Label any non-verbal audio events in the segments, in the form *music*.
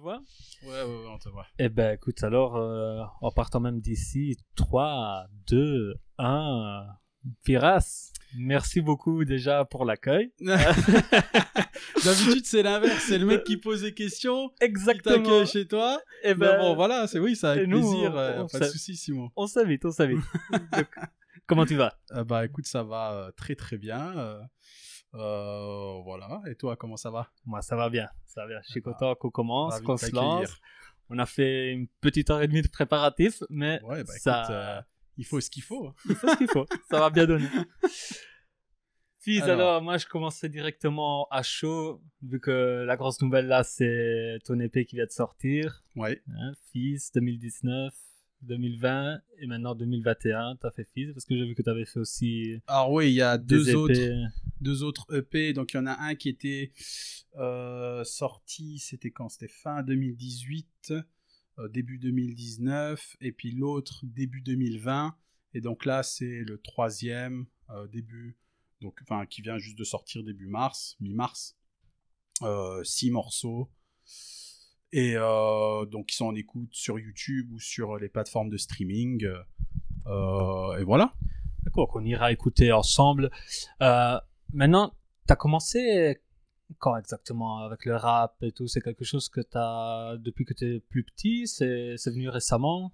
voit Ouais, ouais, ouais, on te voit. Eh ben, écoute, alors, euh, en partant même d'ici, 3, 2, 1, Firas, merci beaucoup déjà pour l'accueil. *laughs* D'habitude, c'est l'inverse. C'est le mec qui pose des questions, qui Exactement. t'accueille chez toi. Eh Mais ben, bon, voilà, c'est oui, ça avec et nous, plaisir. on- euh, on pas de soucis, Simon. on s'invite, on s'invite. *laughs* Comment tu vas? Euh, bah, écoute, ça va euh, très très bien. Euh, voilà. Et toi, comment ça va? Moi, ça va bien. Ça va bien. Je suis Ah, content qu'on commence, qu'on se lance. On a fait une petite heure et demie de préparatif, mais Ouais, bah ça, écoute, euh, il faut ce qu'il faut. il faut ce qu'il faut. Ça va bien donner. *laughs* Fils, alors... Alors. moi, je commencerai directement à chaud, vu que la grosse nouvelle là, c'est ton épée qui vient de sortir. Ouais. Hein, Fils, 2019, 2020 et maintenant 2021. T'as fait Fils, parce que j'ai vu que t'avais fait aussi Alors oui, il y a deux autres, épées. deux autres EP. Donc il y en a un qui était euh, sorti, c'était quand? C'était fin 2018, euh, début 2019, et puis l'autre début 2020. Et donc là, c'est le troisième euh, début, donc enfin qui vient juste de sortir début mars, mi-mars. Six morceaux. Et euh, donc ils sont en écoute sur YouTube ou sur les plateformes de streaming. Euh, et voilà. D'accord, qu'on ira écouter ensemble. Euh, maintenant, t'as commencé quand exactement avec le rap et tout? C'est quelque chose que t'as depuis que t'es plus petit C'est c'est venu récemment?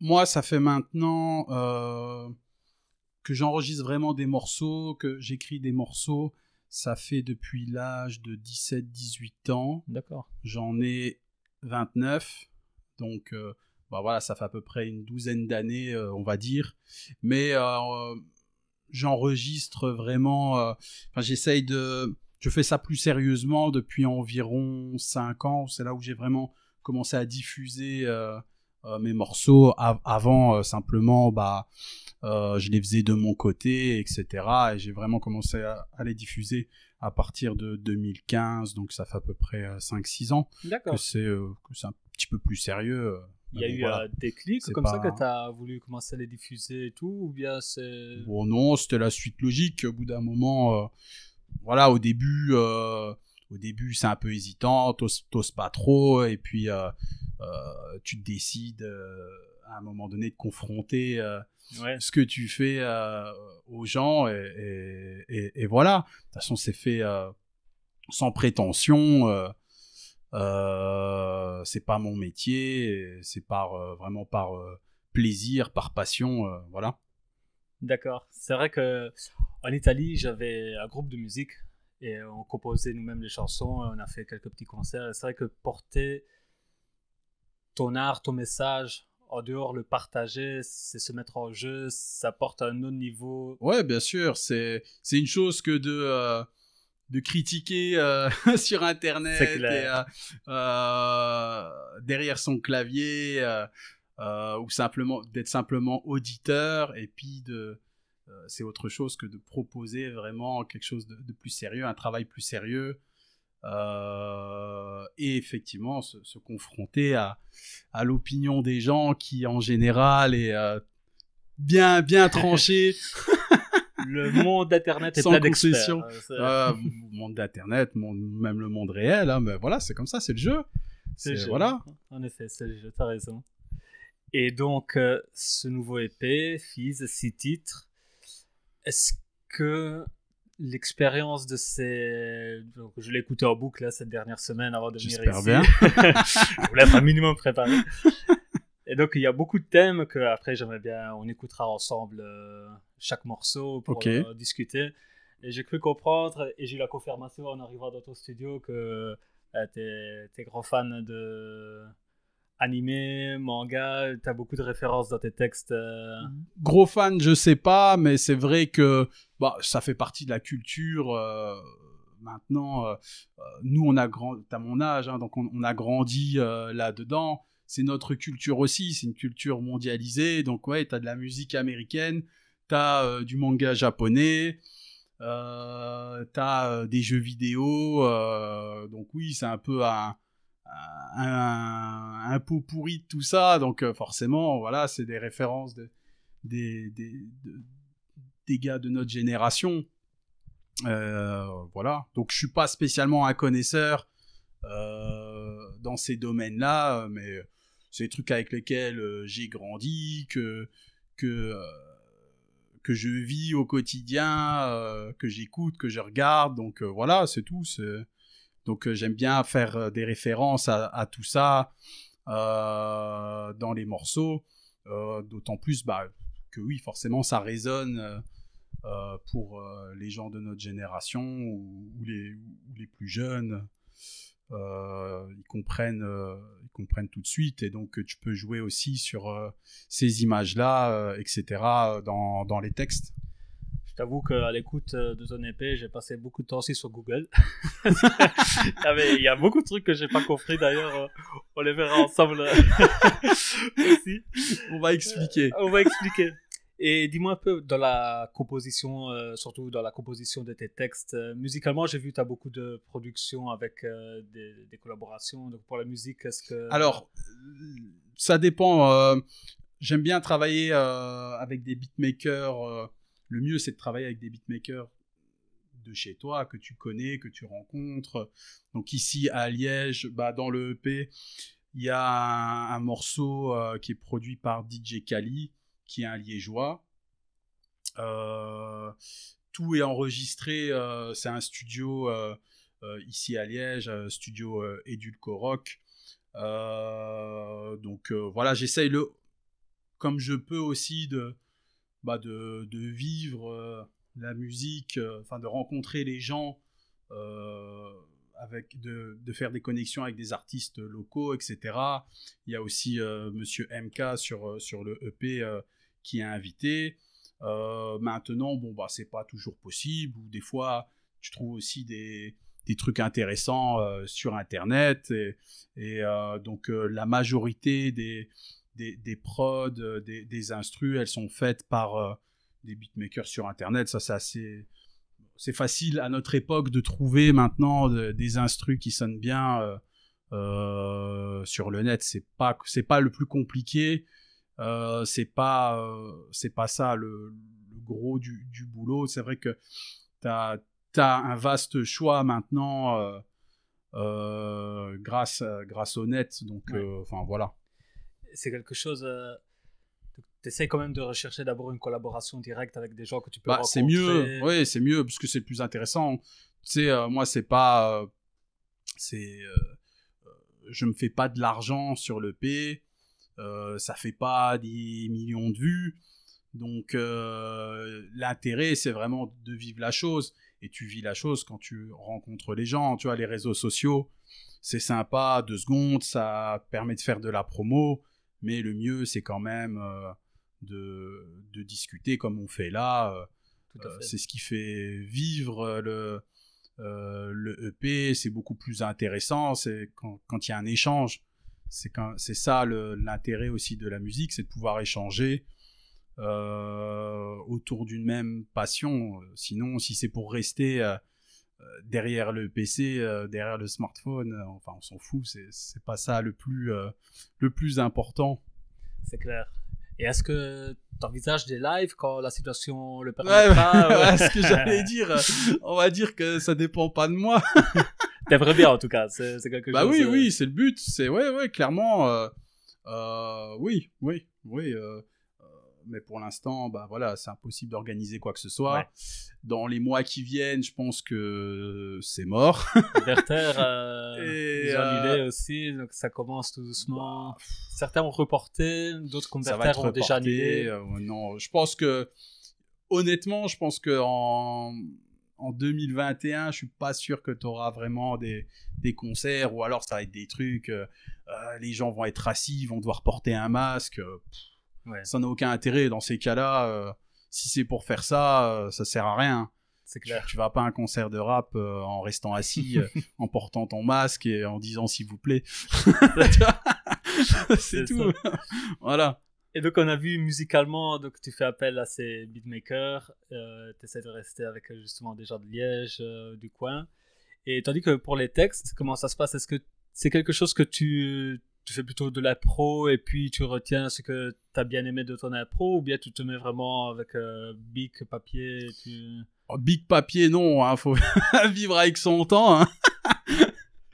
Moi, ça fait maintenant euh, que j'enregistre vraiment des morceaux, que j'écris des morceaux. Ça fait depuis l'âge de 17-18 ans. D'accord. J'en ai 29. Donc, euh, bah voilà, ça fait à peu près une douzaine d'années, euh, on va dire. Mais euh, j'enregistre vraiment. Enfin, j'essaye de. Je fais ça plus sérieusement depuis environ 5 ans. C'est là où j'ai vraiment commencé à diffuser mes morceaux. Av- avant, simplement, bah, je les faisais de mon côté, etc. Et j'ai vraiment commencé à les diffuser à partir de 2015. Donc, ça fait à peu près 5-6 ans que D'accord. c'est euh, que c'est un petit peu plus sérieux. euh. Il y a eu voilà. euh, des clics C'est comme ça que t'as voulu commencer à les diffuser et tout Ou bien c'est. Bon, non, c'était la suite logique. Au bout d'un moment, euh, voilà, au début, euh, au début, c'est un peu hésitant, t'oses pas trop, et puis euh, euh, tu te décides euh, à un moment donné de confronter euh, Ouais. ce que tu fais euh, aux gens, et, et- et- et voilà. De toute façon, c'est fait euh, sans prétention. euh, c'est pas mon métier, c'est par vraiment par plaisir, par passion, voilà. D'accord. C'est vrai que en Italie, j'avais un groupe de musique et on composait nous-mêmes les chansons. On a fait quelques petits concerts. C'est vrai que porter ton art, ton message, en dehors le partager, c'est se mettre en jeu. Ça porte à un autre niveau. Ouais, bien sûr, c'est c'est une chose que de euh, de critiquer euh, *laughs* sur internet et, euh, derrière son clavier ou simplement d'être simplement auditeur et puis de c'est autre chose que de proposer vraiment quelque chose de, de plus sérieux, un travail plus sérieux. Euh, et effectivement se, se confronter à, à l'opinion des gens qui en général est euh, bien bien *laughs* tranchée Le monde d'Internet est Sans plein d'experts. Euh, Euh, monde d'internet, même le monde réel, hein, mais voilà, c'est comme ça, c'est le jeu. C'est voilà. En effet, c'est le jeu, t'as raison. Et donc, euh, ce nouveau EP, Fizz, six titres, est-ce que l'expérience de ces... donc, je l'ai écouté en boucle là, cette dernière semaine avant de venir J'espère ici. bien. *laughs* je voulais être un minimum préparé. Et donc, il y a beaucoup de thèmes que après j'aimerais bien, on écoutera ensemble euh, chaque morceau pour Ok. euh, discuter. Et j'ai cru comprendre, et j'ai eu la confirmation en arrivant dans ton studio que euh, t'es t'es grand fan de animé, manga, t'as beaucoup de références dans tes textes. euh, Gros fan, je sais pas, mais c'est vrai que bah, ça fait partie de la culture. euh, maintenant, euh, euh, nous, on a grand, t'as mon âge, hein, donc on, a grandi là-dedans. C'est notre culture aussi, c'est une culture mondialisée. Donc ouais, t'as de la musique américaine, t'as euh, du manga japonais, t'as euh, des jeux vidéo. donc oui, c'est un peu un, un, pot pourri de tout ça. Donc forcément, voilà, c'est des références de, des, des, de- des gars de notre génération. Euh, voilà. Donc je suis pas spécialement un connaisseur dans ces domaines-là, mais c'est des trucs avec lesquels j'ai grandi, que que que je vis au quotidien, que j'écoute, que je regarde. Donc voilà, c'est tout. Donc j'aime bien faire des références à, tout ça dans les morceaux. D'autant plus bah, que oui, forcément, ça résonne euh, pour euh, les gens de notre génération ou, les, plus jeunes. Euh, ils comprennent ils comprennent tout de suite et donc tu peux jouer aussi sur ces images là etc dans, les textes t'avoue qu'à l'écoute de ton épée, j'ai passé beaucoup de temps aussi sur Google. *laughs* Il y a beaucoup de trucs que j'ai pas compris d'ailleurs. On les verra ensemble *laughs* aussi. On va expliquer. On va expliquer. Et dis-moi un peu dans la composition, euh, surtout dans la composition de tes textes. Euh, musicalement, j'ai vu que tu as beaucoup de productions avec euh, des, collaborations. Donc pour la musique, est-ce que... Alors, ça dépend. J'aime bien travailler avec des beatmakers. Le mieux, c'est de travailler avec des beatmakers de chez toi, que tu connais, que tu rencontres. Donc ici, à Liège, bah, dans le EP, il y a un, morceau qui est produit par DJ Kali qui est un liégeois. Euh, tout est enregistré, euh, c'est un studio euh, ici à Liège, studio Edulcorock. donc voilà, j'essaye le, comme je peux aussi de, bah de, vivre la musique, enfin de rencontrer les gens, avec de, faire des connexions avec des artistes locaux, etc. Il y a aussi Monsieur MK sur, sur le EP qui est invité. Euh, maintenant, bon, bah, c'est pas toujours possible, ou des fois, tu trouves aussi des, des trucs intéressants euh, sur Internet, et, euh, donc la majorité des, des, des prods, des, des instrus, elles sont faites par des beatmakers sur Internet, ça c'est assez... C'est facile à notre époque de trouver maintenant des instrus qui sonnent bien sur le net. C'est pas c'est pas le plus compliqué. Euh, c'est pas euh, c'est pas ça le, gros du, boulot. C'est vrai que tu as, un vaste choix maintenant euh, grâce grâce au net. Donc enfin voilà. C'est quelque chose tu essaies quand même de rechercher d'abord une collaboration directe avec des gens que tu peux bah, C'est mieux, oui, c'est mieux parce que c'est plus intéressant. Tu sais, moi, c'est pas. c'est. je me fais pas de l'argent sur le P. Euh, ça fait pas des millions de vues. Donc euh, l'intérêt, c'est vraiment de vivre la chose. Et tu vis la chose quand tu rencontres les gens. Tu vois, les réseaux sociaux, c'est sympa, deux secondes, ça permet de faire de la promo. Mais le mieux, c'est quand même euh, de, discuter comme on fait là. c'est ce qui fait vivre le, le EP. C'est beaucoup plus intéressant. C'est quand il y a un échange c'est ça l'intérêt aussi de la musique, c'est de pouvoir échanger euh, autour d'une même passion. Sinon, si c'est pour rester euh, euh, derrière le PC, derrière le smartphone, enfin, on s'en fout. C'est pas ça le plus le plus important. C'est clair. Et est-ce que tu envisages des lives quand la situation le permettra ouais, Ce que j'allais *laughs* dire, on va dire que ça dépend pas de moi. *laughs* T'aimerais bien en tout cas, c'est quelque bah chose. Bah oui, oui, c'est le but. C'est ouais, ouais, clairement. Euh, euh, oui, oui, oui. Euh, mais pour l'instant, bah voilà, c'est impossible d'organiser quoi que ce soit. Dans les mois qui viennent, je pense que c'est mort. *laughs* Werther euh, annulé aussi, donc ça commence tout doucement. Bah, Certains ont reporté, d'autres comme Werther ont déjà annulé. non, je pense que honnêtement, je pense que en en 2021, je suis pas sûr que tu auras vraiment des, des, concerts ou alors ça va être des trucs, euh, euh, les gens vont être assis, vont devoir porter un masque. Euh, ça n'a aucun intérêt dans ces cas-là. si c'est pour faire ça, ça sert à rien. C'est clair. Tu, vas pas à un concert de rap en restant assis, *laughs* en portant ton masque et en disant s'il vous plaît. *laughs* c'est tout. *laughs* voilà. Et donc, on a vu musicalement, donc tu fais appel à ces beatmakers, euh, tu essaies de rester avec justement des gens de Liège, euh, du coin. Et tandis que pour les textes, comment ça se passe? Est-ce que c'est quelque chose que tu, tu fais plutôt de la pro et puis tu retiens ce que tu as bien aimé de ton impro ou bien tu te mets vraiment avec euh, big papier tu... Oh, big papier, non, hein, faut *laughs* vivre avec son temps. Hein.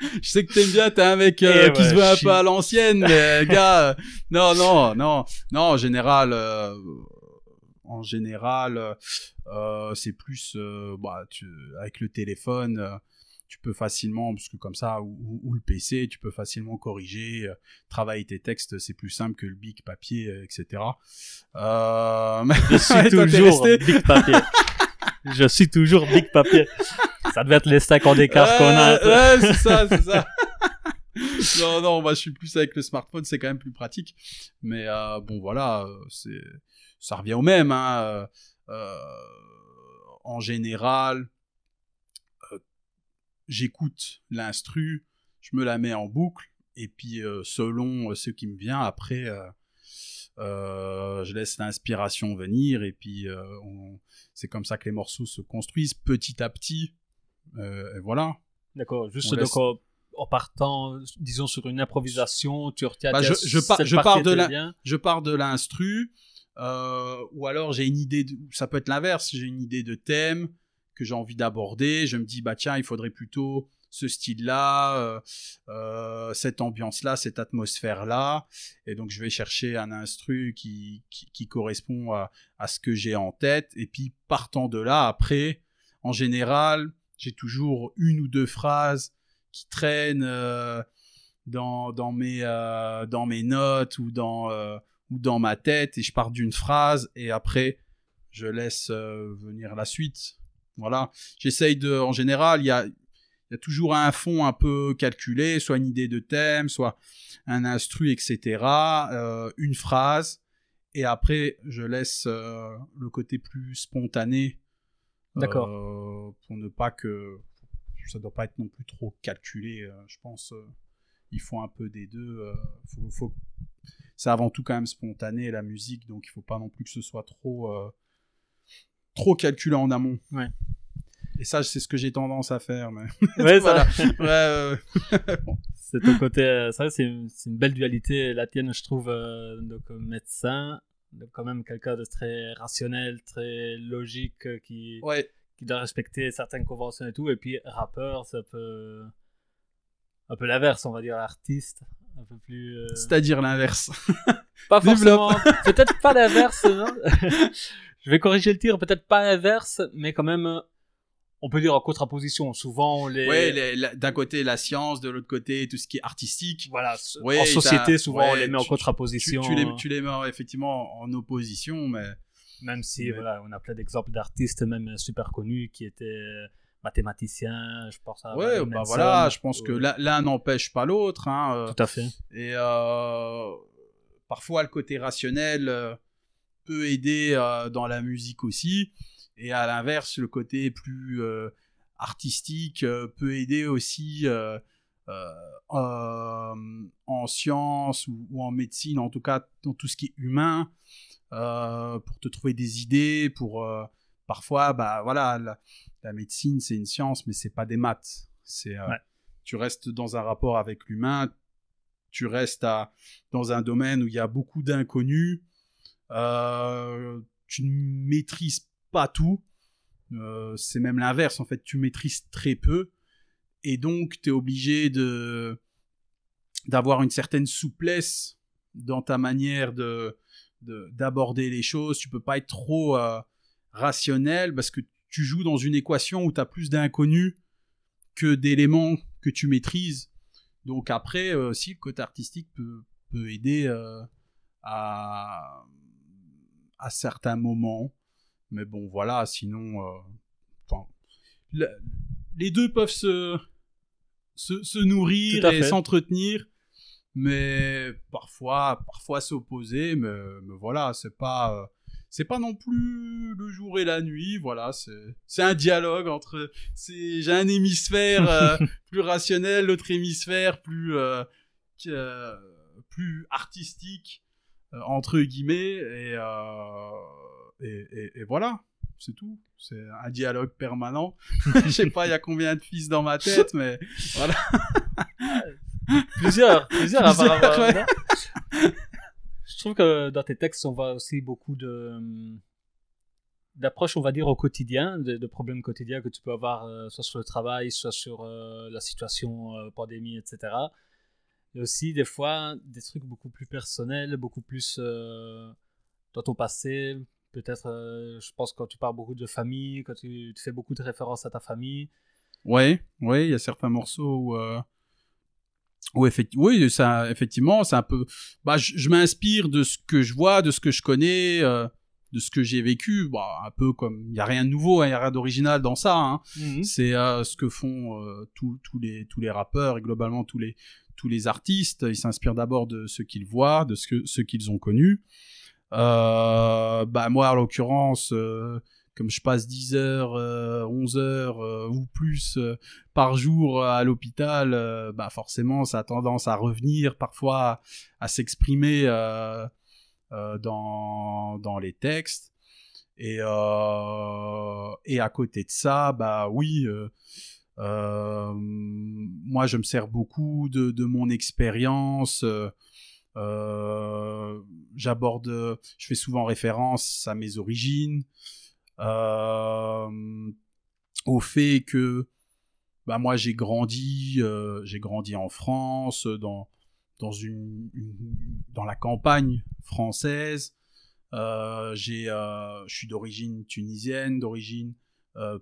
*laughs* je sais que t'aimes bien, t'es un mec euh, Eh qui se veut un peu à l'ancienne, mais *laughs* gars, euh, non, non, non, non, en général, euh, en général, c'est plus, euh, bah, tu, avec le téléphone, euh, tu peux facilement, parce que comme ça, ou, le PC, tu peux facilement corriger, euh, travailler tes textes, c'est plus simple que le bic, papier, euh, etc. Euh, mais- *laughs* Je suis *laughs* Ouais, toujours resté- Big Papier. Je suis toujours Big Papier. Ça devait être les stacks en écart qu'on a. Ouais, c'est ça, c'est ça. *laughs* non, non, moi je suis plus avec le smartphone, c'est quand même plus pratique. Mais euh, bon, voilà, euh, c'est, ça revient au même. Hein. euh, euh, en général, euh, j'écoute l'instru, je me la mets en boucle, et puis euh, selon euh, ce qui me vient, après, euh, je laisse l'inspiration venir, et puis on- c'est comme ça que les morceaux se construisent petit à petit. Et voilà. D'accord, juste donc en, partant, disons sur une improvisation, tu retiens Bah, je- je cette je pars de la- je pars de l'instru, euh, ou alors j'ai une idée, de, ça peut être l'inverse, j'ai une idée de thème que j'ai envie d'aborder, je me dis, bah tiens, il faudrait plutôt ce style-là, euh, euh, cette ambiance-là, cette atmosphère-là, et donc je vais chercher un instru qui, qui, correspond à, à ce que j'ai en tête, et puis partant de là, après, en général, j'ai toujours une ou deux phrases qui traînent euh, dans, dans, mes, dans mes notes ou dans, ou dans ma tête. Et je pars d'une phrase et après je laisse venir la suite. Voilà. J'essaye de, en général, il y a, y a toujours un fond un peu calculé, soit une idée de thème, soit un instru, etc. euh, une phrase et après je laisse euh, le côté plus spontané. D'accord. euh, pour ne pas que ça doit pas être non plus trop calculé. je pense il faut un peu des deux. faut, faut- C'est avant tout quand même spontané la musique, donc il faut pas non plus que ce soit trop trop calculé en amont. Ouais. Et ça, c'est ce que j'ai tendance à faire. Mais... *laughs* Ouais, ça, *laughs* c'est ton côté. euh, Ça, c'est une, belle dualité. La tienne, je trouve, euh, donc euh, médecin, donc quand même quelqu'un de très rationnel, très logique, euh, qui, Ouais. qui doit respecter certaines conventions et tout. Et puis rappeur, c'est un peu, un peu l'inverse, on va dire, artiste, un peu plus. euh, C'est-à-dire l'inverse. Pas *laughs* forcément. peut-être pas l'inverse. Je vais corriger le tir. Peut-être pas l'inverse, mais quand même, euh, on peut dire en contraposition. Souvent, les. Ouais, la- d'un côté la science, de l'autre côté tout ce qui est artistique. Voilà. Ouais, en société, souvent, on les met en tu- Tu, contraposition. tu les, tu les mets effectivement en opposition, mais Même si, voilà, on a plein d'exemples d'artistes, même super connus, qui étaient euh, mathématiciens. Je pense à. ouais, bah voilà, je pense que l'un n'empêche pas l'autre. Hein, euh, Tout à fait. Et euh, parfois, le côté rationnel euh, peut aider euh, dans la musique aussi. Et à l'inverse, le côté plus euh, artistique euh, peut aider aussi en sciences ou, ou en médecine, en tout cas dans tout ce qui est humain, pour te trouver des idées, pour parfois, bah voilà, la, la médecine c'est une science, mais c'est pas des maths. C'est Ouais. tu restes dans un rapport avec l'humain, tu restes à, dans un domaine où il y a beaucoup d'inconnus, euh, tu ne maîtrises pas tout, Euh, c'est même l'inverse, en fait, tu maîtrises très peu, et donc tu es obligé de d'avoir une certaine souplesse dans ta manière de de- d'aborder les choses, tu peux pas être trop euh, rationnel parce que tu joues dans une équation où tu as plus d'inconnus que d'éléments que tu maîtrises. Donc après, euh, aussi, le côté artistique peut, peut aider à, à certains moments. Mais bon, voilà, sinon, euh, le- les deux peuvent se, se, se nourrir et s'entretenir, mais parfois, parfois s'opposer. Mais, mais voilà, c'est pas, euh, c'est pas non plus le jour et la nuit. Voilà, c'est, c'est un dialogue entre, c'est, j'ai un hémisphère euh, *laughs* plus rationnel, l'autre hémisphère plus, euh, plus artistique entre guillemets et, euh, et, et- et voilà c'est tout c'est un dialogue permanent *laughs* je sais pas il y a combien de fils dans ma tête mais voilà *laughs* Plusieurs, plusieurs, apparemment. ouais. Je trouve que dans tes textes, on voit aussi beaucoup de, d'approche, on va dire, au quotidien, de, problèmes quotidiens que tu peux avoir, euh, soit sur le travail, soit sur euh, la situation pandémie, etc. Et aussi, des fois, des trucs beaucoup plus personnels, beaucoup plus dans ton passé. Peut-être, je pense, quand tu parles beaucoup de famille, quand tu, tu, fais beaucoup de références à ta famille. Ouais, ouais, il y a certains morceaux où oui, oui, ça, effectivement, c'est un peu. Bah, je, m'inspire de ce que je vois, de ce que je connais, euh, de ce que j'ai vécu. Bah, un peu comme il y a rien de nouveau, il hein, y a rien d'original dans ça. Hein. Mhm. C'est euh, ce que font euh, tous les tous les rappeurs et globalement tous les tous les artistes. Ils s'inspirent d'abord de ce qu'ils voient, de ce ce qu'ils ont connu. bah moi, en l'occurrence comme je passe 10 heures, 11 euh, heures euh, ou plus euh, par jour à l'hôpital, bah forcément ça a tendance à revenir parfois à, s'exprimer dans, les textes. Et, et à côté de ça, bah oui, moi je me sers beaucoup de, de mon expérience. j'aborde, je fais souvent référence à mes origines, euh, au fait que bah moi j'ai grandi euh, j'ai grandi en France dans dans une, dans la campagne française euh, je suis d'origine tunisienne d'origine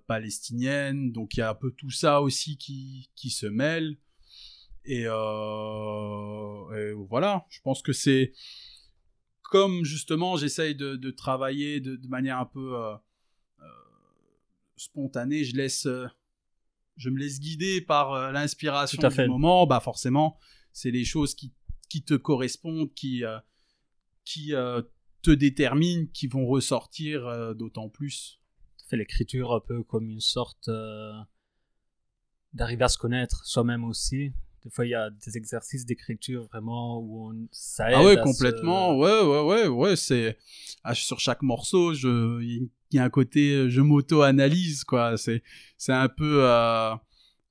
palestinienne. Donc il y a un peu tout ça aussi qui qui se mêle. Et, et voilà. Je pense que c'est comme justement j'essaye de, de, travailler de, de, manière un peu spontané, je laisse, euh, je me laisse guider par euh, l'inspiration du moment, bah forcément, c'est les choses qui, qui te correspondent, qui, euh, qui te déterminent, qui vont ressortir d'autant plus. Tu fais l'écriture un peu comme une sorte d'arriver à se connaître soi-même aussi. Des fois, il y a des exercices d'écriture vraiment où on, ça Ah ouais, complètement. Ouais, ouais, ouais, ouais. C'est ah, sur chaque morceau, je, il y a un côté, euh, je m'auto-analyse, quoi. C'est, c'est un peu, euh,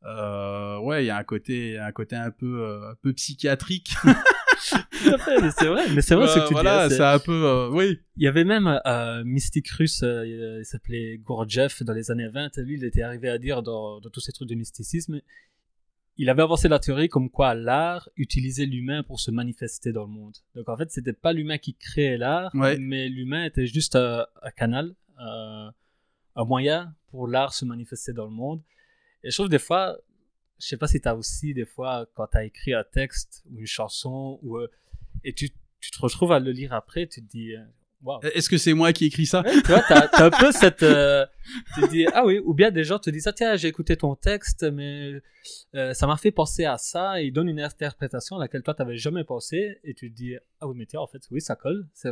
euh, ouais, il y a un côté, un côté un peu, euh, un peu psychiatrique. *laughs* C'est vrai, mais c'est vrai ce que tu voilà, dis. un peu, oui. Il y avait même un mystique russe, il s'appelait Gurdjieff dans les années 20. Lui, il était arrivé à dire dans, dans tous ces trucs de mysticisme, il avait avancé la théorie comme quoi l'art utilisait l'humain pour se manifester dans le monde. Donc en fait, c'était pas l'humain qui créait l'art, mais l'humain était juste un, canal, un moyen pour l'art se manifester dans le monde. Et je trouve des fois, je sais pas si tu as aussi des fois quand tu as écrit un texte ou une chanson ou euh, et tu, tu te retrouves à le lire après, tu te dis euh, est-ce que c'est moi qui écris ça? Tu vois, t'as, un peu cette. Euh, tu dis ah oui, ou bien des gens te disent ah tiens j'ai écouté ton texte mais euh, ça m'a fait penser à ça et ils donnent une interprétation à laquelle toi t'avais jamais pensé et tu te dis ah oui mais tiens en fait oui ça colle, c'est,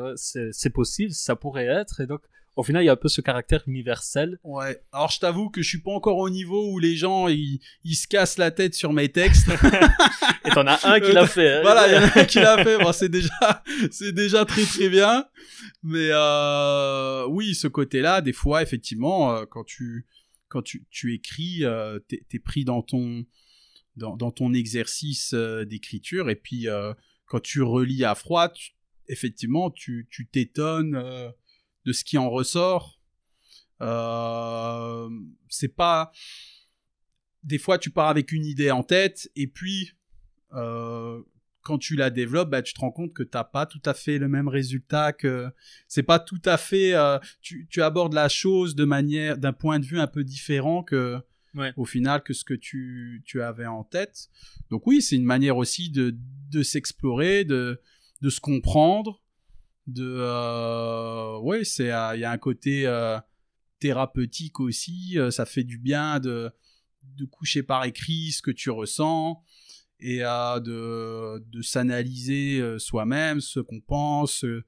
c'est possible, ça pourrait être et donc au final, il y a un peu ce caractère universel. Ouais. Alors, je t'avoue que je suis pas encore au niveau où les gens, ils, ils se cassent la tête sur mes textes. *laughs* Et t'en as un qui l'a fait. Hein. *laughs* Voilà, il y en a un qui l'a fait. Bon, c'est déjà, c'est déjà très très bien. Mais euh, oui, ce côté-là, des fois, effectivement, euh, quand tu quand tu, tu écris, euh, t'es es pris dans ton dans, dans ton exercice euh, d'écriture et puis euh, quand tu relis à froid, effectivement, tu tu t'étonnes de ce qui en ressort. Euh, c'est pas. Des fois, tu pars avec une idée en tête et puis euh, quand tu la développes, bah, tu te rends compte que t'as pas tout à fait le même résultat, que c'est pas tout à fait. Euh, tu, tu, abordes la chose de manière, d'un point de vue un peu différent que, au final, que ce que tu, tu avais en tête. Donc oui, c'est une manière aussi de, de s'explorer, de, de se comprendre, de euh, ouais c'est euh, il y a un côté euh, thérapeutique aussi ça fait du bien de de coucher par écrit ce que tu ressens et de, de s'analyser soi-même ce qu'on pense de,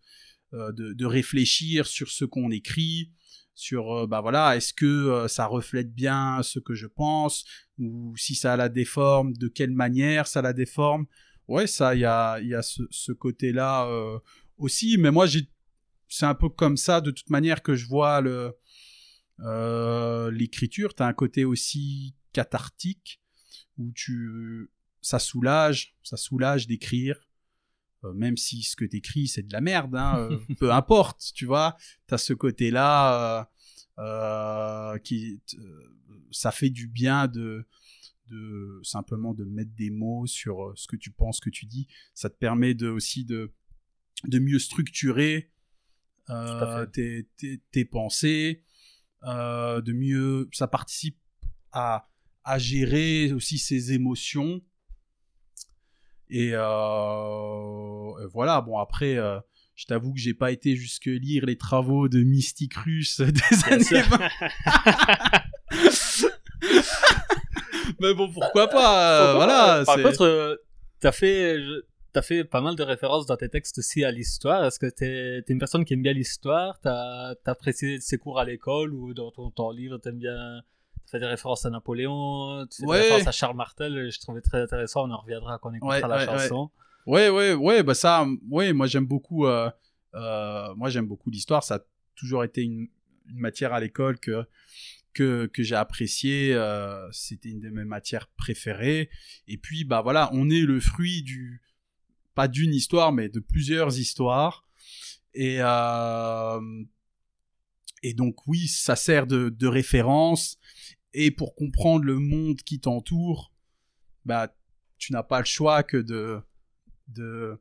de, réfléchir sur ce qu'on écrit sur bah voilà est-ce que ça reflète bien ce que je pense ou si ça la déforme de quelle manière ça la déforme. Ouais ça il y a y a ce, ce côté là aussi, mais moi c'est un peu comme ça de toute manière que je vois le euh, l'écriture. T'as un côté aussi cathartique où tu ça soulage, ça soulage d'écrire, euh, même si ce que t'écris c'est de la merde, hein, euh, *laughs* peu importe, tu vois. T'as ce côté-là qui, ça fait du bien de, de simplement de mettre des mots sur ce que tu penses, ce que tu dis. Ça te permet de, aussi de, de mieux structurer tes, tes, tes, pensées, de mieux, ça participe à, à gérer aussi ses émotions. Et euh, voilà, bon après, euh, je t'avoue que j'ai pas été jusque lire les travaux de mystique russe *laughs* des années 20. *laughs* Mais bon, pourquoi pas, euh, voilà. Par contre, t'as fait, t'as fait pas mal de références dans tes textes aussi à l'histoire. Est-ce que t'es es une personne qui aime bien l'histoire? T'as as apprécié ses cours à l'école ou dans ton, ton livre T'aimes bien tu fais des références à Napoléon, tu fais des références à Charles Martel, je trouvais très intéressant, on en reviendra quand on écoutera la chanson. Ouais, ouais, ouais, bah ça, ouais, moi j'aime beaucoup, euh, euh, moi j'aime beaucoup l'histoire, ça a toujours été une, matière à l'école que, que, que j'ai apprécié, euh, c'était une de mes matières préférées, et puis bah voilà, on est le fruit du, pas d'une histoire, mais de plusieurs histoires, et, et donc oui, ça sert de, référence, et pour comprendre le monde qui t'entoure, bah, tu n'as pas le choix que de, de,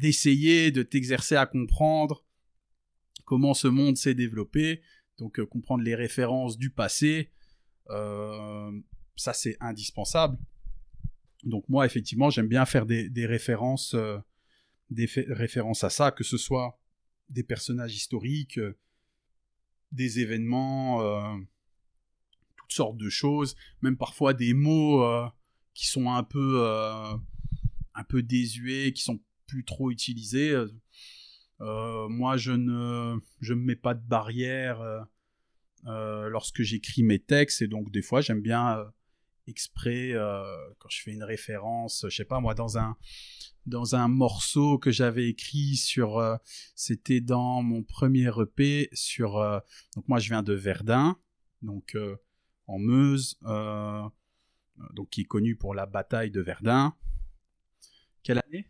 d'essayer de t'exercer à comprendre comment ce monde s'est développé, donc euh, comprendre les références du passé, euh, ça c'est indispensable. Donc moi effectivement j'aime bien faire des, euh, références à ça, que ce soit des personnages historiques, des événements, sortes de choses, même parfois des mots euh, qui sont un peu, euh, un peu désuets, qui sont plus trop utilisés. Euh, moi, je ne je me mets pas de barrière lorsque j'écris mes textes, et donc des fois, j'aime bien exprès quand je fais une référence, je sais pas moi, dans un dans un morceau que j'avais écrit sur, c'était dans mon premier EP sur, donc moi je viens de Verdun, donc en Meuse, euh, donc qui est connu pour la bataille de Verdun. Quelle année?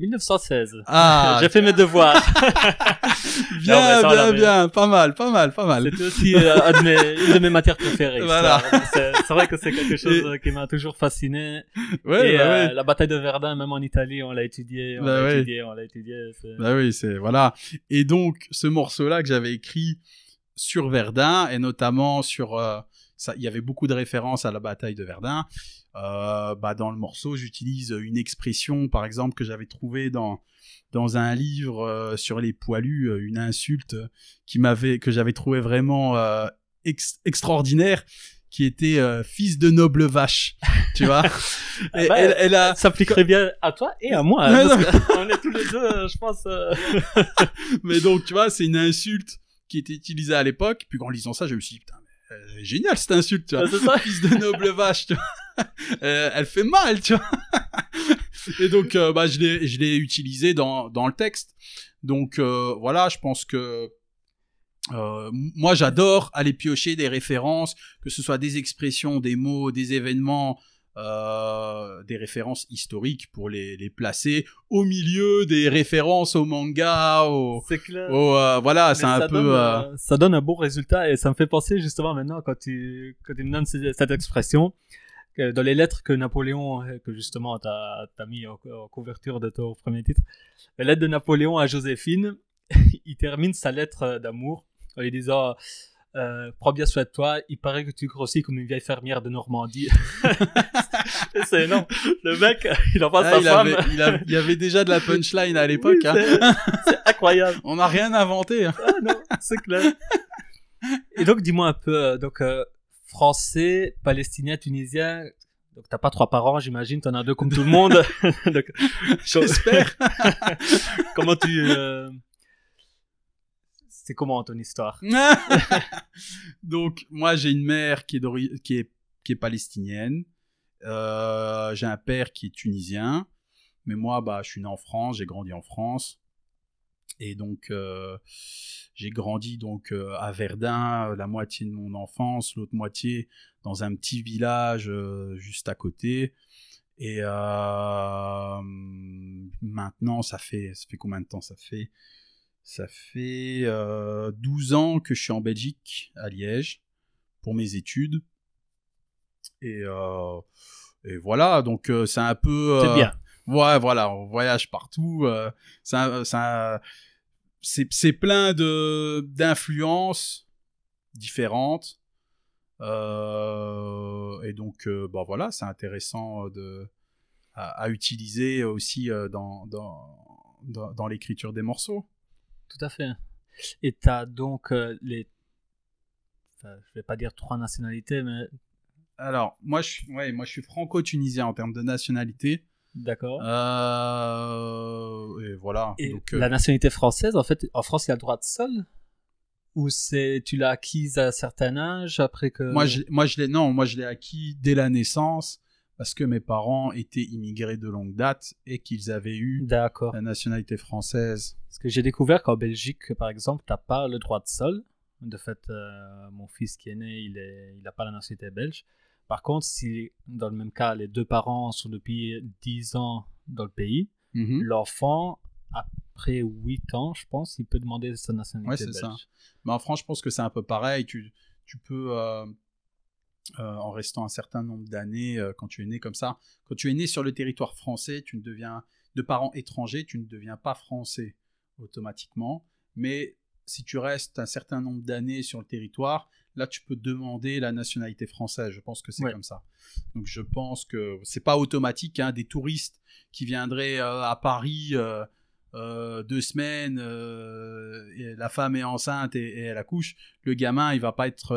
1916. Ah, *laughs* j'ai fait mes devoirs. *laughs* bien, bien, bien, pas mal, pas mal, pas mal. C'était aussi euh, une de mes matières préférées. Voilà. C'est vrai que c'est quelque chose qui m'a toujours fasciné. Ouais, Et, bah euh, La bataille de Verdun, même en Italie, on l'a étudié, on bah l'a étudié, on l'a étudié. Bah oui, c'est voilà. Et donc, ce morceau-là que j'avais écrit sur Verdun et notamment sur il y avait beaucoup de références à la bataille de Verdun. Euh, bah, dans le morceau, j'utilise une expression, par exemple, que j'avais trouvée dans dans un livre euh, sur les poilus, euh, une insulte qui m'avait que j'avais trouvé vraiment extraordinaire qui était fils de noble vache, tu vois. *laughs* et, bah, elle, elle, a... s'appliquerait bien à toi et à moi. on est tous les deux, je pense. *laughs* Mais donc, tu vois, c'est une insulte qui était utilisée à l'époque. Puis en lisant ça, je me suis dit, putain, euh, génial cette insulte, tu vois. C'est ça. Fils de noble vache, tu vois. *laughs* Euh, elle fait mal, tu vois. *laughs* Et donc, euh, bah, je l'ai, je l'ai utilisé dans, dans le texte. Donc, voilà, je pense que moi, j'adore aller piocher des références, que ce soit des expressions, des mots, des événements, euh, des références historiques pour les, les, placer au milieu des références au manga, au, c'est clair. Euh, voilà, c'est un peu. Euh, ça donne un beau résultat et ça me fait penser justement maintenant quand tu, quand tu me donnes cette expression. Que dans les lettres que Napoléon, que justement t'as as mis en, couverture de ton premier titre, la lettre de Napoléon à Joséphine, *laughs* il termine sa lettre d'amour en lui disant euh, prends bien soin de toi, il paraît que tu grossis comme une vieille fermière de Normandie. *laughs* c'est énorme. Le mec, *laughs* il en passe ah, sa femme. Avait, il, y avait déjà de la punchline à l'époque. hein. C'est incroyable. On n'a rien inventé. Hein. Ah non, c'est clair. Et donc, dis-moi un peu, euh, donc, euh, français, palestinien, tunisien, donc t'as pas trois parents, j'imagine, t'en as deux comme tout le monde. *laughs* J'espère. *laughs* Comment tu... Euh, c'est comment ton histoire? *laughs* Donc moi j'ai une mère qui est, qui est, qui est palestinienne. Euh, j'ai un père qui est tunisien. Mais moi bah je suis né en France, j'ai grandi en France. Et donc euh, j'ai grandi donc euh, à Verdun la moitié de mon enfance, l'autre moitié dans un petit village juste à côté. Et maintenant ça fait ça fait combien de temps ça fait? Ça fait 12 ans que je suis en Belgique, à Liège, pour mes études. Et, et voilà, donc c'est un peu... C'est bien. Ouais, voilà, on voyage partout. ça, ça, c'est plein de d'influences différentes. et donc, bah voilà, c'est intéressant de, à, utiliser aussi dans, dans, dans, dans l'écriture des morceaux. Tout à fait. Et tu as donc les. Enfin, je vais pas dire trois nationalités, mais. Alors, moi, je suis, ouais, moi, je suis franco-tunisien en termes de nationalité. D'accord. Euh, et voilà. Et Donc, la nationalité française, en fait, en France, il y a le droit de sol? Ou c'est tu l'as acquise à un certain âge après que. moi, je, moi, je l'ai, non, moi, je l'ai acquis dès la naissance parce que mes parents étaient immigrés de longue date et qu'ils avaient eu la nationalité française. Parce que j'ai découvert qu'en Belgique, par exemple, t'as pas le droit de sol. De fait, euh, mon fils qui est né, il est, il pas la nationalité belge. Par contre, si dans le même cas, les deux parents sont depuis 10 ans dans le pays, Mhm. l'enfant, après 8 ans, je pense, il peut demander sa nationalité Ouais, c'est ça. Mais en France, je pense que c'est un peu pareil. Tu, tu peux, euh, euh, en restant un certain nombre d'années, euh, quand tu es né comme ça, quand tu es né sur le territoire français, tu ne deviens, de parents étrangers, tu ne deviens pas français automatiquement. Mais si tu restes un certain nombre d'années sur le territoire, là, tu peux demander la nationalité française. Je pense que c'est Ouais. comme ça. Donc, je pense que c'est pas automatique. hein. Des touristes qui viendraient euh, à Paris. euh, euh, deux semaines, et la femme est enceinte et, et elle accouche, le gamin, il va pas être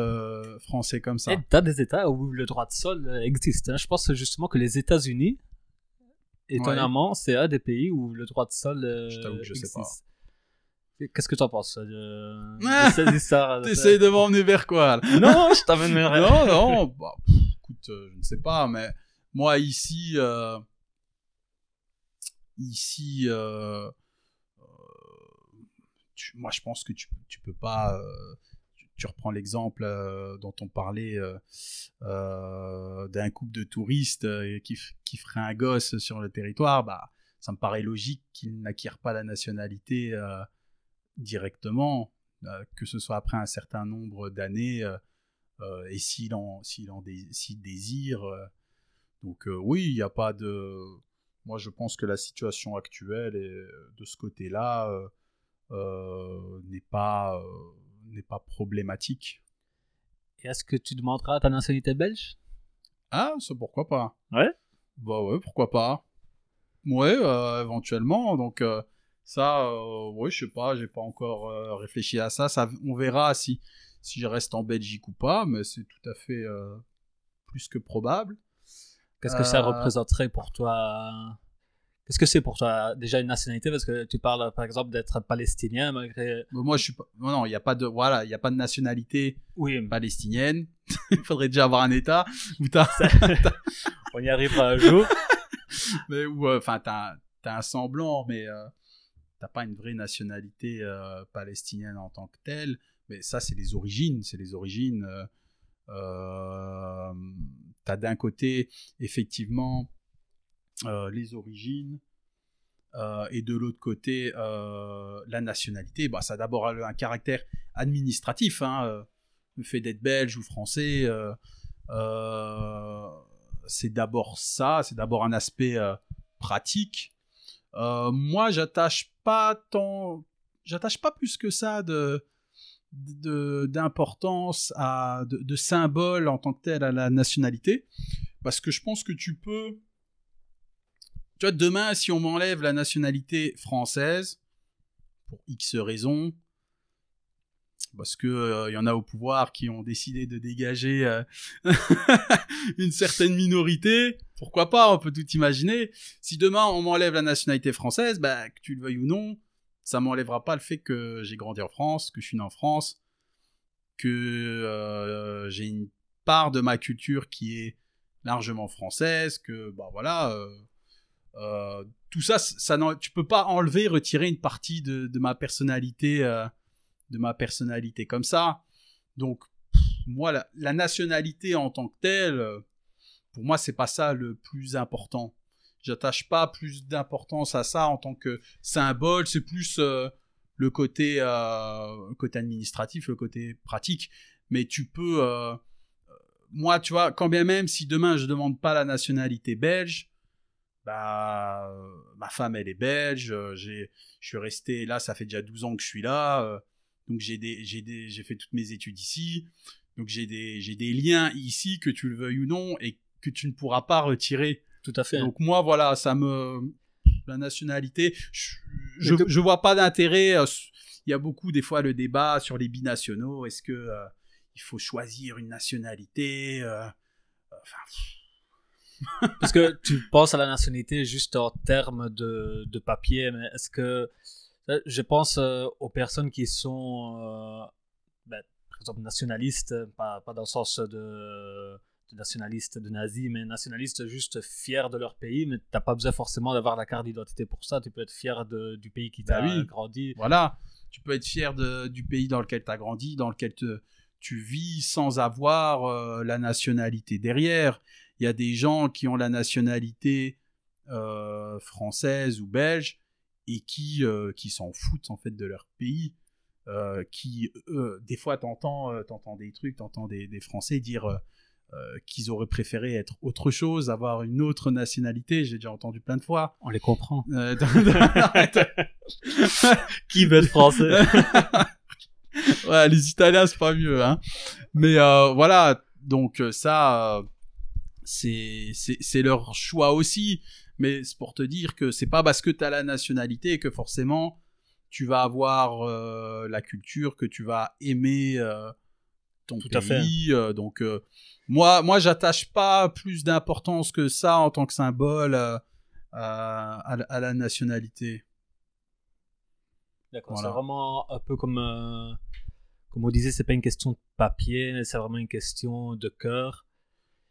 français comme ça. Et t'as des États où le droit de sol existe. hein. Je pense justement que les États-Unis, étonnamment, c'est un des pays où le droit de sol euh, Je sais existe. pas. Qu'est-ce que t'en penses euh, Ah, *laughs* histoires T'essayes de m'emmener vers quoi Non, je t'amène rêves. Non, non, bah, pff, écoute, euh, je ne sais pas, mais moi ici, euh, ici, euh, euh, tu- moi je pense que tu, tu peux pas. euh, tu, tu reprends l'exemple euh, dont on parlait euh, euh, d'un couple de touristes euh, qui, qui ferait un gosse sur le territoire, bah, ça me paraît logique qu'ils n'acquièrent pas la nationalité euh, directement, euh, que ce soit après un certain nombre d'années. euh, euh, et s'il en, s'il en dé- désire. donc oui, il n'y a pas de... Moi, je pense que la situation actuelle est, de ce côté-là n'est pas, n'est pas problématique. Et Est-ce que tu demanderas ta nationalité belge? Ah, ça pourquoi pas? Ouais. Bah ouais, pourquoi pas? Ouais, euh, éventuellement. Donc euh, ça, euh, ouais, je sais pas, j'ai pas encore euh, réfléchi à ça. ça. On verra si, si je reste en Belgique ou pas, mais c'est tout à fait euh, plus que probable. Qu'est-ce que ça représenterait pour toi? Qu'est-ce que c'est pour toi déjà une nationalité? Parce que tu parles par exemple d'être palestinien malgré. Mais moi, je suis pas. Non, non, il n'y a pas de. Voilà, il y a pas de nationalité Oui, palestinienne. *laughs* il faudrait déjà avoir un État *laughs* où t'as. *laughs* on y arrivera un jour. mais où, enfin, t'as, t'as un semblant, mais t'as pas une vraie nationalité euh, palestinienne en tant que telle. Mais ça, c'est les origines. C'est les origines. Euh, euh, t'as d'un côté, effectivement, euh, les origines. et de l'autre côté, la nationalité, bah, ça a d'abord un caractère administratif. Hein, le fait d'être belge ou français, c'est d'abord ça, c'est d'abord un aspect pratique. Moi, j'attache pas tant, j'attache pas plus que ça de d'importance à de, de symbole en tant que tel à la nationalité, parce que je pense que tu peux, tu vois, demain, si on m'enlève la nationalité française pour X raisons, parce que euh, y en a au pouvoir qui ont décidé de dégager euh, *laughs* une certaine minorité. Pourquoi pas On peut tout imaginer. Si demain on m'enlève la nationalité française, bah, que tu le veuilles ou non, ça m'enlèvera pas le fait que j'ai grandi en France, que je suis né en France, que euh, j'ai une part de ma culture qui est largement française, que bah voilà. tout ça, ça n'en- tu peux pas enlever, retirer une partie de, de ma personnalité, de ma personnalité comme ça. Donc, moi, la, nationalité en tant que telle, pour moi, c'est pas ça le plus important. J'attache pas plus d'importance à ça en tant que symbole. C'est plus, euh, le côté, euh, côté administratif, le côté pratique. Mais tu peux, euh, moi, tu vois, quand bien même si demain je demande pas la nationalité belge, bah, ma femme elle est belge, je suis resté là, ça fait déjà 12 ans que je suis là, donc j'ai des, j'ai des, j'ai fait toutes mes études ici, donc j'ai des, j'ai des liens ici que tu le veuilles ou non et que tu ne pourras pas retirer. Tout à fait. Donc moi, voilà, ça me, la nationalité, je, je, vois pas d'intérêt. Euh, il y a beaucoup des fois le débat sur les binationaux. Est-ce que euh, il faut choisir une nationalité euh, Parce que tu penses à la nationalité juste en termes de, de papier, mais est-ce que je pense aux personnes qui sont, ben, par exemple, nationalistes, pas, pas dans le sens de nationalistes de nazis, mais nationalistes juste fiers de leur pays, mais t'as pas besoin forcément d'avoir la carte d'identité pour ça. Tu peux être fier de, du pays qui bah t'a grandi. Voilà, tu peux être fier de, du pays dans lequel tu as grandi, dans lequel te, tu vis sans avoir euh, la nationalité derrière. Il y a des gens qui ont la nationalité euh, française ou belge et qui, euh, qui s'en foutent en fait de leur pays. qui, des fois, t'entends, t'entends des trucs, t'entends des, des Français dire euh, qu'ils auraient préféré être autre chose, avoir une autre nationalité. J'ai déjà entendu plein de fois. On les comprend. Euh, *laughs* *laughs* Qui veut être français? *laughs* Ouais, Les Italiens, c'est pas mieux. Hein. Mais euh, voilà, donc ça, c'est c'est leur choix aussi. Mais c'est pour te dire que c'est pas parce que tu as la nationalité que forcément tu vas avoir la culture, que tu vas aimer ton Tout pays. À fait. donc moi, moi, j'attache pas plus d'importance que ça en tant que symbole euh, à, la nationalité. D'accord. C'est vraiment un peu comme, euh, comme on disait, c'est pas une question de papier, c'est vraiment une question de cœur.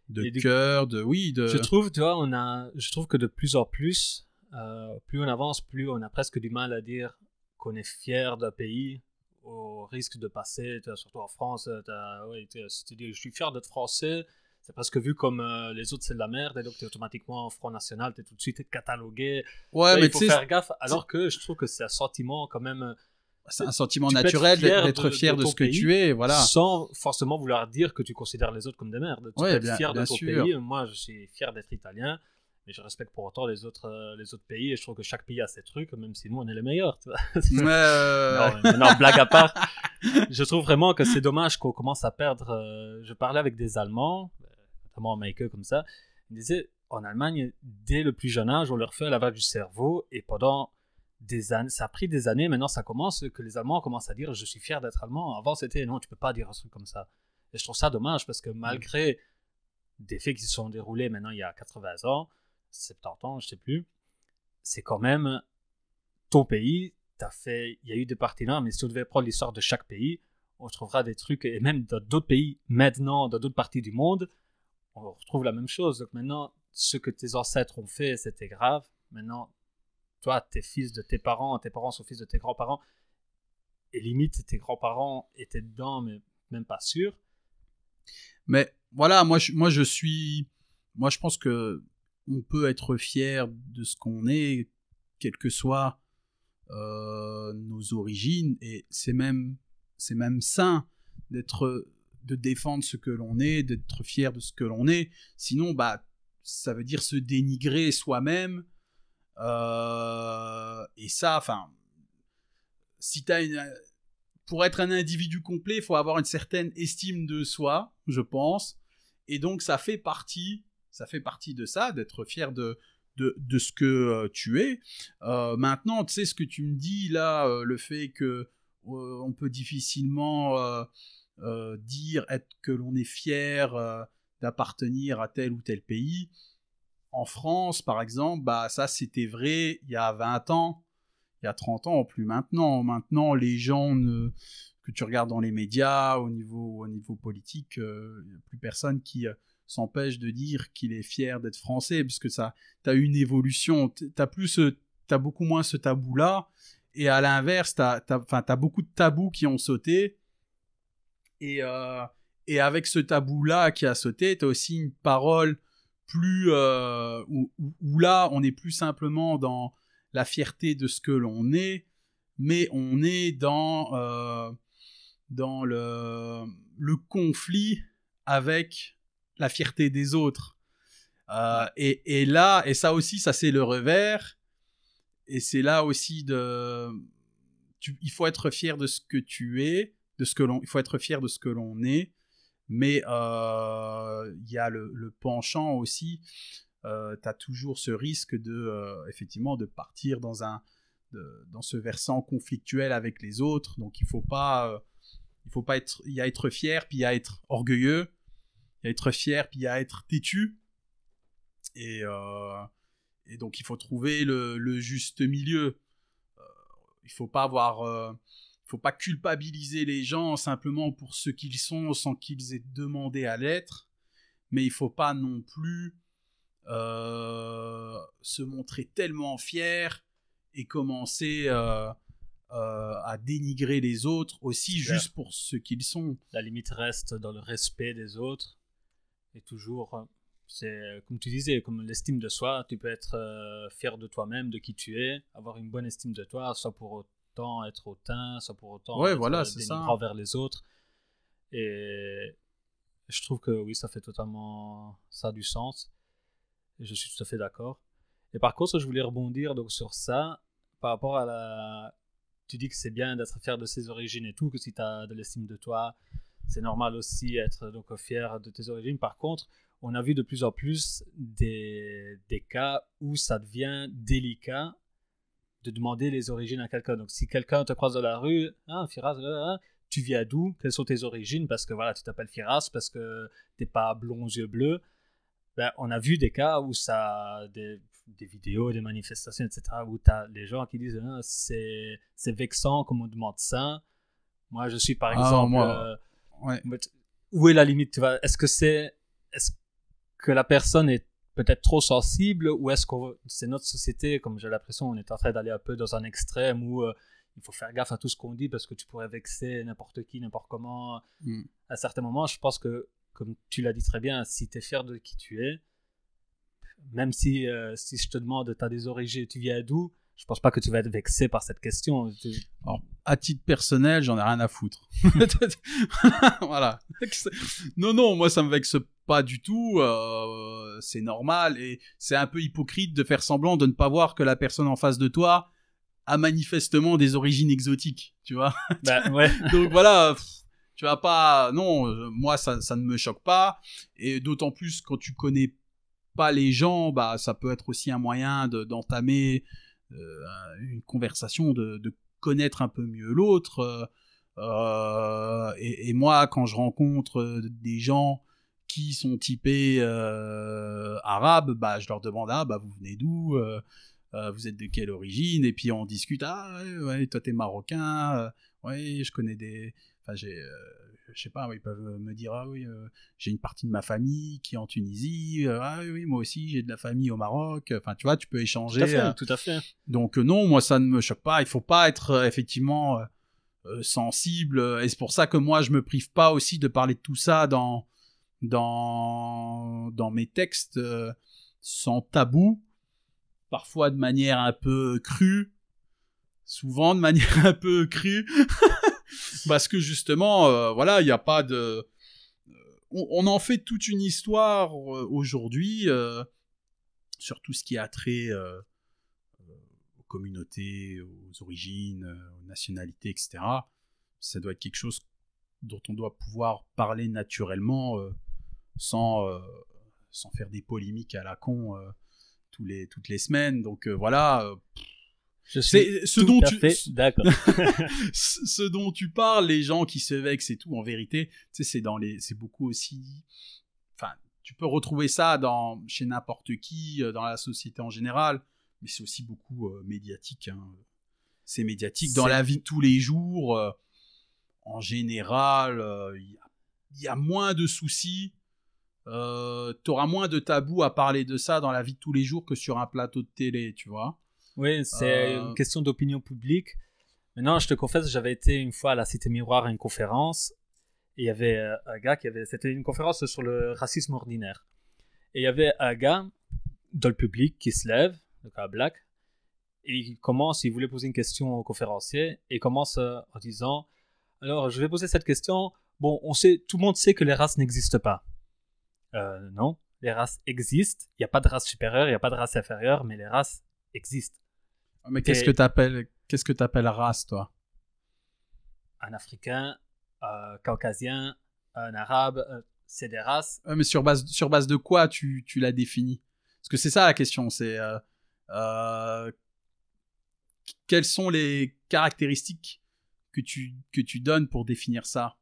De cœur, de oui, de. Je trouve, tu vois, on a, je trouve que de plus en plus, euh, plus on avance, plus on a presque du mal à dire qu'on est fier d'un pays au risque de passer, surtout en France, ouais, si tu dis je suis fier d'être français, c'est presque vu comme euh, les autres c'est de la merde et donc tu es automatiquement en Front National, tu es tout de suite catalogué. Ouais, mais il faut faire gaffe alors que je trouve que c'est un sentiment quand même. Euh, c'est un sentiment naturel d'être fier de, ce que tu es, voilà. Sans forcément vouloir dire que tu considères les autres comme des merdes. Tu peux être fier de ton pays. Moi, je suis fier d'être italien mais je respecte pour autant les autres, euh, les autres pays et je trouve que chaque pays a ses trucs, même si nous on est les meilleurs. Tu vois *laughs* non, blague à part, *laughs* je trouve vraiment que c'est dommage qu'on commence à perdre. Euh, je parlais avec des Allemands, euh, notamment Michael comme ça, ils disaient en Allemagne, dès le plus jeune âge, on leur fait lavage du cerveau et pendant des années, ça a pris des années, maintenant ça commence, que les Allemands commencent à dire je suis fier d'être allemand. Avant c'était non, tu peux pas dire un truc comme ça. Et je trouve ça dommage parce que malgré des faits qui se sont déroulés maintenant il y a 80 ans, 70 ans, je sais plus, c'est quand même ton pays. As fait, il y a eu des partenaires, mais si on devait prendre l'histoire de chaque pays, on trouvera des trucs, et même dans d'autres pays, maintenant, dans d'autres parties du monde, on retrouve la même chose. Donc maintenant, ce que tes ancêtres ont fait, c'était grave. Maintenant, toi, t'es fils de tes parents, tes parents sont fils de tes grands-parents, et limite, tes grands-parents étaient dedans, mais même pas sûr. Mais voilà, moi je, moi je suis. Moi je pense que on peut être fier de ce qu'on est, quelles que soient euh, nos origines, et c'est même, c'est même sain d'être, de défendre ce que l'on est, d'être fier de ce que l'on est. Sinon, bah, ça veut dire se dénigrer soi-même. Euh, et ça, enfin, si t'as une, pour être un individu complet, il faut avoir une certaine estime de soi, je pense. Et donc, ça fait partie ça fait partie de ça, d'être fier de, de, ce que euh, tu es. Euh, maintenant, tu sais ce que tu me dis là, le fait que on peut difficilement dire être que l'on est fier d'appartenir à tel ou tel pays. En France, par exemple, bah ça c'était vrai il y a 20 ans, il y a 30 ans, plus maintenant. Maintenant, les gens ne que tu regardes dans les médias, au niveau, au niveau politique, il n'y a plus personne qui, s'empêche de dire qu'il est fier d'être français, parce que ça, t'as une évolution, t'as plus t'as beaucoup moins ce tabou-là, et à l'inverse, t'as, t'as, as beaucoup de tabous qui ont sauté, et, euh, et avec ce tabou-là qui a sauté, t'as aussi une parole plus, euh, où, là, on est plus simplement dans la fierté de ce que l'on est, mais on est dans, euh, dans le, le conflit avec la fierté des autres. Euh, et, et, là, et ça aussi, ça c'est le revers. Et c'est là aussi de, il faut être fier de ce que tu es, de ce que l'on, il faut être fier de ce que l'on est. Mais euh, il y a le, penchant aussi. Euh, tu as toujours ce risque de, euh, effectivement, de partir dans un, dans ce versant conflictuel avec les autres. Donc il faut pas, il faut pas être, y a être fier, puis il y a être orgueilleux, il y a être fier, puis il y a être têtu. Et, et donc il faut trouver le, le juste milieu. il faut pas avoir faut pas culpabiliser les gens simplement pour ce qu'ils sont sans qu'ils aient demandé à l'être, mais il faut pas non plus euh, se montrer tellement fier et commencer euh, euh, à dénigrer les autres aussi juste pour ce qu'ils sont. La limite reste dans le respect des autres et toujours, c'est comme tu disais, comme l'estime de soi, tu peux être fier de toi-même, de qui tu es, avoir une bonne estime de toi, soit pour être hautain, sans pour autant ouais, être voilà, c'est ça. envers les autres. Et je trouve que oui, ça fait totalement ça du sens. Et je suis tout à fait d'accord. Et par contre, je voulais rebondir donc sur ça par rapport à la. Tu dis que c'est bien d'être fier de ses origines et tout, que si tu as de l'estime de toi, c'est normal aussi être donc fier de tes origines. Par contre, on a vu de plus en plus des, des cas où ça devient délicat de demander les origines à quelqu'un. Donc, si quelqu'un te croise dans la rue, hein, Firas, hein, tu viens d'où? Quelles sont tes origines? Parce que voilà, tu t'appelles Firas, parce que t'es pas blond aux yeux bleus. Ben, on a vu des cas où ça, des, des vidéos, des manifestations, etc., où tu as les gens qui disent hein, c'est, c'est vexant qu'on me demande ça. Moi, je suis par ah, exemple. moi, euh, Où est la limite tu vois? Est-ce que c'est. Est-ce que la personne est peut-être trop sensible ou est-ce que c'est notre société, comme j'ai l'impression, on est en train d'aller un peu dans un extrême où euh, il faut faire gaffe à tout ce qu'on dit parce que tu pourrais vexer n'importe qui, n'importe comment. Mm. À certains moments, je pense que, comme tu l'as dit très bien, si tu es fier de qui tu es, même si, euh, si je te demande, tu as des origines, tu viens d'où, je pense pas que tu vas être vexé par cette question. Alors, à titre personnel, j'en ai rien à foutre. *laughs* *laughs* voilà. Non, non, moi ça me vexe pas du tout. Euh, c'est normal et c'est un peu hypocrite de faire semblant de ne pas voir que la personne en face de toi a manifestement des origines exotiques, tu vois. *laughs* Bah, ouais. Donc voilà. Tu vas pas, non, euh, moi ça, ça ne me choque pas, et d'autant plus quand tu connais pas les gens, bah ça peut être aussi un moyen d'entamer euh, une conversation, de, connaître un peu mieux l'autre. Et, moi, quand je rencontre des gens qui sont typés euh, arabes, bah, je leur demande ah bah vous venez d'où, vous êtes de quelle origine, et puis on discute ah ouais, toi t'es marocain, ouais je connais des, enfin j'ai je sais pas, ils peuvent me dire ah oui, euh, j'ai une partie de ma famille qui est en Tunisie, euh, ah oui, moi aussi j'ai de la famille au Maroc. Enfin, tu vois, tu peux échanger. Tout à fait. Euh. tout à fait. Donc non, moi ça ne me choque pas. Il faut pas être effectivement sensible. Et c'est pour ça que moi je me prive pas aussi de parler de tout ça dans dans dans mes textes sans tabou, parfois de manière un peu crue, souvent de manière *laughs* un peu crue. *laughs* parce que justement, euh, voilà, il n'y a pas de. Euh, on, en fait toute une histoire euh, aujourd'hui sur tout ce qui a trait aux communautés, aux origines, aux nationalités, etc. Ça doit être quelque chose dont on doit pouvoir parler naturellement sans, sans faire des polémiques à la con tous les, toutes les semaines. Donc voilà, je ce dont tu d'accord. *laughs* ce dont tu parles, les gens qui se vexent et tout, en vérité, tu sais, c'est dans les, c'est beaucoup aussi. Enfin, tu peux retrouver ça dans chez n'importe qui, euh, dans la société en général, mais c'est aussi beaucoup euh, médiatique. Hein. C'est médiatique dans la vie de tous les jours. Euh, en général, il y, a moins de soucis. Euh, T'auras moins de tabous à parler de ça dans la vie de tous les jours que sur un plateau de télé, tu vois. Oui, c'est une euh. question d'opinion publique. Maintenant, je te confesse, j'avais été une fois à la Cité Miroir à une conférence et il y avait euh, un gars qui avait. C'était une conférence sur le racisme ordinaire. Et il y avait un gars dans le public qui se lève, donc un black, Et il commence, il voulait poser une question au conférencier, et il commence euh, en disant Alors, je vais poser cette question. Bon, on sait, tout le monde sait que les races n'existent pas. Euh, non, les races existent. Il n'y a pas de race supérieure, il n'y a pas de race inférieure, mais les races existent. Mais qu'est-ce que tu appelles, qu'est-ce que appelles race, toi? Un Africain, un Caucasien, un Arabe, euh, c'est des races. mais sur base, sur base de quoi tu, tu l'as défini Parce que c'est ça la question, c'est euh, euh, quelles sont les caractéristiques que tu, que tu donnes pour définir ça?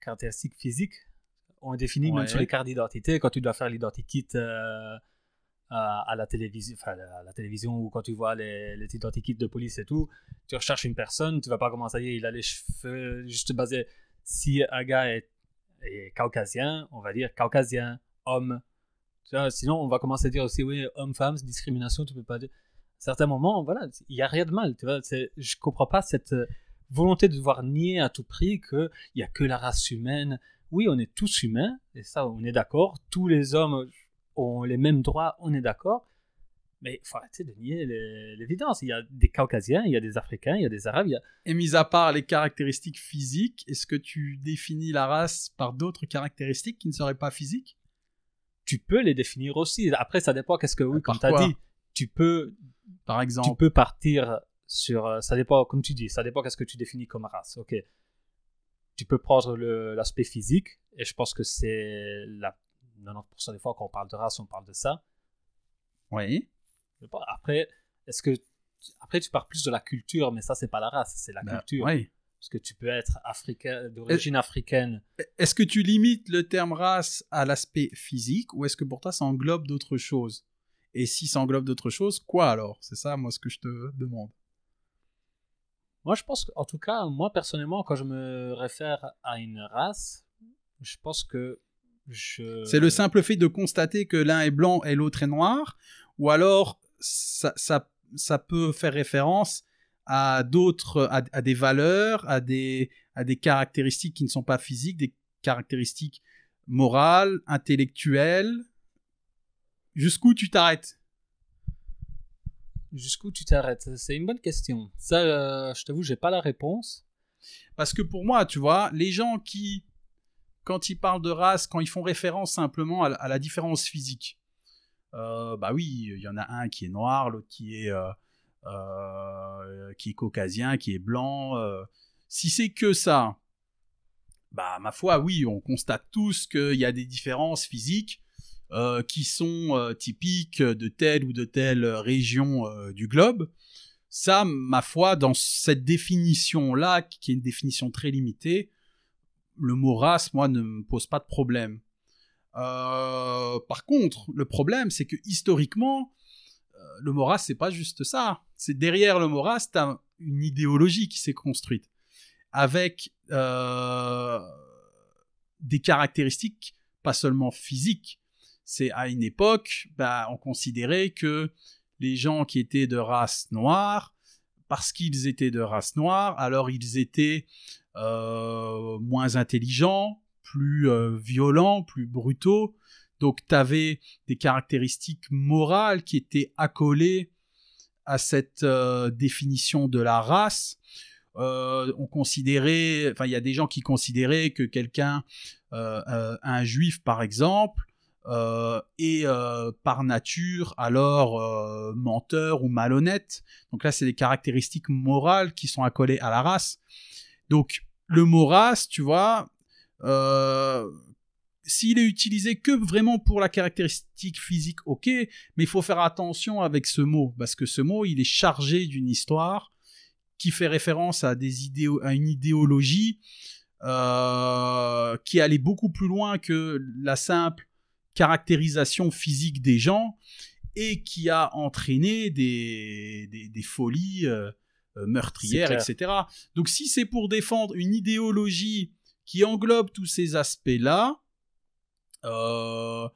Caractéristiques physiques? On définit même sur les cartes d'identité, quand tu dois faire l'identikit à, la télévision, enfin, à la télévision ou quand tu vois les, les identikits de police et tout, tu recherches une personne, tu vas pas commencer à dire il a les cheveux, juste basé si un gars est, caucasien, on va dire caucasien, homme. sinon, on va commencer à dire aussi oui, homme, femme, discrimination, tu peux pas dire. À certains moments, voilà, il y a rien de mal, tu vois. Je comprends pas cette euh, volonté de devoir nier à tout prix qu'il y a que la race humaine. Oui, on est tous humains, et ça, on est d'accord. Tous les hommes, ont les mêmes droits, on est d'accord. Mais il faut arrêter de nier l'évidence. Il y a des Caucasiens, il y a des Africains, il y a des Arabes. Et mis à part les caractéristiques physiques, est-ce que tu définis la race par d'autres caractéristiques qui ne seraient pas physiques? Tu peux les définir aussi. Après, ça dépend qu'est-ce que, oui, comme tu as dit, tu peux, par exemple, tu peux partir sur, euh, ça dépend, comme tu dis, ça dépend qu'est-ce que tu définis comme race. Ok. Tu peux prendre l'aspect physique, et je pense que c'est la 90% des fois, quand on parle de race, on parle de ça. Oui. Après, est-ce que. Après, tu parles plus de la culture, mais ça, c'est pas la race, c'est la ben, culture. Oui. Parce que tu peux être africain, d'origine africaine. Est-ce que tu limites le terme race à l'aspect physique ou est-ce que pour toi ça englobe d'autres choses? Et si ça englobe d'autres choses, quoi alors? C'est ça, moi, ce que je te demande. Moi, je pense qu'en tout cas, moi personnellement, quand je me réfère à une race, je pense que c'est le simple fait de constater que l'un est blanc et l'autre est noir, ou alors ça, peut faire référence à d'autres, à, des valeurs, à des caractéristiques qui ne sont pas physiques, des caractéristiques morales, intellectuelles. Jusqu'où tu t'arrêtes? Jusqu'où tu t'arrêtes? C'est une bonne question. Ça, euh, je t'avoue, j'ai pas la réponse. Parce que pour moi, tu vois, les gens qui quand ils parlent de race, quand ils font référence simplement à, la différence physique. Euh, bah oui, il y en a un qui est noir, l'autre qui est euh, qui est caucasien, qui est blanc. si c'est que ça, bah ma foi, oui, on constate tous qu'il y a des différences physiques qui sont typiques de telle ou de telle région du globe. Ça, ma foi, dans cette définition-là, qui est une définition très limitée, le mot race, moi, ne me pose pas de problème. Euh, par contre, le problème, c'est que historiquement, euh, le mot race, c'est pas juste ça. C'est derrière le mot race, as une idéologie qui s'est construite avec euh, des caractéristiques pas seulement physiques. C'est à une époque, bah, on considérait que les gens qui étaient de race noire, parce qu'ils étaient de race noire, alors ils étaient euh, moins intelligents, plus euh, violents, plus brutaux. Donc tu avais des caractéristiques morales qui étaient accolées à cette euh, définition de la race. on considérait, enfin il y a des gens qui considéraient que quelqu'un, un juif par exemple, est par nature alors menteur ou malhonnête. Donc là, c'est des caractéristiques morales qui sont accolées à la race. Donc le mot race, tu vois, euh, s'il est utilisé que vraiment pour la caractéristique physique, ok, mais il faut faire attention avec ce mot, parce que ce mot, il est chargé d'une histoire qui fait référence à, des idéo à une idéologie euh, qui allait beaucoup plus loin que la simple caractérisation physique des gens et qui a entraîné des, des, folies. Euh, euh, meurtrière, etc. Donc si c'est pour défendre une idéologie qui englobe tous ces aspects-là, euh,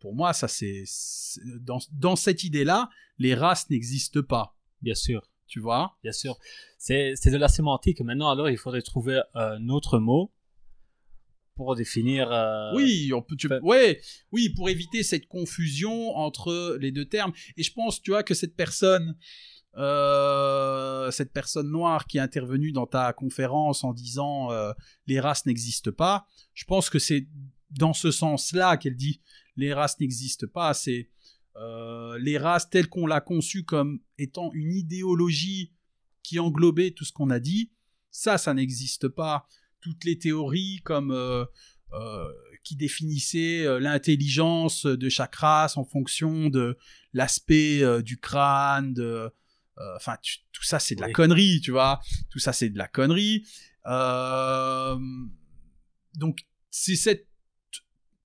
pour moi, ça c'est dans, cette idée-là, les races n'existent pas. Bien sûr. Tu vois? Bien sûr. C'est de la sémantique. Maintenant, alors, il faudrait trouver un autre mot pour définir. euh, Oui, on peut, tu- Fait- ouais, oui, pour éviter cette confusion entre les deux termes. Et je pense, tu vois, que cette personne, euh, cette personne noire qui est intervenue dans ta conférence en disant euh, les races n'existent pas, je pense que c'est dans ce sens-là qu'elle dit les races n'existent pas. C'est les races telles qu'on l'a conçue comme étant une idéologie qui englobait tout ce qu'on a dit. Ça, ça n'existe pas. Toutes les théories comme euh, euh, qui définissait euh, l'intelligence de chaque race en fonction de l'aspect du crâne, de, enfin tu- tout ça c'est de la Oui. connerie, tu vois, tout ça c'est de la connerie. Donc c'est cette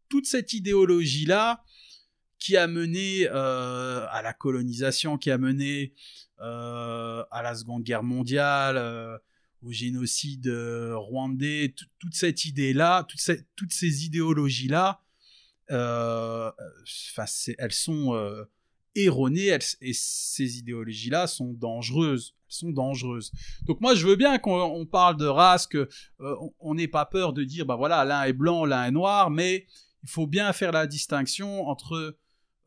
toute cette idéologie là qui a mené euh, à la colonisation, qui a mené euh, à la Seconde Guerre mondiale. euh, au génocide euh, rwandais, tout- toute cette idée-là, toutes ces idéologies-là, euh, elles sont euh, erronées elles- et ces idéologies-là sont dangereuses. Sont dangereuses. Donc moi, je veux bien qu'on on parle de race, que euh, on- n'ait pas peur de dire, bah voilà, l'un est blanc, l'un est noir, mais il faut bien faire la distinction entre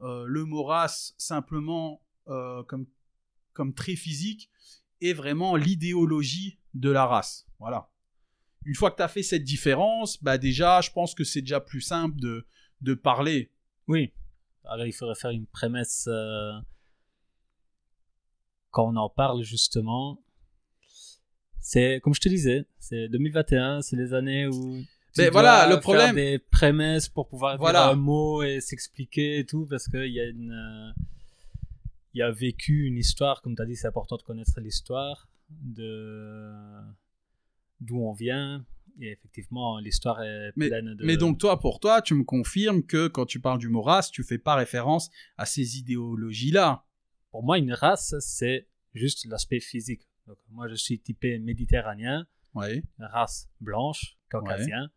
euh, le mot race simplement comme comme trait physique et vraiment l'idéologie de la race. Voilà. Une fois que tu as fait cette différence, bah déjà, je pense que c'est déjà plus simple de, de parler. Oui. Alors il faudrait faire une prémisse euh, quand on en parle justement. C'est comme je te disais, c'est 2021, c'est les années où tu Mais dois voilà, le faire problème- des prémices pour pouvoir Voilà. dire un mot et s'expliquer et tout parce qu'il y a une euh, il a vécu une histoire comme tu as dit, c'est important de connaître l'histoire de d'où on vient et effectivement l'histoire est pleine de Mais donc toi, pour toi, tu me confirmes que quand tu parles du mot race, tu fais pas référence à ces idéologies-là. Pour moi, une race, c'est juste l'aspect physique. Donc, moi, je suis typé méditerranéen, Oui. race blanche, caucasien.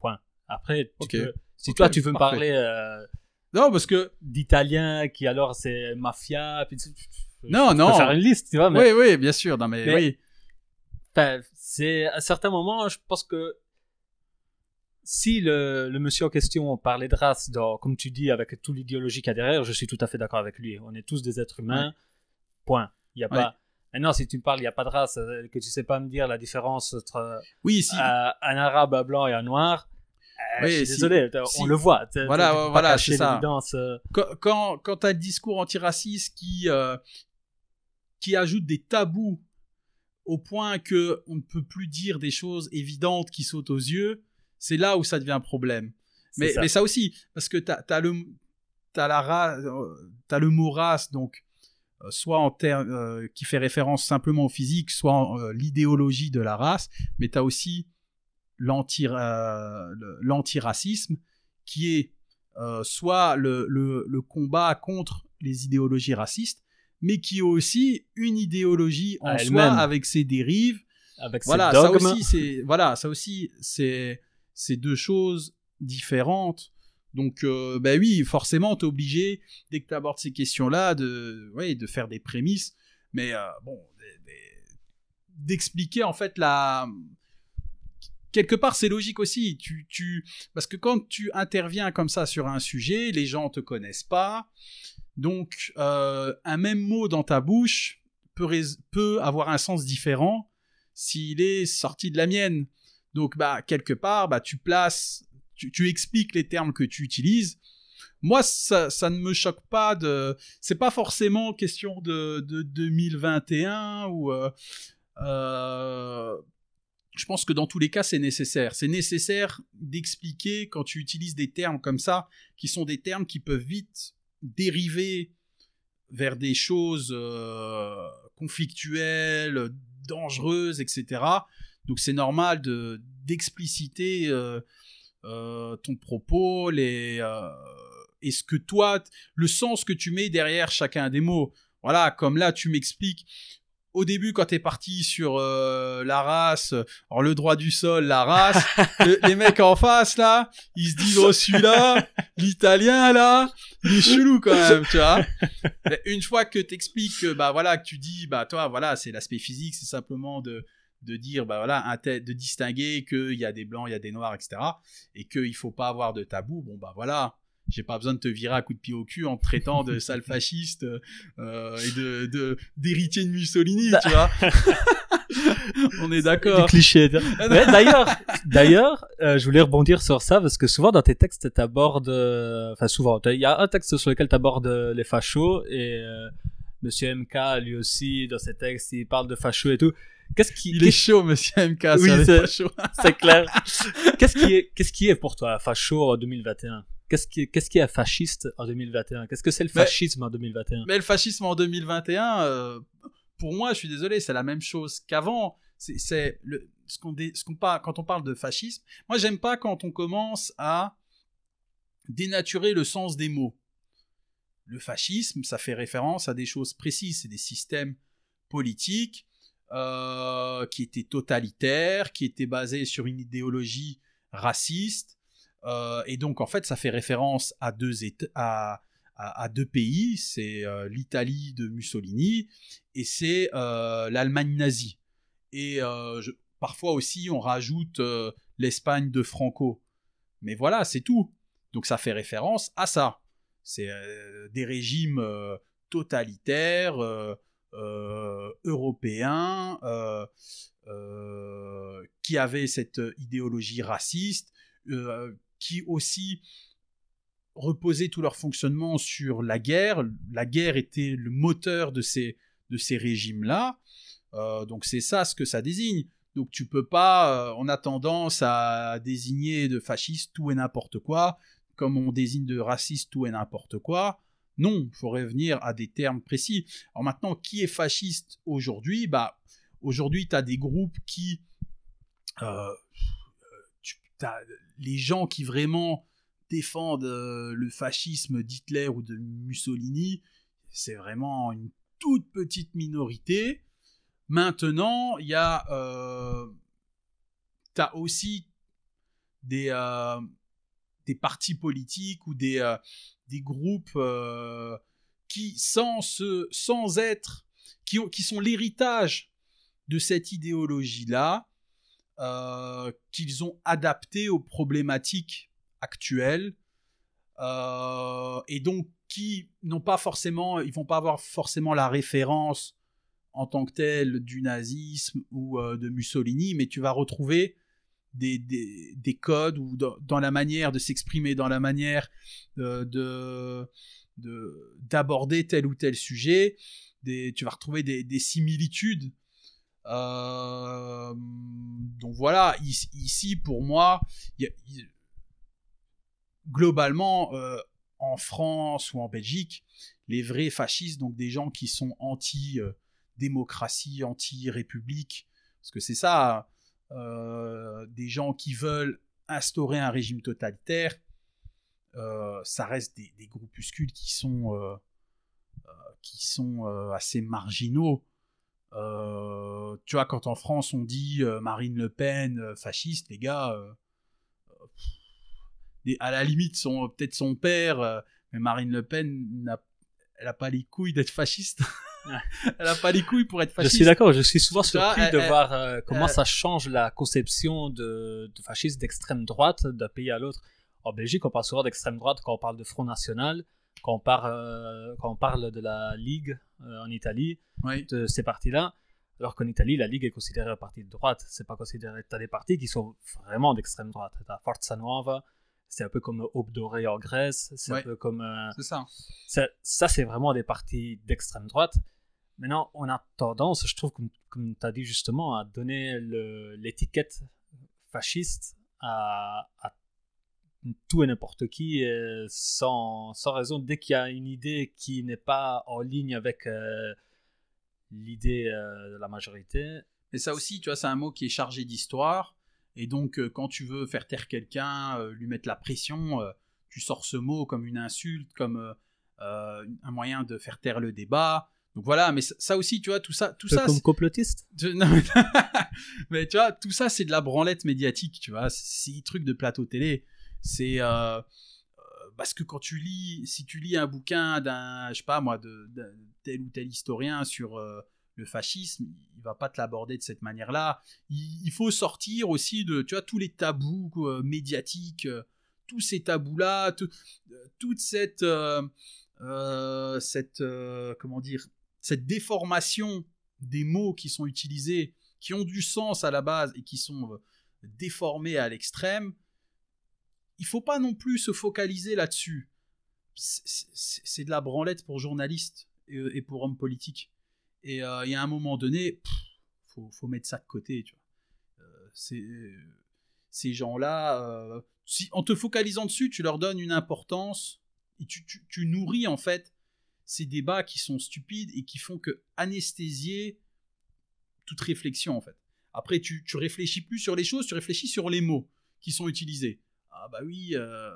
Point. Après, tu Ok. peux- si toi, tu veux me parler euh, Non, parce que d'italien, qui alors c'est mafia, puis tu- non, je non. peux faire une liste, tu vois. Mais, Oui, oui, bien sûr. Non, mais, Mais- oui. enfin, c'est à certains moments, je pense que si le, le monsieur en question parlait de race, dans- comme tu dis, avec toute l'idéologie qu'il y a derrière, je suis tout à fait d'accord avec lui. On est tous des êtres humains. Point. Il y a Ouais. pas. Maintenant, si tu me parles, il n'y a pas de race, euh, que tu sais pas me dire la différence entre euh, Oui, si. un arabe, un blanc et un noir. Euh, Oui, je suis si- désolé, on le voit. Voilà, voilà, c'est ça. euh. quand, quand, quand tu as le discours antiraciste qui, euh, qui ajoute des tabous au point que on ne peut plus dire des choses évidentes qui sautent aux yeux, c'est là où ça devient un problème. Mais ça. mais ça aussi, parce que tu as, le, la ra- euh, le mot race, donc soit en termes euh, qui fait référence simplement au physique, soit l'idéologie de la race, mais tu as aussi l'antiracisme qui est euh, soit le, le, le combat contre les idéologies racistes, mais qui est aussi une idéologie en soi avec ses dérives. Avec voilà, ça aussi, c'est voilà, ça aussi, c'est c'est deux choses différentes. Donc, euh, bah oui, forcément, t'es obligé dès que tu abordes ces questions-là de, ouais, de faire des prémices, mais euh, bon, d'expliquer en fait la quelque part c'est logique aussi tu tu parce que quand tu interviens comme ça sur un sujet les gens te connaissent pas donc euh, un même mot dans ta bouche peut peut avoir un sens différent s'il est sorti de la mienne. Donc, bah, quelque part, bah, tu places, tu, tu expliques les termes que tu utilises. Moi, ça, ça ne me choque pas de. C'est pas forcément question de, de 2021 ou. euh, euh, je pense que dans tous les cas, c'est nécessaire. C'est nécessaire d'expliquer quand tu utilises des termes comme ça, qui sont des termes qui peuvent vite dériver vers des choses euh, conflictuelles, dangereuses, etc. Donc c'est normal de d'expliciter euh, euh, ton propos, les et ce que toi, le sens que tu mets derrière chacun des mots. Voilà, comme là tu m'expliques. Au début, quand t'es parti sur euh, la race, alors le droit du sol, la race, *laughs* le- les mecs en face là, ils se disent oh celui-là, l'italien là, il est chelou quand même, tu vois. Mais une fois que t'expliques que bah voilà que tu dis bah toi voilà c'est l'aspect physique, c'est simplement de de dire, bah voilà, de distinguer qu'il y a des blancs, il y a des noirs, etc. Et qu'il faut pas avoir de tabou. Bon, bah voilà, j'ai pas besoin de te virer à coup de pied au cul en te traitant de *laughs* sale fasciste euh, et de d'héritier de, Mussolini, tu vois. *laughs* On est d'accord. cliché. *laughs* d'ailleurs, d'ailleurs, euh, je voulais rebondir sur ça parce que souvent dans tes textes, t'abordes, euh, enfin souvent, il y a un texte sur lequel t'abordes les fachos et Monsieur MK lui aussi dans ses textes, il parle de fachos et tout. Qu'est-ce qui Il est chaud, Monsieur MK. Oui, c'est clair. qu'est-ce qui est, qu'est-ce qui est pour toi facho en 2021 Qu'est-ce qui, qu'est-ce qui est fasciste en 2021 Qu'est-ce que c'est le fascisme en 2021 Mais le fascisme en 2021, euh, pour moi, je suis désolé, c'est la même chose qu'avant. C'est, le, ce qu'on, ce qu'on parle, quand on parle de fascisme. Moi, j'aime pas quand on commence à dénaturer le sens des mots. Le fascisme, ça fait référence à des choses précises, c'est des systèmes politiques euh, qui étaient totalitaires, qui étaient basés sur une idéologie raciste, euh, et donc, en fait, ça fait référence à deux, à, à, deux pays. C'est euh, l'Italie de Mussolini et c'est euh, l'Allemagne nazie. Et parfois aussi, on rajoute l'Espagne de Franco. Mais voilà, c'est tout. Donc, ça fait référence à ça. C'est des régimes totalitaires, européens, qui avaient cette idéologie raciste, qui aussi reposaient tout leur fonctionnement sur la guerre. La guerre était le moteur de ces, de ces régimes-là. Euh, donc c'est ça ce que ça désigne. Donc tu peux pas, euh, on a tendance à désigner de fasciste tout et n'importe quoi, comme on désigne de raciste tout et n'importe quoi. Non, il faut revenir à des termes précis. Alors maintenant, qui est fasciste aujourd'hui? Bah, aujourd'hui, tu as des groupes qui euh, les gens qui vraiment défendent euh, le fascisme d'Hitler ou de Mussolini, c'est vraiment une toute petite minorité. Maintenant, il y a, euh, aussi des, euh, des partis politiques ou des, groupes qui, sans, ce, sans être, qui sont l'héritage de cette idéologie-là, euh, qu'ils ont adapté aux problématiques actuelles euh, et donc qui n'ont pas forcément, ils vont pas avoir forcément la référence en tant que telle du nazisme ou euh, de Mussolini, mais tu vas retrouver des, des, des codes ou dans, la manière de s'exprimer, dans la manière de d'aborder tel ou tel sujet, des, tu vas retrouver des similitudes euh, donc voilà, ici, pour moi, globalement, euh, en France ou en Belgique, les vrais fascistes, donc des gens qui sont anti-démocratie, anti-république, parce que c'est ça, euh, des gens qui veulent instaurer un régime totalitaire, ça reste des, des, groupuscules qui sont, qui sont assez marginaux. Euh, tu vois, quand en France on dit euh, Marine Le Pen euh, fasciste, les gars, à la limite, son, peut-être son père, mais Marine Le Pen n'a elle a pas les couilles d'être fasciste. *laughs* elle a pas les couilles pour être fasciste. Je suis d'accord, je suis souvent surpris de voir comment ça change la conception de, de fascisme d'extrême droite d'un pays à l'autre. En Belgique, on parle souvent d'extrême droite quand on parle de Front National quand on, parle, euh, quand on parle de la Ligue euh, en Italie, de ces partis-là, alors qu'en Italie, la Ligue est considérée un parti de droite. C'est pas considéré. T'as des partis qui sont vraiment d'extrême droite. T'as Forza Nuova, c'est un peu comme Aube Dorée en Grèce, c'est un peu comme. Euh, c'est ça. Ça, c'est vraiment des partis d'extrême droite. Maintenant, on a tendance, je trouve, comme, comme tu as dit justement, à donner l'étiquette fasciste à, à tout et n'importe qui euh, sans, sans, raison. Dès qu'il y a une idée qui n'est pas en ligne avec euh, l'idée euh, de la majorité. Mais ça aussi, tu vois, c'est un mot qui est chargé d'histoire. Et donc, quand tu veux faire taire quelqu'un, lui mettre la pression, tu sors ce mot comme une insulte, comme un moyen de faire taire le débat. Donc voilà, mais ça aussi, tu vois, tout ça, tout ça. Comme complotiste. *laughs* *laughs* mais... tu vois, tout ça, c'est de la branlette médiatique, tu vois. C'est des trucs de plateau télé. C'est euh, euh, parce que quand tu lis, si tu lis un bouquin d'un, je sais pas moi, de, tel ou tel historien sur euh, le fascisme, il va pas te l'aborder de cette manière-là. Il, faut sortir aussi de, tu vois, tous les tabous médiatiques, tous ces tabous-là, toute cette, cette, comment dire, cette déformation des mots qui sont utilisés, qui ont du sens à la base et qui sont déformés à l'extrême, il faut pas non plus se focaliser là-dessus. C'est de la branlette pour journalistes et, pour hommes politiques. Et euh, il y a un moment donné, il faut, mettre ça de côté. Euh, ces gens-là, euh, en te focalisant dessus, tu leur donnes une importance et tu, tu, nourris en fait ces débats qui sont stupides et qui font que anesthésier toute réflexion en fait. Après, tu, tu réfléchis plus sur les choses, tu réfléchis sur les mots qui sont utilisés ah bah oui, euh,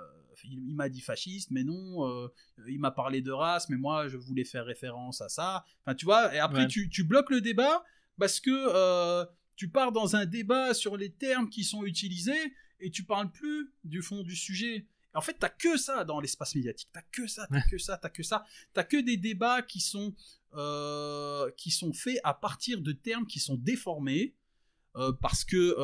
il, m'a dit fasciste, mais non, euh, il m'a parlé de race, mais moi je voulais faire référence à ça. Enfin, tu vois, et après tu, tu, bloques le débat parce que euh, tu pars dans un débat sur les termes qui sont utilisés et tu parles plus du fond du sujet. En fait, t'as que ça dans l'espace médiatique. T'as que ça, t'as que ça, t'as que ça. T'as que des débats qui sont qui sont faits à partir de termes qui sont déformés parce que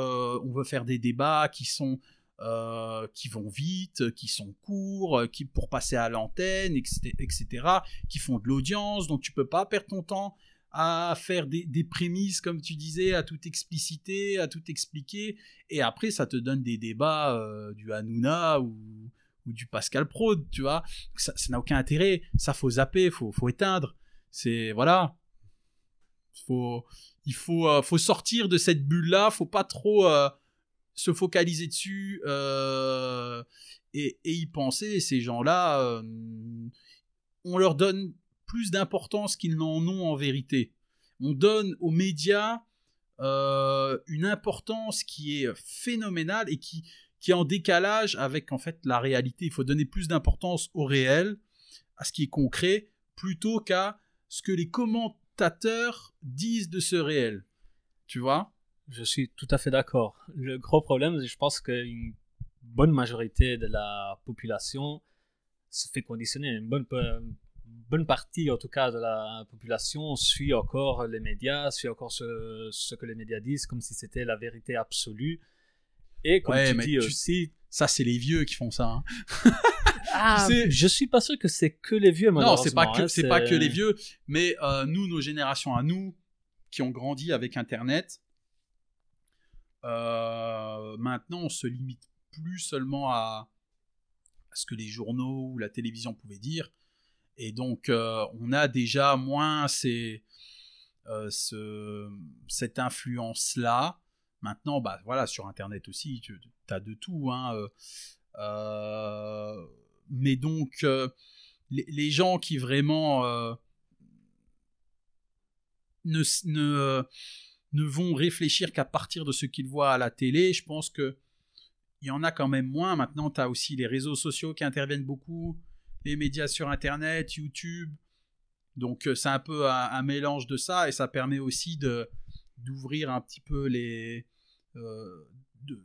on veut faire des débats qui sont euh, qui vont vite, qui sont courts, euh, qui pour passer à l'antenne, etc., qui font de l'audience, donc tu peux pas perdre ton temps à faire des, prémices, comme tu disais, à tout expliciter, à tout expliquer, et après ça te donne des débats euh, du Hanouna ou, du Pascal Pro, tu vois, ça n'a aucun intérêt, ça faut zapper, faut, faut éteindre, c'est, voilà, faut, il faut, faut sortir de cette bulle-là, faut pas trop se focaliser dessus euh, et, y penser. Ces gens-là, euh, on leur donne plus d'importance qu'ils n'en ont en vérité. On donne aux médias euh, une importance qui est phénoménale et qui, qui est en décalage avec en fait la réalité. Il faut donner plus d'importance au réel, à ce qui est concret, plutôt qu'à ce que les commentateurs disent de ce réel. Tu vois? Je suis tout à fait d'accord. Le gros problème, je pense qu'une bonne majorité de la population se fait conditionner. Une bonne, bonne partie, en tout cas, de la population suit encore les médias, suit encore ce, ce que les médias disent comme si c'était la vérité absolue. Et comme tu dis aussi... Ça, c'est les vieux qui font ça. Hein. *laughs* ah, je suis pas sûr que c'est que les vieux, Non, c'est pas que, hein, c'est pas que les vieux, mais euh, nous, nos générations à nous, qui ont grandi avec Internet, euh, maintenant, on se limite plus seulement à, ce que les journaux ou la télévision pouvaient dire. Et donc, euh, on a déjà moins euh, ce, cette influence-là. Maintenant, bah, voilà, sur Internet aussi, tu as de tout. Hein, mais donc, les, gens qui vraiment ne ne vont réfléchir qu'à partir de ce qu'ils voient à la télé. Je pense que il y en a quand même moins. Maintenant, tu as aussi les réseaux sociaux qui interviennent beaucoup, les médias sur Internet, YouTube. Donc, euh, c'est un peu un, mélange de ça et ça permet aussi de d'ouvrir un petit peu les. Euh, de,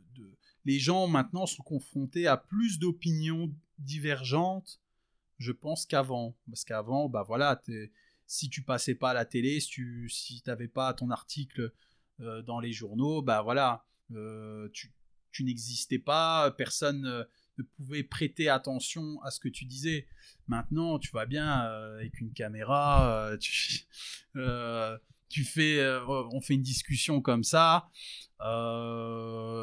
les gens maintenant sont confrontés à plus d'opinions divergentes, je pense, qu'avant. Parce qu'avant, bah voilà, si tu passais pas à la télé, si tu si n'avais pas ton article euh, dans les journaux, bah voilà, euh, tu, tu n'existais pas, personne euh, ne pouvait prêter attention à ce que tu disais. Maintenant, tu vas bien avec une caméra, tu, *laughs* tu fais, on fait une discussion comme ça,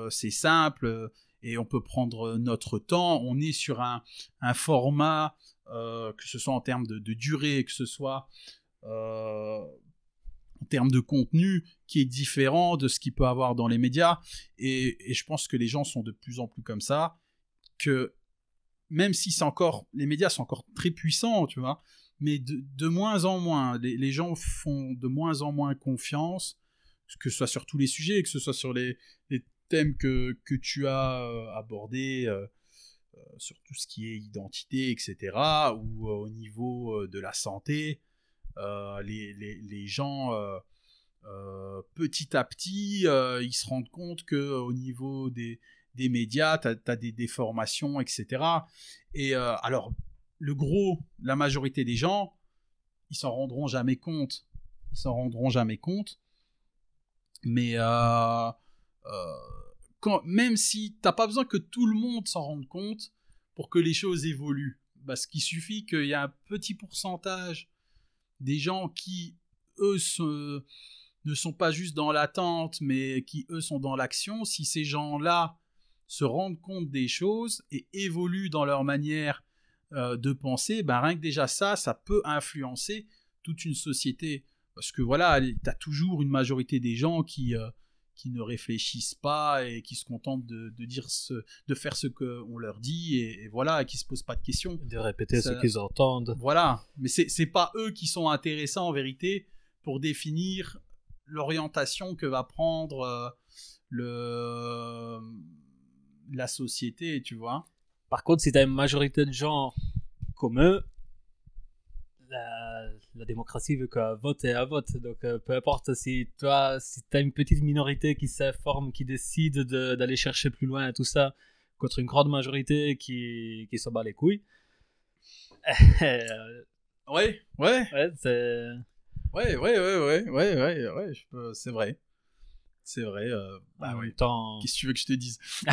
c'est simple et on peut prendre notre temps. On est sur un, un format que ce soit en termes de, durée, que ce soit euh, en termes de contenu, qui est différent de ce qu'il peut avoir dans les médias. Et, je pense que les gens sont de plus en plus comme ça, que même si c'est encore, les médias sont encore très puissants, tu vois, mais de, moins en moins, les, gens font de moins en moins confiance, que ce soit sur tous les sujets, que ce soit sur les, thèmes que, que, tu as euh, abordés. Euh, sur tout ce qui est identité, etc., ou euh, au niveau euh, de la santé, les, les, les, gens, petit à petit, ils se rendent compte qu'au niveau des, des médias, tu as, des déformations, etc. Et alors, le gros, la majorité des gens, ils s'en rendront jamais compte ils s'en rendront jamais compte. Mais euh, même si t'as pas besoin que tout le monde s'en rende compte pour que les choses évoluent, parce qu'il suffit qu'il y ait un petit pourcentage des gens qui, eux, ne sont pas juste dans l'attente, mais qui, eux, sont dans l'action, si ces gens-là se rendent compte des choses et évoluent dans leur manière euh, de penser, ben rien que déjà ça, ça peut influencer toute une société. Parce que voilà, tu as toujours une majorité des gens qui, euh, qui ne réfléchissent pas et qui se contentent de, dire ce, de faire ce qu'on leur dit et, voilà, et qui se posent pas de questions. De répéter ce qu'ils entendent. Voilà, mais c'est, c'est pas eux qui sont intéressants en vérité pour définir l'orientation que va prendre euh, le la société, tu vois. Par contre, si tu as une majorité de gens comme eux, la, la démocratie veut qu'un vote est un vote. Donc, euh, peu importe si toi, si tu as une petite minorité qui s'informe, qui décide d'aller chercher plus loin et tout ça, contre une grande majorité qui, qui s'en bat les couilles. *laughs* ouais, ouais. Ouais, c'est. Ouais, ouais, ouais, ouais, ouais, ouais, ouais, c'est vrai. C'est vrai. Euh, bah, oui. Temps... Qu'est-ce que tu veux que je te dise? *laughs*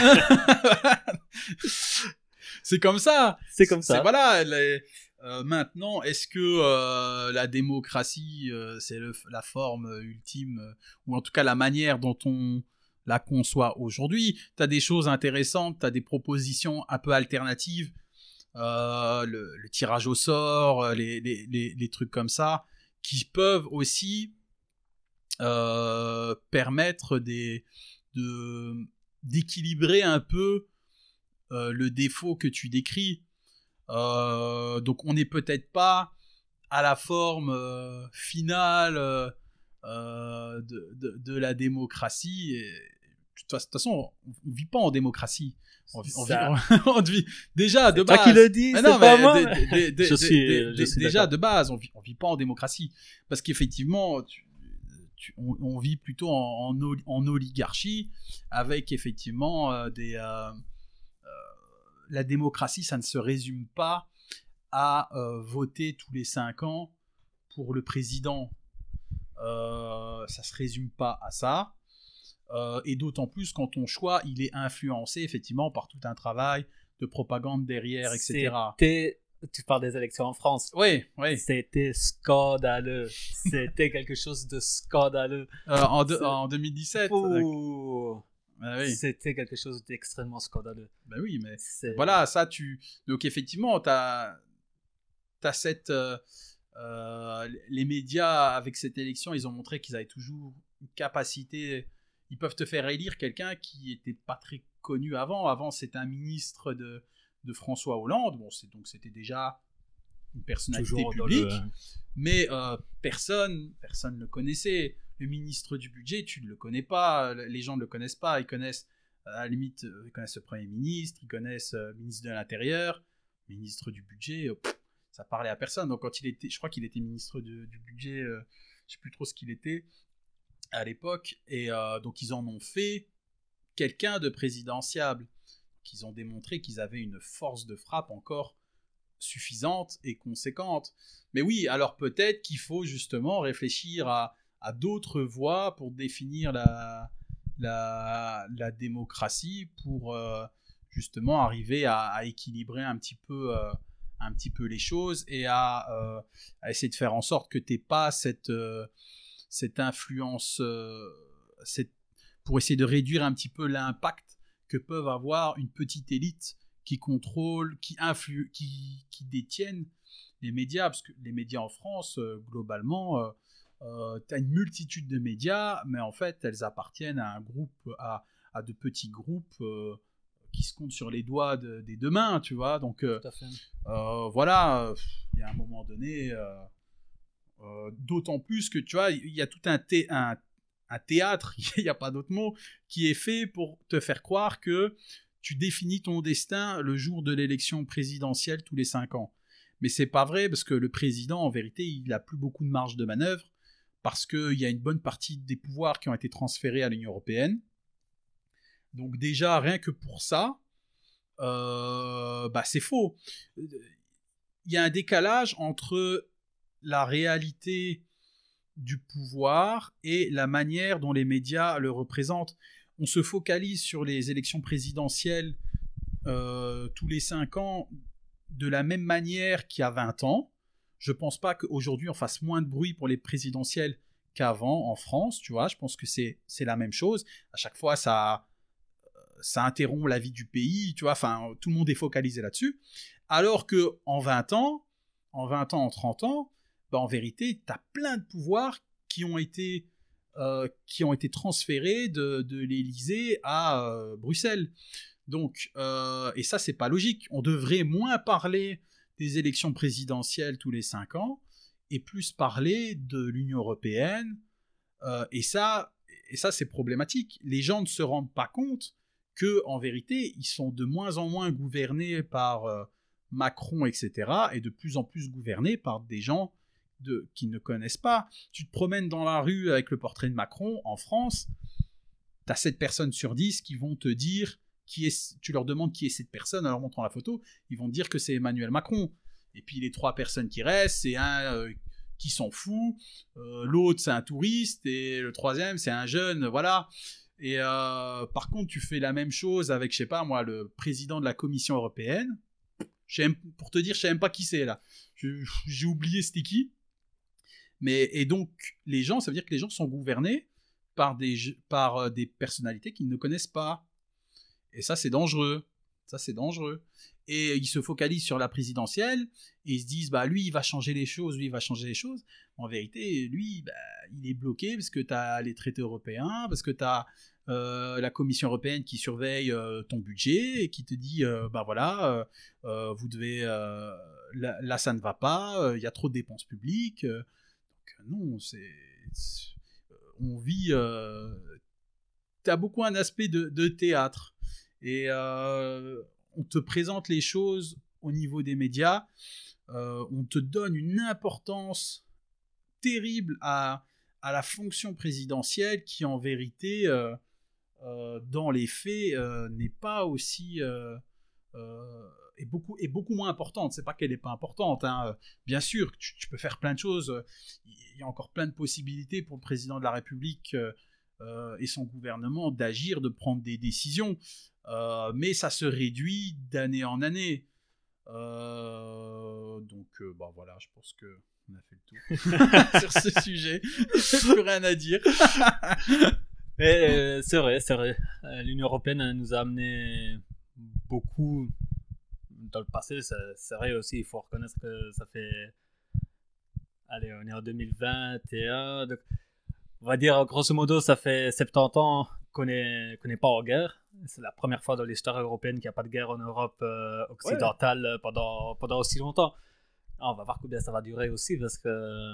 *laughs* C'est comme ça. C'est comme ça. Voilà. Euh, maintenant, est-ce que euh, la démocratie, c'est la forme ultime, ou en tout cas la manière dont on la conçoit aujourd'hui? Tu as des choses intéressantes, tu as des propositions un peu alternatives, le, tirage au sort, les, trucs comme ça, qui peuvent aussi euh, permettre d'équilibrer un peu euh, le défaut que tu décris? Euh, donc on n'est peut-être pas à la forme finale de, de, de, la démocratie. Et, de toute façon, on ne vit pas en démocratie. On vit, on vit, *laughs* déjà de base. Toi qui le dis, c'est pas moi. déjà de base, on vit, on vit pas en démocratie parce qu'effectivement, on, vit plutôt en, en, oligarchie, avec effectivement euh, des... Euh, euh, la démocratie, ça ne se résume pas à voter tous les cinq ans pour le président. ça se résume pas à ça. et d'autant plus quand ton choix, il est influencé effectivement par tout un travail de propagande derrière, etc. Tu parles des élections en France. Oui, oui. C'était scandaleux. C'était quelque chose de scandaleux. Euh, en, en, 2017 ah C'était quelque chose d'extrêmement scandaleux. Ben oui, mais voilà, ça, tu. Donc, effectivement, tu as, as, cette. Euh, euh, les médias, avec cette élection, ils ont montré qu'ils avaient toujours une capacité. Ils peuvent te faire élire quelqu'un qui n'était pas très connu avant. Avant, c'était un ministre de de François Hollande. Bon, c'est donc c'était déjà une personnalité publique, mais euh, personne, personne ne le connaissait. Le ministre du budget, tu ne le connais pas, les gens ne le connaissent pas, ils connaissent à la limite, euh, ils connaissent le premier ministre, ils connaissent le euh, ministre de l'Intérieur, ministre du budget, ça parlait à personne. Donc quand il était, je crois qu'il était ministre du budget, je je sais plus trop ce qu'il était à l'époque, et donc ils en ont fait quelqu'un de présidentiable qu'ils ont démontré qu'ils avaient une force de frappe encore suffisante et conséquente. Mais oui, alors peut-être qu'il faut justement réfléchir à, d'autres voies pour définir la, la, démocratie, pour euh, justement arriver à, équilibrer un petit peu... Euh, un petit peu les choses et à, euh, essayer de faire en sorte que tu n'aies pas cette, cette influence, pour essayer de réduire un petit peu l'impact que peuvent avoir une petite élite qui contrôle, qui influe, qui, qui les médias, parce que les médias en France, globalement, euh, euh, tu as une multitude de médias, mais en fait, elles appartiennent à un groupe, à, à de petits groupes qui se comptent sur les doigts des deux mains, tu vois. Donc, voilà, il y a un moment donné, d'autant plus que, tu vois, il y a tout un, un un théâtre, *laughs* il n'y a pas d'autre mot, qui est fait pour te faire croire que tu définis ton destin le jour de l'élection présidentielle tous les cinq ans. Mais c'est pas vrai parce que le président, en vérité, il n'a plus beaucoup de marge de manœuvre parce qu'il y a une bonne partie des pouvoirs qui ont été transférés à l'Union européenne. Donc déjà, rien que pour ça, euh, bah c'est faux. Il y a un décalage entre la réalité du pouvoir et la manière dont les médias le représentent. On se focalise sur les élections présidentielles euh, tous les cinq ans de la même manière qu'il y a 20 ans. Je pense pas qu'aujourd'hui on fasse moins de bruit pour les présidentielles qu'avant en France, tu vois. Je pense que c'est la même chose. À chaque fois, ça, ça interrompt la vie du pays, tu vois. Enfin, tout le monde est focalisé là-dessus. Alors que en 20 ans, en 20 ans, en 30 ans, bah, en vérité, tu as plein de pouvoirs qui ont été, euh, qui ont été transférés de, de l'Élysée à euh, Bruxelles. Donc, euh, et ça, c'est pas logique. On devrait moins parler des élections présidentielles tous les 5 ans et plus parler de l'Union européenne. et ça, et ça c'est problématique. Les gens ne se rendent pas compte que, en vérité, ils sont de moins en moins gouvernés par Macron, etc., et de plus en plus gouvernés par des gens de, qui ne connaissent pas. Tu te promènes dans la rue avec le portrait de Macron en France, tu as 7 personnes sur 10 qui vont te dire tu leur demandes qui est cette personne en leur montrant la photo, ils vont dire que c'est Emmanuel Macron. Et puis les trois personnes qui restent, c'est un euh, qui s'en fout, euh, l'autre c'est un touriste, et le troisième c'est un jeune, voilà. Et euh, par contre, tu fais la même chose avec, je sais pas moi, le président de la Commission européenne. Pour te dire, je sais même pas qui c'est là. J'ai oublié c'était qui. Mais, et donc, les gens, ça veut dire que les gens sont gouvernés par des, par des personnalités qu'ils ne connaissent pas. Et ça, c'est dangereux. Ça, c'est dangereux. Et ils se focalisent sur la présidentielle et ils se disent, bah, lui, il va changer les choses, lui, il va changer les choses. En vérité, lui, bah, il est bloqué parce que tu as les traités européens, parce que tu as euh, la Commission européenne qui surveille euh, ton budget et qui te dit, bah voilà, vous devez, là, ça ne va pas, il y a trop de dépenses publiques non, c'est. Euh, on vit. Euh, tu as beaucoup un aspect de, théâtre. Et euh, on te présente les choses au niveau des médias. on te donne une importance terrible à, à la fonction présidentielle qui, en vérité, dans les faits, n'est pas aussi est beaucoup, est beaucoup moins importante. C'est pas qu'elle n'est pas importante. Hein. Bien sûr, tu, peux faire plein de choses. Il y a encore plein de possibilités pour le président de la République euh, euh, et son gouvernement d'agir, de prendre des décisions. Euh, mais ça se réduit d'année en année. donc, bah voilà, je pense que on a fait le tour *laughs* sur ce sujet. *laughs* plus rien à dire. *laughs* c'est vrai, c'est vrai. L'Union européenne nous a amené beaucoup dans le passé, c'est vrai aussi, il faut reconnaître que ça fait. Allez, on est en 2021. Donc, on va dire, grosso modo, ça fait 70 ans qu'on n'est pas en guerre. C'est la première fois dans l'histoire européenne qu'il n'y a pas de guerre en Europe euh, occidentale pendant, pendant aussi longtemps. Ah, on va voir combien ça va durer aussi parce que.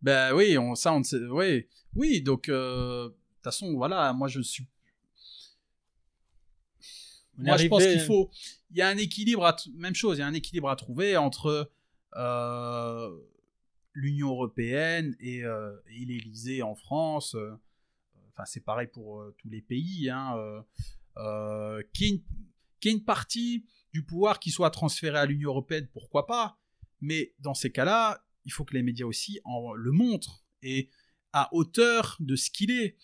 Ben oui, on, ça, on sait. Oui, oui donc, euh, de toute façon, voilà, moi je suis moi, je pense qu'il faut. Il y a un équilibre, à même chose, il y a un équilibre à trouver entre euh, l'Union européenne et, euh, l'Élysée en France. Euh, enfin, c'est pareil pour tous les pays. Hein, une partie du pouvoir qui soit transféré à l'Union européenne, pourquoi pas. Mais dans ces cas-là, il faut que les médias aussi le montrent et à hauteur de ce qu'il est.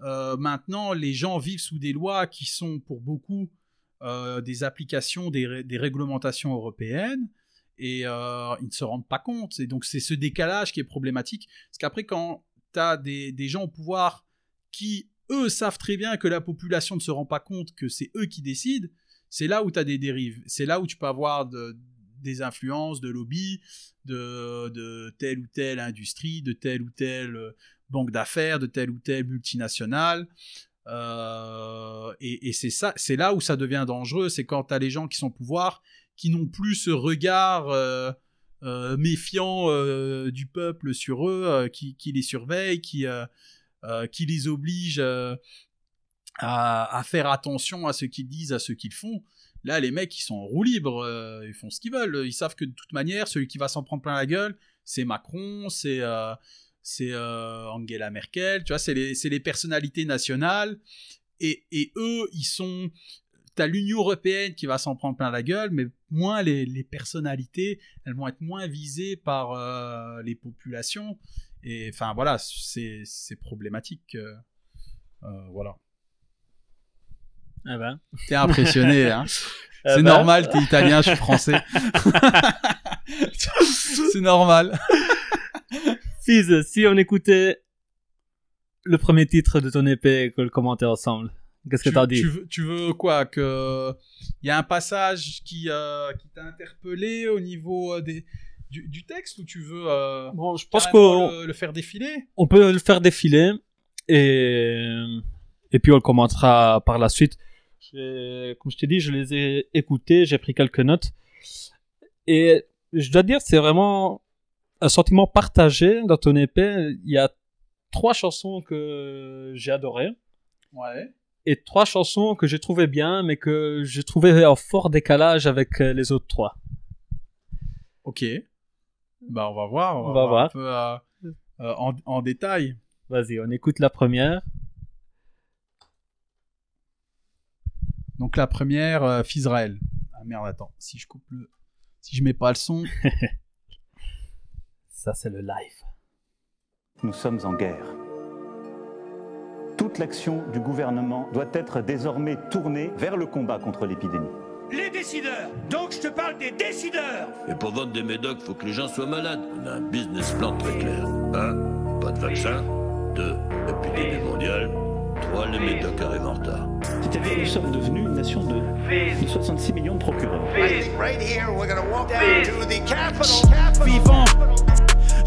maintenant, les gens vivent sous des lois qui sont pour beaucoup euh, des applications des, réglementations européennes et euh, ils ne se rendent pas compte. Et donc c'est ce décalage qui est problématique. Parce qu'après, quand tu as des, gens au pouvoir qui, eux, savent très bien que la population ne se rend pas compte que c'est eux qui décident, c'est là où tu as des dérives. C'est là où tu peux avoir des influences, de lobby, de, telle ou telle industrie, de telle ou telle euh, banque d'affaires, de telle ou telle multinationale. Euh, et, c'est c'est là où ça devient dangereux, c'est quand tu as les gens qui sont au pouvoir, qui n'ont plus ce regard euh, euh, méfiant du peuple sur eux, qui, les surveille, qui, qui les oblige à, faire attention à ce qu'ils disent, à ce qu'ils font. Là, les mecs, ils sont en roue libre, ils font ce qu'ils veulent. Ils savent que de toute manière, celui qui va s'en prendre plein la gueule, c'est Macron, c'est c'est euh, Angela Merkel, tu vois, c'est les, personnalités nationales. Et, eux, ils sont. T'as l'Union européenne qui va s'en prendre plein la gueule, mais moins les, les personnalités, elles vont être moins visées par euh, les populations. Et enfin voilà, c'est problématique. euh, euh, voilà. Ah ben. T'es impressionné, *laughs* hein Ah C'est ben. normal, t'es italien, je suis français. *laughs* c'est normal. Fizz, si on écoutait le premier titre de ton épée et qu'on le commentait ensemble, qu'est-ce que tu, t'en dis? tu veux, tu veux quoi? Que il y a un passage qui euh, qui t'a interpellé au niveau euh, des du, du texte ou tu veux euh, Bon, je pense qu'on le, le faire défiler? on peut le faire défiler et, et puis on le commentera par la suite. J'ai- Comme je t'ai dit, je les ai écoutés, j'ai pris quelques notes. Et je dois dire, c'est vraiment un sentiment partagé dans ton épée. Il y a trois chansons que j'ai adorées Ouais. Et trois chansons que j'ai trouvées bien, mais que j'ai trouvé en fort décalage avec euh, les autres trois. Ok. Bah on va voir. On va voir. un peu euh, euh, en, en détail. Vas-y, on écoute la première. Donc la première, euh, Fizrael. Ah merde, attends. Si je coupe le, si je mets pas le son. *laughs* Ça, c'est le live. Nous sommes en guerre. Toute l'action du gouvernement doit être désormais tournée vers le combat contre l'épidémie. Les décideurs Donc je te parle des décideurs Et pour vendre des médocs, faut que les gens soient malades. On a un business plan très clair. 1. Pas de vaccin. 2. Épidémie mondiale. 3. Les médocs arrivent en retard. C'est-à-dire que nous sommes devenus une nation de, de 66 millions de procureurs. Right here, we're gonna walk down to the Capitol. Capitol. vivant.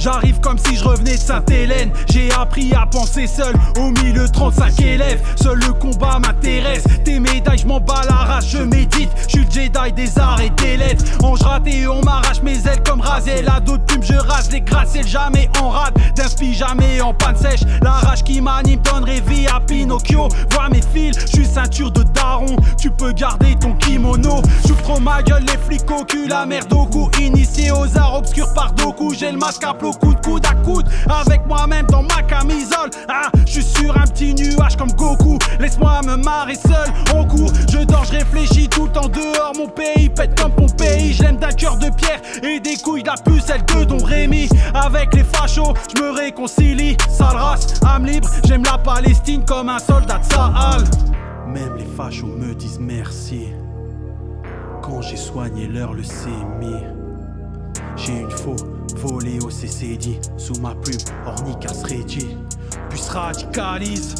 J'arrive comme si je revenais de Sainte-Hélène. J'ai appris à penser seul au milieu 35 élèves. Seul le combat m'intéresse. Tes médailles, je m'en bats la race, je médite. Je suis le Jedi des arts et des lettres. Ange raté, on m'arrache mes ailes comme Raziel. À d'autres plumes, je rase les gratte-ciel jamais en rade. D'inspi jamais en panne sèche. La rage qui m'anime donnerait vie à Pinocchio. Vois mes fils, je suis ceinture de daron. Tu peux garder ton kimono. J'ouvre trop ma gueule, les flics au cul, la merde au cou. Initié aux arts obscurs par Doku. J'ai le masque à plot, coude, coude à coude. Avec moi-même dans ma camisole. Ah, je suis sur un petit nuage comme Goku. Laisse-moi me marrer seul en cours. Je dors, je réfléchis tout temps dehors. Mon pays pète comme mon pays. Je l'aime d'un cœur de pierre et des couilles de la pucelle de Don Rémi. Avec les fachos, je me réconcilie. Sale race, âme libre. J'aime la Palestine comme un soldat de Sahel. Même les fachos me disent merci. J'ai soigné leur leucémie. J'ai une faux volée au CCD Sous ma plume, ornica serait dit Puis se radicalise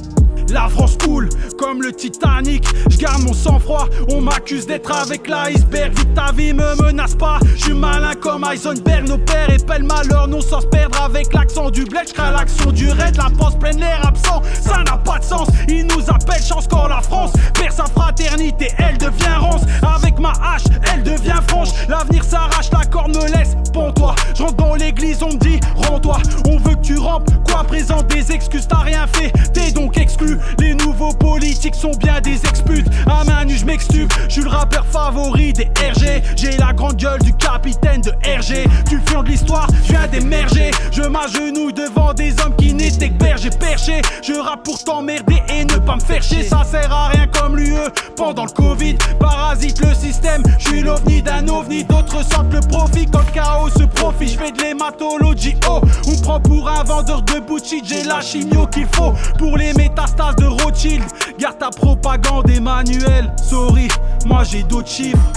la France coule comme le Titanic. Je garde mon sang-froid. On m'accuse d'être avec l'iceberg. Vite ta vie me menace pas. Je suis malin comme Heisenberg. Nos pères épellent malheur, non sans se perdre avec l'accent du bled. Je l'action du raid. La pense pleine l'air absent. Ça n'a pas de sens. Ils nous appellent chance quand la France perd sa fraternité. Elle devient ronce. Avec ma hache, elle devient franche. L'avenir s'arrache, la corde me laisse. Pends-toi. Je rentre dans l'église, on me dit rends-toi. On veut que tu rampes. Quoi présente des excuses, t'as rien fait. T'es donc exclu. Les nouveaux politiques sont bien des exputes. À main nue, je m'extube. Je suis le rappeur favori des RG. J'ai la grande gueule du capitaine de RG. Du fion de l'histoire, je viens d'émerger. Je m'agenouille devant des hommes qui n'étaient que bergers perchés. Je rappe pour t'emmerder et ne pas me faire chier. Ça sert à rien comme l'UE pendant le Covid. Parasite le système. Je suis l'ovni d'un ovni. D'autres sentent le profit quand le chaos se profite. Je fais de l'hématologie. Oh, on prend pour un vendeur de bullshit. J'ai la chimio qu'il faut pour les métastases de Rothschild. Garde ta propagande, Emmanuel. Sorry, moi j'ai d'autres chiffres.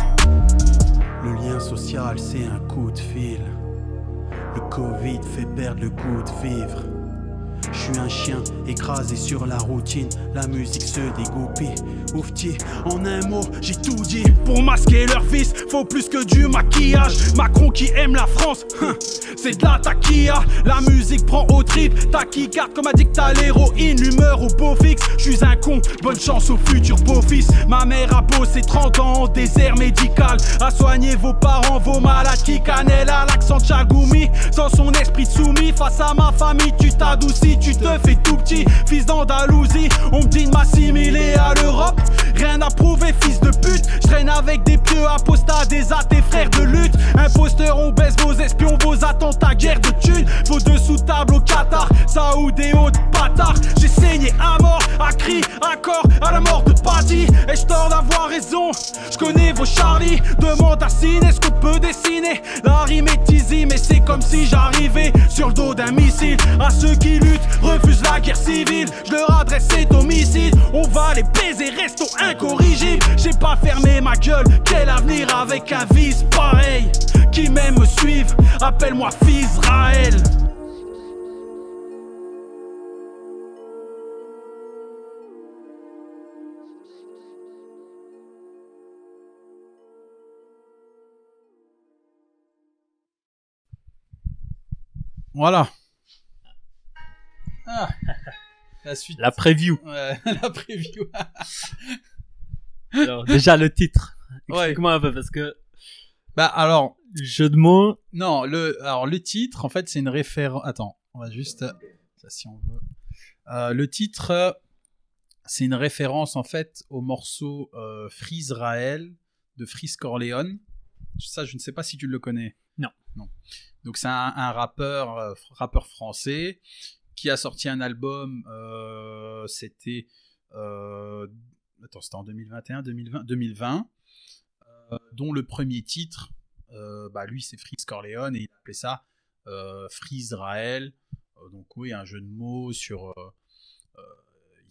Le lien social, c'est un coup de fil. Le Covid fait perdre le goût de vivre. Je suis un chien écrasé sur la routine, la musique se dégoupille. Oufti, en un mot, j'ai tout dit. Pour masquer leur vice, faut plus que du maquillage. Macron qui aime la France, hein, c'est de la taquilla. La musique prend au trip, taquicarte comme addict à l'héroïne, l'humeur au beau fixe. Je suis un con, bonne chance au futur beau-fils. Ma mère a bossé 30 ans en désert médical. À soigner vos parents, vos malades qui cannellent à l'accent de Chagoumi. Sans son esprit soumis, face à ma famille, tu t'adoucis, tu te fais tout petit. Fils d'Andalousie, on me dit de m'assimiler à l'Europe. Rien à prouver, fils de pute. Je traîne avec des pieux, apostats, des athées, frères de lutte. Imposteurs, on baisse vos espions, vos attentats, guerre de thunes. Vos dessous table au Qatar, Saoud et autres bâtards. J'ai saigné à mort, à cri, à corps, à la mort de Paddy. Et je tort d'avoir raison, je connais vos Charlie. Demande à Cine, est-ce qu'on peut dessiner? La rime est easy, mais c'est comme si j'arrivais sur le dos d'un missile. À ceux qui luttent, refusent la guerre civile. Je leur adresse cet homicide. On va les baiser, restons incorrigibles. J'ai pas fermé ma gueule, quel avenir avec un vice pareil Qui m'aime me suivre, appelle-moi Israël. Voilà. Ah. *laughs* La suite. La preview. Ouais, *laughs* la preview. Alors, déjà le titre. Ouais. Explique-moi un peu parce que bah alors, jeu de mots. non, le alors le titre en fait c'est une référence. Attends, on va juste ça si on veut. Euh, le titre c'est une référence en fait au morceau euh, Free Israel de Freeze Corleone. Ça, je ne sais pas si tu le connais. Non. Non. Donc c'est un, un rappeur, euh, rappeur français qui a sorti un album. euh, c'était, euh, attends, c'était en 2021, 2020, 2020, euh, dont le premier titre, euh, bah lui c'est Freeze Corleone et il appelait ça Free Israël. Donc oui, un jeu de mots sur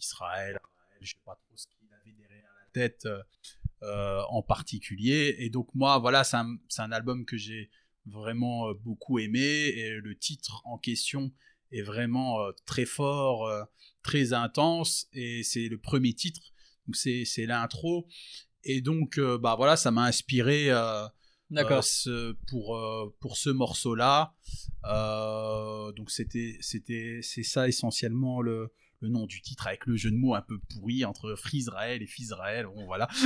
Israël. Je sais pas trop ce qu'il avait derrière la tête en particulier. Et donc moi, voilà, c'est un, un album que j'ai vraiment beaucoup aimé et le titre en question est vraiment euh, très fort, euh, très intense et c'est le premier titre. Donc c'est l'intro et donc euh, bah voilà, ça m'a inspiré. euh, ce- pour, euh, pour ce morceau-là. Euh, donc c'était c'était c'est ça essentiellement le, le nom du titre avec le jeu de mots un peu pourri entre Free Israël et Fizraël. Bon voilà. *laughs*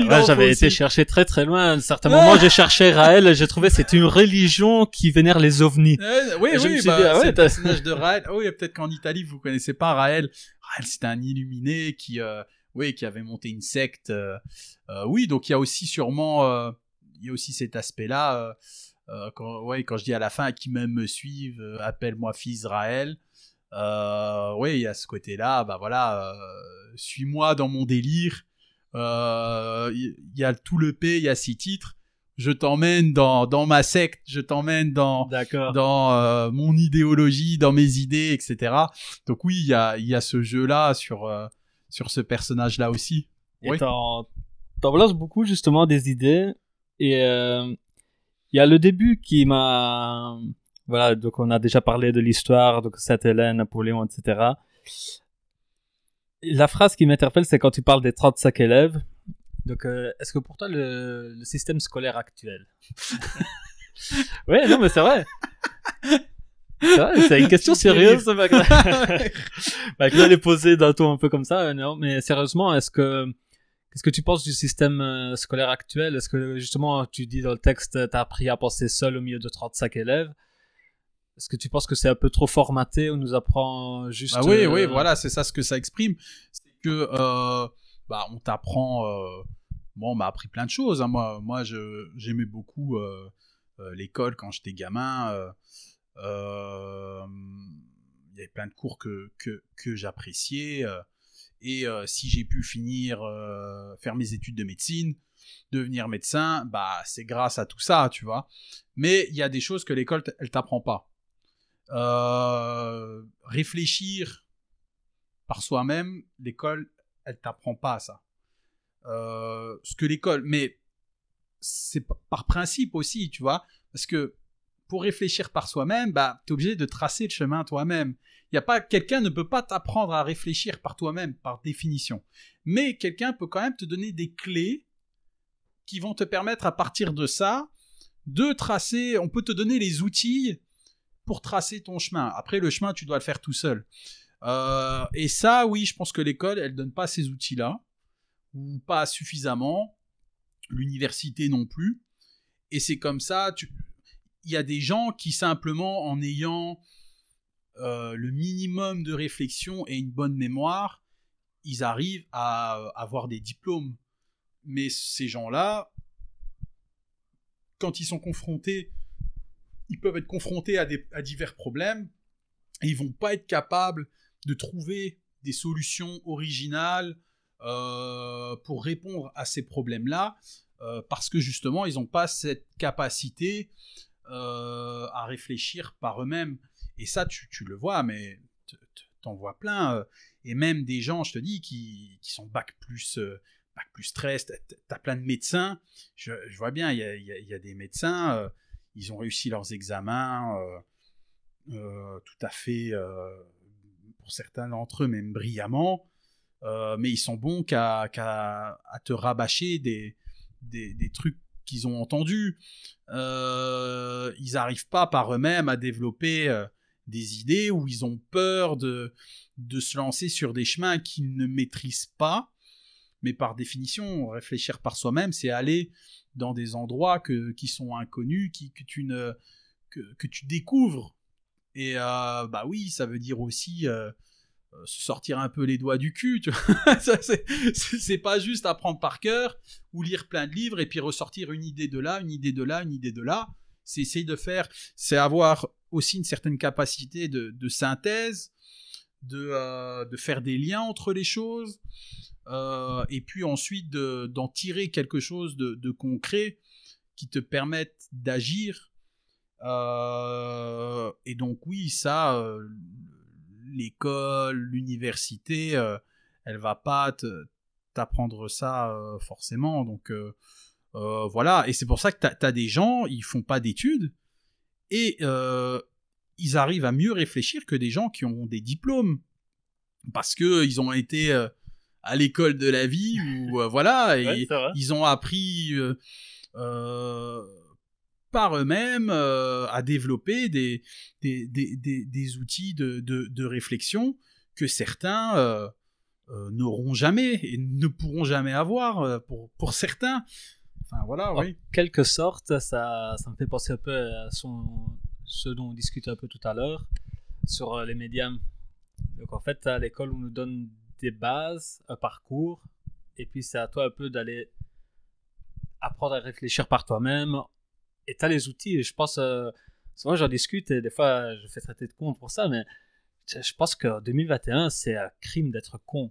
Ouais, j'avais été chercher très très loin. À un certain moment, j'ai cherché Raël j'ai trouvé que c'était une religion qui vénère les ovnis. Euh, oui, Et oui, suis bah, dit, ah ouais, c'est le t'as- personnage de Raël. Ah oui, peut-être qu'en Italie, vous connaissez pas Raël. Raël, c'était un illuminé qui, euh, oui, qui avait monté une secte. euh, oui, donc il y a aussi sûrement, il y a aussi cet aspect-là. Euh, quand, ouais, quand je dis à la fin, qui même me suivent, euh, appelle-moi fils Raël. Euh, oui, il y a ce côté-là. Bah voilà, suis-moi dans mon délire. Il y, y a tout le P, il y a six titres. Je t'emmène dans, dans ma secte, je t'emmène dans, dans mon idéologie, dans mes idées, etc. Donc oui, il y a, y a ce jeu-là sur, sur ce personnage-là aussi. Et Oui. t'en, t'en beaucoup justement des idées. Et euh, il y a le début qui m'a... Voilà, donc on a déjà parlé de l'histoire, donc Sainte-Hélène, Napoléon, etc. Et La phrase qui m'interpelle, c'est quand tu parles des 35 élèves. Donc, euh, est-ce que pour toi, le, le système scolaire actuel... *laughs* ouais, non, mais c'est vrai. C'est vrai, c'est une question sérieuse, ce mec *laughs* bah, je l'ai posé d'un ton un peu comme ça, euh, non, mais sérieusement, est-ce que, qu'est-ce que tu penses du système euh, scolaire actuel? Est-ce que, justement, tu dis dans le texte, t'as appris à penser seul au milieu de 35 élèves? Est-ce que tu penses que c'est un peu trop formaté, on nous apprend juste... Ah oui, euh, oui, voilà, c'est ça ce que ça exprime. C'est que, euh, bah, on t'apprend. Euh, moi, on m'a appris plein de choses. hein. Moi, moi, j'aimais beaucoup euh, euh, l'école quand j'étais gamin. euh, euh, Il y avait plein de cours que que, que j'appréciais. Et euh, si j'ai pu finir, euh, faire mes études de médecine, devenir médecin, bah, c'est grâce à tout ça, tu vois. Mais il y a des choses que l'école, elle t'apprend pas. Euh, réfléchir par soi-même, l'école, elle t'apprend pas ça. Ce que l'école, mais c'est par principe aussi, tu vois, parce que pour réfléchir par soi-même, bah, tu es obligé de tracer le chemin toi-même. Il y a pas quelqu'un ne peut pas t'apprendre à réfléchir par toi-même par définition. Mais quelqu'un peut quand même te donner des clés qui vont te permettre à partir de ça de tracer, on peut te donner les outils pour tracer ton chemin. Après, le chemin, tu dois le faire tout seul. Euh, et ça, oui, je pense que l'école, elle donne pas ces outils-là, ou pas suffisamment. L'université non plus. Et c'est comme ça, il y a des gens qui simplement, en ayant euh, le minimum de réflexion et une bonne mémoire, ils arrivent à avoir des diplômes. Mais ces gens-là, quand ils sont confrontés, ils peuvent être confrontés à, divers problèmes et ils vont pas être capables de trouver des solutions originales euh, pour répondre à ces problèmes-là euh, parce que justement ils n'ont pas cette capacité à réfléchir par eux-mêmes. Et ça, tu, tu le vois, mais t'en vois plein. euh, et même des gens, je te dis, qui, qui sont bac plus, euh, bac plus stress. T'as- T'as plein de médecins. Je, vois bien, il y a, y y a des médecins, euh, ils ont réussi leurs examens tout à fait, pour certains d'entre eux, même brillamment. Mais ils sont bons qu'à à te rabâcher des, des, des trucs qu'ils ont entendus. Ils n'arrivent pas par eux-mêmes à développer des idées ou ils ont peur de, de se lancer sur des chemins qu'ils ne maîtrisent pas. Mais par définition, réfléchir par soi-même, c'est aller dans des endroits que, qui sont inconnus, qui, que, tu ne, que, que tu découvres. Et euh, bah oui, ça veut dire aussi euh, euh, se sortir un peu les doigts du cul. *laughs* c'est c'est pas juste apprendre par cœur ou lire plein de livres et puis ressortir une idée de là, une idée de là, une idée de là. C'est essayer de faire, c'est avoir aussi une certaine capacité de, synthèse, de, euh, de faire des liens entre les choses, euh, et puis ensuite de- d'en tirer quelque chose de, concret qui te permette d'agir. Euh, et donc oui, ça, l'école, l'université, elle va pas t'apprendre ça forcément. Donc voilà, et c'est pour ça que tu as, des gens, ils font pas d'études et euh, ils arrivent à mieux réfléchir que des gens qui ont des diplômes parce que ils ont été euh, à l'école de la vie ou *laughs* euh, voilà et Ouais, ils ont appris par eux-mêmes à développer des, des, des, des, des outils de, de, de réflexion que certains n'auront jamais et ne pourront jamais avoir pour, pour certains. Enfin voilà, En oui. quelque sorte, ça, ça me fait penser un peu à son, ce dont on discutait un peu tout à l'heure sur euh, les médiums. Donc en fait, à l'école, on nous donne des bases, un parcours, et puis c'est à toi un peu d'aller apprendre à réfléchir par toi-même. Et tu as les outils, et je pense, euh, souvent j'en discute, et des fois je fais traiter de con pour ça, mais je pense qu'en 2021, c'est un crime d'être con.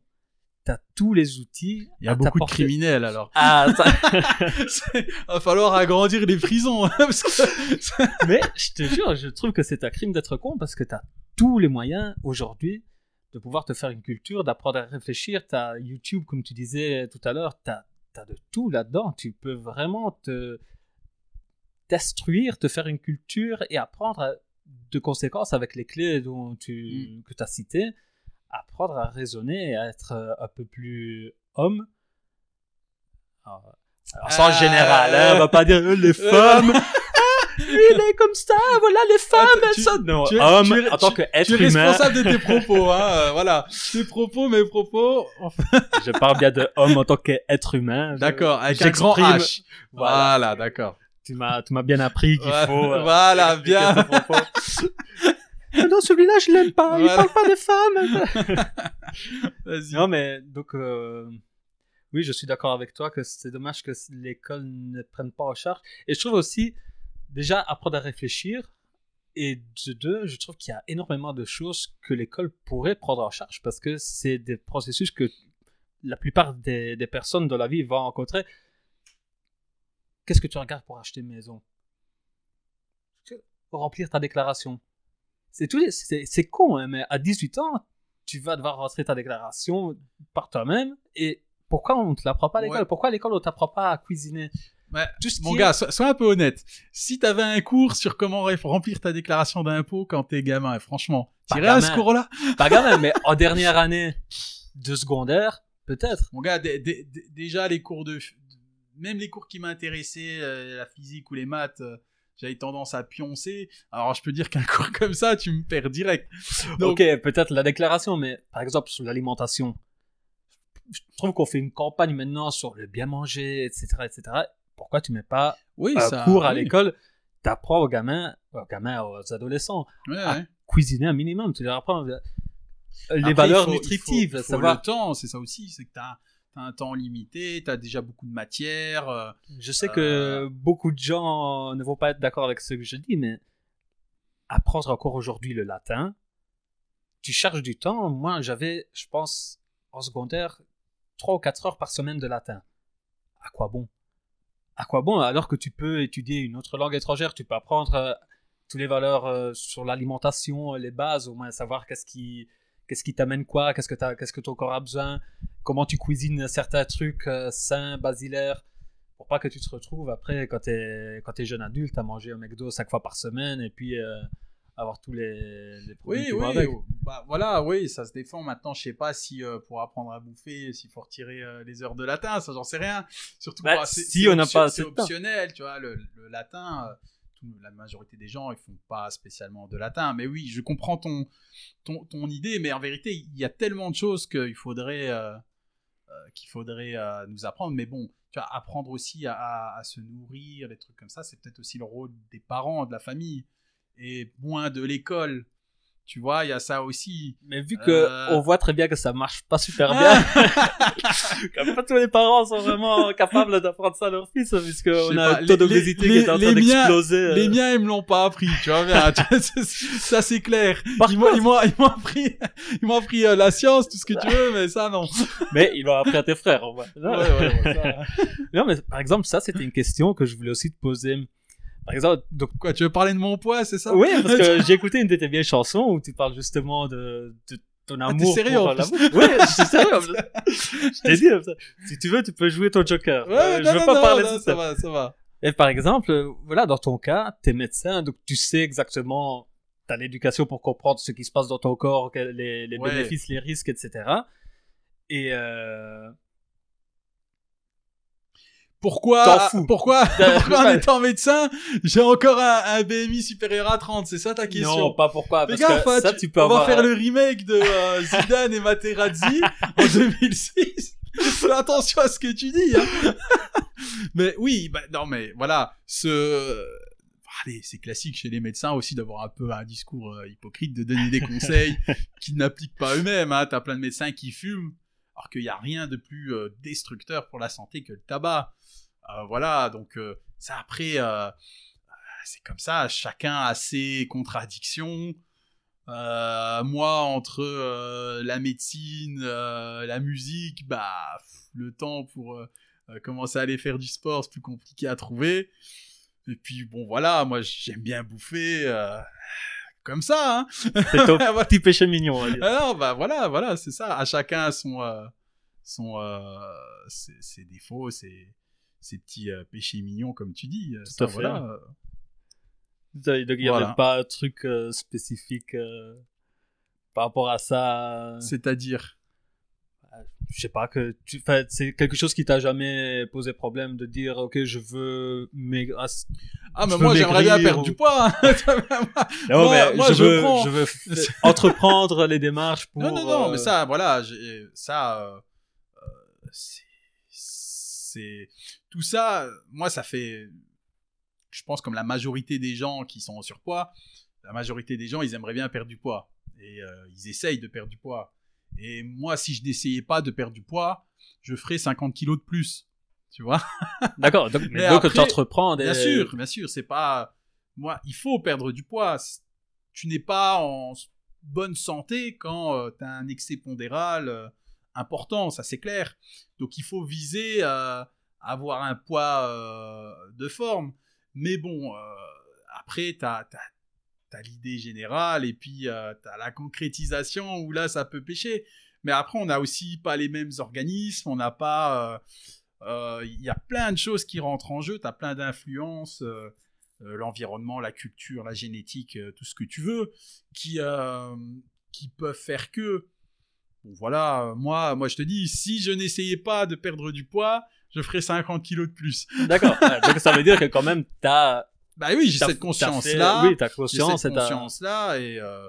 Tu as tous les outils. Il y a beaucoup de criminels alors. Ah, ça- *laughs* Il va falloir agrandir les prisons. hein, parce que- Mais je te jure, je trouve que c'est un crime d'être con parce que tu as tous les moyens aujourd'hui de pouvoir te faire une culture, d'apprendre à réfléchir. Tu as YouTube, comme tu disais tout à l'heure, tu as, de tout là-dedans. Tu peux vraiment te t'instruire, te faire une culture et apprendre de conséquence avec les clés dont tu, que tu as citées, apprendre à raisonner et à être euh, un peu plus homme. Alors, alors, sans Ah, général, hein, on va pas dire euh, les femmes. *laughs* Ah, il est comme ça, voilà les femmes, Ah, elles sont. Non, tu es- homme, tu es- en tant qu'être Tu es humain. responsable de tes propos, hein. *laughs* euh, voilà. Tes propos, mes propos. Je parle bien de homme en tant qu'être humain. D'accord, avec un grand j'exprime- H. Voilà. Voilà, d'accord. Tu m'as, tu m'as bien appris qu'il Ouais, faut. euh, voilà, bien. *laughs* non, celui-là, je l'aime pas. Il Voilà. parle pas des femmes. *laughs* Vas-y. non, mais donc, euh, oui, je suis d'accord avec toi que c'est dommage que l'école ne prenne pas en charge. Et je trouve aussi, déjà, apprendre à réfléchir. Et de deux, je trouve qu'il y a énormément de choses que l'école pourrait prendre en charge parce que c'est des processus que la plupart des, des personnes dans la vie vont rencontrer. Qu'est-ce que tu regardes pour acheter une maison? Remplir ta déclaration? C'est tout, c'est c'est con, hein, mais à 18 ans, tu vas devoir rentrer ta déclaration par toi-même. Et pourquoi on ne te l'apprend pas à l'école? Ouais. Pourquoi à l'école on t'apprend pas à cuisiner? Ouais, Mon gars, sois, sois un peu honnête. Si t'avais un cours sur comment remplir ta déclaration d'impôt quand t'es gamin, et franchement, t'irais à ce cours-là? Pas gamin, mais en *laughs* dernière année de secondaire, peut-être. Mon gars, dé- dé- dé- déjà les cours de... Même les cours qui m'intéressaient, euh, la physique ou les maths, euh, j'avais tendance à pioncer. Alors je peux dire qu'un *laughs* cours comme ça, tu me perds direct. Donc, ok, peut-être la déclaration, mais par exemple sur l'alimentation. Je trouve qu'on fait une campagne maintenant sur le bien manger, etc., etc. Pourquoi tu mets pas oui, un ça... cours à oui. l'école? T'apprends aux gamins, aux gamins, aux adolescents, Ouais, à ouais. cuisiner un minimum. Tu leur apprends euh, les Après, valeurs faut- nutritives, il faut, faut savoir le temps, c'est ça aussi, c'est que t'as Un temps limité, t'as déjà beaucoup de matière. euh, Je sais Euh. que beaucoup de gens ne vont pas être d'accord avec ce que je dis, mais apprendre encore aujourd'hui le latin, tu cherches du temps. Moi, j'avais, je pense, en secondaire, 3 ou 4 heures par semaine de latin. À quoi bon? À quoi bon? Alors que tu peux étudier une autre langue étrangère, tu peux apprendre euh, toutes les valeurs euh, sur l'alimentation, les bases, au moins savoir qu'est-ce qui qu'est-ce qui t'amène quoi, qu'est-ce que t'as, qu'est-ce que ton corps a besoin, comment tu cuisines certains trucs euh, sains, basilaires, pour pas que tu te retrouves après quand t'es quand t'es jeune adulte à manger au McDo cinq fois par semaine et puis euh, avoir tous les, les produits Oui, oui, avec. bah, voilà, oui, ça se défend. Maintenant, je sais pas si euh, pour apprendre à bouffer, s'il faut retirer euh, les heures de latin, ça j'en sais rien. Surtout Bah, c'est- si on n'a pas c'est assez optionnel, tu vois, le, le latin. La majorité des gens, ils font pas spécialement de latin. Mais oui, je comprends ton, ton, ton idée, mais en vérité, il y a tellement de choses qu'il faudrait, euh, euh, qu'il faudrait euh, nous apprendre. Mais bon, tu apprendre aussi à- à se nourrir, des trucs comme ça, c'est peut-être aussi le rôle des parents, de la famille, et moins de l'école. Tu vois, il y a ça aussi. Mais vu que Euh. on voit très bien que ça marche pas super bien, *laughs* comme pas tous les parents sont vraiment capables d'apprendre ça à leur fils, puisque on a un taux d'obésité les- qui est en train d'exploser. euh. Les miens, ils me l'ont pas appris, tu vois bien. *laughs* *laughs* ça, c'est clair. Par Ils m'ont, ils m'ont, ils m'ont appris, ils m'ont appris euh, la science, tout ce que tu veux, mais ça, non. Mais ils l'ont appris à tes frères. Ouais, ouais, ouais, ça. Non, mais par exemple, ça, c'était une question que je voulais aussi te poser. Par exemple, donc, Quoi, tu veux parler de mon poids, c'est ça? Oui, parce que *laughs* j'ai écouté une de tes vieilles chansons où tu parles justement de, de ton Ah, t'es amour sérieux, pour en la plus bouffe. Oui, je suis sérieux. *laughs* je t'ai dit, si tu veux, tu peux jouer ton joker. Ouais, Euh, non, je veux non, pas non, parler de ça ça. va, ça va. Et par exemple, voilà, dans ton cas, t'es médecin, donc tu sais exactement, t'as l'éducation pour comprendre ce qui se passe dans ton corps, les, les Ouais. bénéfices, les risques, etc. Et euh, Pourquoi, fous. pourquoi, *laughs* pourquoi en étant médecin, j'ai encore un, un BMI supérieur à 30, c'est ça ta question? non, pas pourquoi, parce gaffe, que ça, tu- tu peux on avoir. va faire le remake de euh, Zidane et Materazzi en *laughs* 2006. Fais attention à ce que tu dis. Hein. *laughs* mais oui, bah, non, mais voilà, ce. Allez, c'est classique chez les médecins aussi d'avoir un peu un discours euh, hypocrite, de donner des conseils qu'ils n'appliquent pas eux-mêmes. Hein. T'as plein de médecins qui fument, alors qu'il n'y a rien de plus euh, destructeur pour la santé que le tabac. Euh, voilà, donc euh, ça après, c'est comme ça, chacun a ses contradictions. Moi, entre la médecine, la musique, bah, le temps pour commencer à aller faire du sport, c'est plus compliqué à trouver. Et puis, bon, voilà, moi, j'aime bien bouffer comme ça. Hein. C'est ton *laughs* petit péché mignon. on va dire. Alors, bah voilà, voilà, c'est ça. À chacun son, euh, son, euh, ses, ses défauts, ses, ses petits euh, péchés mignons, comme tu dis. Euh, ça, à fait. voilà. Donc, il n'y avait pas un truc euh, spécifique par rapport à ça. C'est-à-dire? Je sais pas, que tu, c'est quelque chose qui t'a jamais posé problème de dire, ok, je veux maigrir. Ah, c'est- Ah, mais moi, j'aimerais bien perdre ou- du poids. hein. *laughs* Non, Moi- mais moi, je, je veux, prends. je veux f- entreprendre les démarches pour. non, non, non, euh, mais ça, voilà, j'ai- ça, euh, euh, c'est-. Tout ça, euh, moi, ça fait. Je pense comme la majorité des gens qui sont en surpoids, la majorité des gens, ils aimeraient bien perdre du poids. Et euh, ils essayent de perdre du poids. Et moi, si je n'essayais pas de perdre du poids, je ferais 50 kilos de plus. Tu vois *laughs* D'accord, donc, mais Mais donc après, tu entreprends des. Bien sûr, bien sûr, c'est pas. Moi, il faut perdre du poids. Tu n'es pas en bonne santé quand tu as un excès pondéral euh, important, ça c'est clair. Donc il faut viser euh, à avoir un poids euh, de forme. Mais bon, euh, après, tu as, l'idée générale et puis tu as la concrétisation où là, ça peut pêcher. Mais après, on n'a aussi pas les mêmes organismes, on n'a pas. euh, euh, Il y a plein de choses qui rentrent en jeu, tu as plein d'influences, euh, euh, l'environnement, la culture, la génétique, euh, tout ce que tu veux, qui, euh, qui peuvent faire que. Voilà, euh, moi, moi je te dis, si je n'essayais pas de perdre du poids, je ferais 50 kilos de plus. D'accord. Donc ça veut dire que quand même, t'as. Bah oui, j'ai cette conscience-là. Oui, J'ai conscience. cette conscience-là et, euh,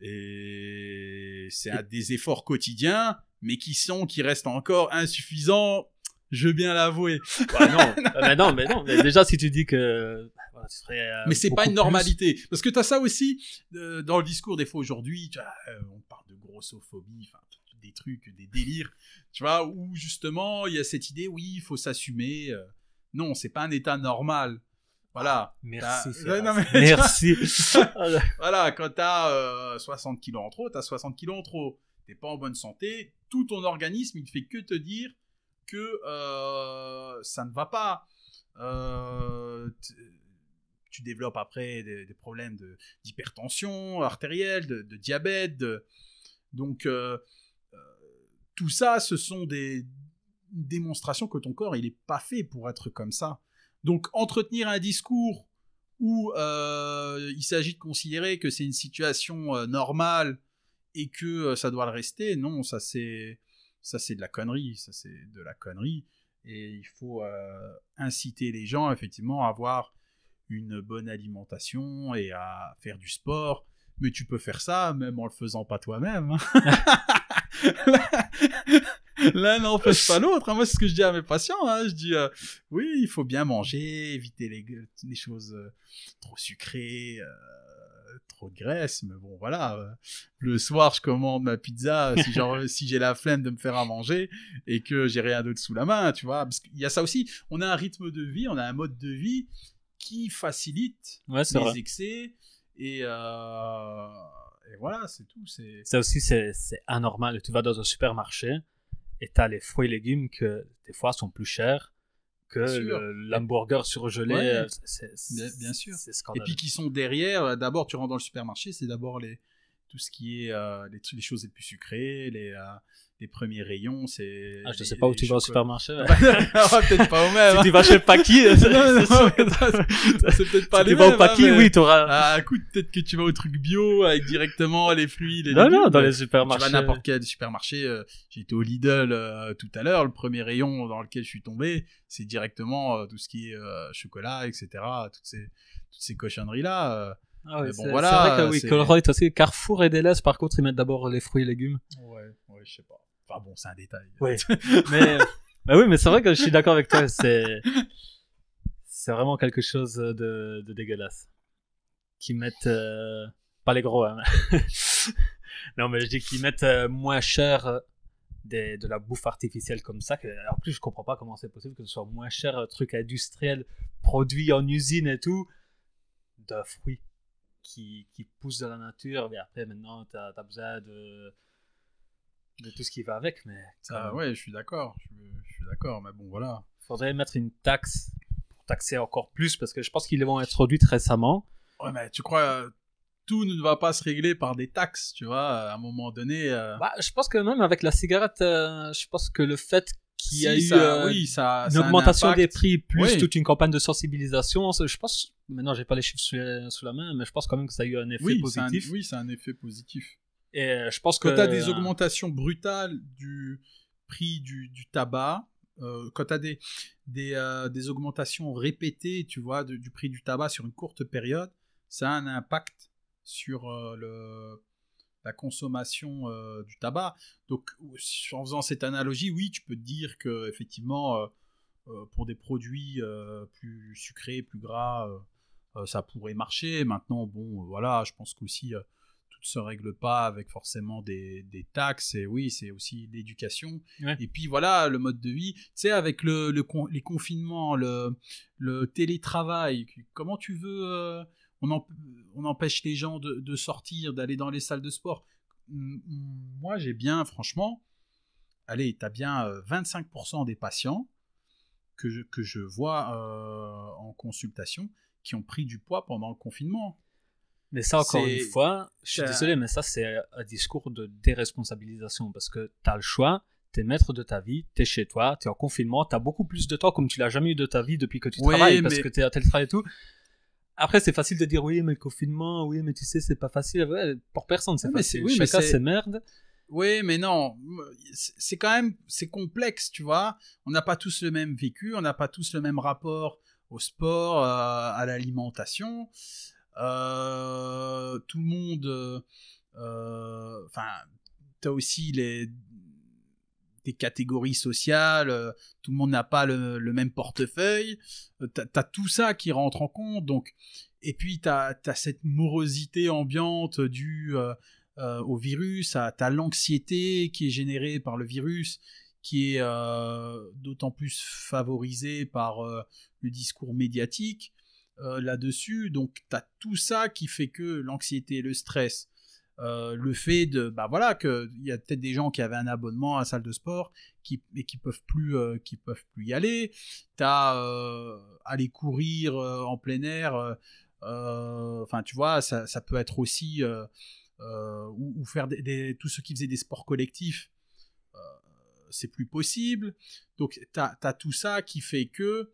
et c'est des efforts quotidiens, mais qui sont, qui restent encore insuffisants, je veux bien l'avouer. Ouais, non, Euh, *laughs* mais non, mais non. Mais déjà, si tu dis que. bah, ce serait, euh, Mais c'est pas une plus- normalité. Parce que tu as ça aussi euh, dans le discours des fois aujourd'hui. euh, on parle de grossophobie, enfin, des trucs, des délires, tu vois, où justement il y a cette idée, oui, il faut s'assumer. euh, non, c'est pas un état normal. Voilà. Merci. T'as- Firas. Ouais, non, mais- Merci. voilà, quand t'as euh, 60 kilos en trop, t'as 60 kilos en trop. T'es pas en bonne santé, tout ton organisme, il ne fait que te dire que euh, ça ne va pas. Euh, tu développes après des, des problèmes de- d'hypertension artérielle, de, de diabète. de- donc, euh, euh, tout ça, ce sont des démonstrations que ton corps, il n'est pas fait pour être comme ça. Donc, entretenir un discours où euh, il s'agit de considérer que c'est une situation euh, normale et que euh, ça doit le rester, non, ça c'est ça c'est de la connerie, ça c'est de la connerie. Et il faut inciter les gens effectivement à avoir une bonne alimentation et à faire du sport. Mais tu peux faire ça même en le faisant pas toi-même. *laughs* *laughs* L'un n'empêche pas *laughs* l'autre. hein. Moi, c'est ce que je dis à mes patients. hein. Je dis, euh, oui, il faut bien manger, éviter les, les choses euh, trop sucrées, euh, trop de graisse. Mais bon, voilà. le soir, je commande ma pizza si, genre, si j'ai la flemme de me faire à manger et que j'ai rien d'autre sous la main, tu vois. Parce qu'il y a ça aussi. On a un rythme de vie, on a un mode de vie qui facilite Ouais, les vrai. excès. Et, et voilà, c'est tout. C'est Ça aussi, c'est anormal. Tu vas dans un supermarché et tu as les fruits et légumes que des fois sont plus chers que l'hamburger surgelé. Ouais. euh, Bien- bien sûr. Et puis qui sont derrière, euh, d'abord tu rentres dans le supermarché, c'est d'abord les tout ce qui est euh, les, choses les plus sucrées, les, euh, les premiers rayons, c'est. Ah, je les- sais pas où tu vas au supermarché. ouais. *laughs* Ah, peut-être pas au même. si tu vas chez Paki, c'est peut-être pas si les tu vas au Paki, hein, mais- oui, tu auras. Ah, écoute, peut-être que tu vas au truc bio avec directement les fruits, les non, légumes. non, dans les Tu vas supermarchés. à n'importe quel supermarché. euh, été au Lidl euh, tout à l'heure. Le premier rayon dans lequel je suis tombé, c'est directement euh, tout ce qui est euh, chocolat, etc. Toutes ces, toutes ces cochonneries-là. euh. Ah oui, bon, voilà, c'est vrai que oui, Colruyt aussi. Carrefour et Deleuze, par contre, ils mettent d'abord les fruits et légumes. Ouais, ouais, je sais pas. Enfin bon, c'est un détail. Oui. *laughs* mais, bah oui, mais c'est vrai que je suis d'accord avec toi. C'est, c'est vraiment quelque chose de, de dégueulasse. Qui mettent, euh, pas les gros, hein. *laughs* non, mais je dis qu'ils mettent euh, moins cher euh, des, de la bouffe artificielle comme ça. Que, en plus, je comprends pas comment c'est possible que ce soit moins cher, un truc industriel, produit en usine et tout, de fruits qui, qui poussent de la nature. Mais après, maintenant, t'as, as besoin de, de tout ce qui va avec. Mais Ah même. ouais, je suis d'accord. Je, je suis d'accord, mais bon, voilà. faudrait mettre une taxe pour taxer encore plus parce que je pense qu'ils les vont introduites récemment. Ouais, mais tu crois tout ne va pas se régler par des taxes, tu vois À un moment donné. euh, Bah, je pense que même avec la cigarette, euh, je pense que le fait qu'il y a eu euh, oui, ça, une ça a un augmentation des prix plus Oui. toute une campagne de sensibilisation, je pense, maintenant j'ai pas les chiffres sous, la- sous la main, mais je pense quand même que ça a eu un effet Oui, c'est un, positif. oui, c'est un effet positif. Et euh, je pense que Quand tu as des augmentations brutales du prix du, du tabac, euh, quand tu as des, des, euh, des augmentations répétées, tu vois, de- du prix du tabac sur une courte période, ça a un impact sur euh, le, la consommation du tabac. Donc, en faisant cette analogie, oui, tu peux te dire que effectivement, pour des produits plus sucrés, plus gras, ça pourrait marcher. Maintenant, bon, voilà, je pense qu'aussi se règle pas avec forcément des, des taxes. Et oui, c'est aussi l'éducation. Ouais. Et puis voilà, le mode de vie. Tu sais, avec le, le con- les confinements, le, le télétravail, comment tu veux. euh, on, emp- on empêche les gens de, de sortir, d'aller dans les salles de sport? Moi, j'ai bien, franchement, allez, tu as bien euh, 25% des patients que je, que je vois euh, en consultation qui ont pris du poids pendant le confinement. Mais ça, encore une fois, je suis désolé, mais ça, c'est un discours de déresponsabilisation parce que tu as le choix, tu es maître de ta vie, tu es chez toi, tu es en confinement, tu as beaucoup plus de temps comme tu l'as jamais eu de ta vie depuis que tu Oui, travailles parce mais- que tu es à télétravail et tout. Après, c'est facile de dire oui, mais le confinement, oui, mais tu sais, c'est pas facile. Ouais, pour personne, c'est Oui, mais facile. c'est- oui, mais Chacun c'est- ses merdes. Oui, mais non, c'est c'est quand même, c'est complexe, tu vois. On n'a pas tous le même vécu, on n'a pas tous le même rapport au sport, euh, à l'alimentation. Euh, tout le monde, euh, euh, enfin, t'as aussi les des catégories sociales, tout le monde n'a pas le, même portefeuille, t'as as tout ça qui rentre en compte, donc, et puis t'as as cette morosité ambiante du, euh, au virus, tu as l'anxiété qui est générée par le virus, qui est d'autant plus favorisée par le discours médiatique là-dessus. Donc tu as tout ça qui fait que l'anxiété, le stress, le fait de bah voilà que il y a peut-être des gens qui avaient un abonnement à la salle de sport qui et qui peuvent plus qui peuvent plus y aller t'as aller courir en plein air enfin tu vois ça, ça, peut être aussi euh, ou, faire des, tout ce qui faisait des sports collectifs, euh, c'est plus possible. Donc tu as, tout ça qui fait que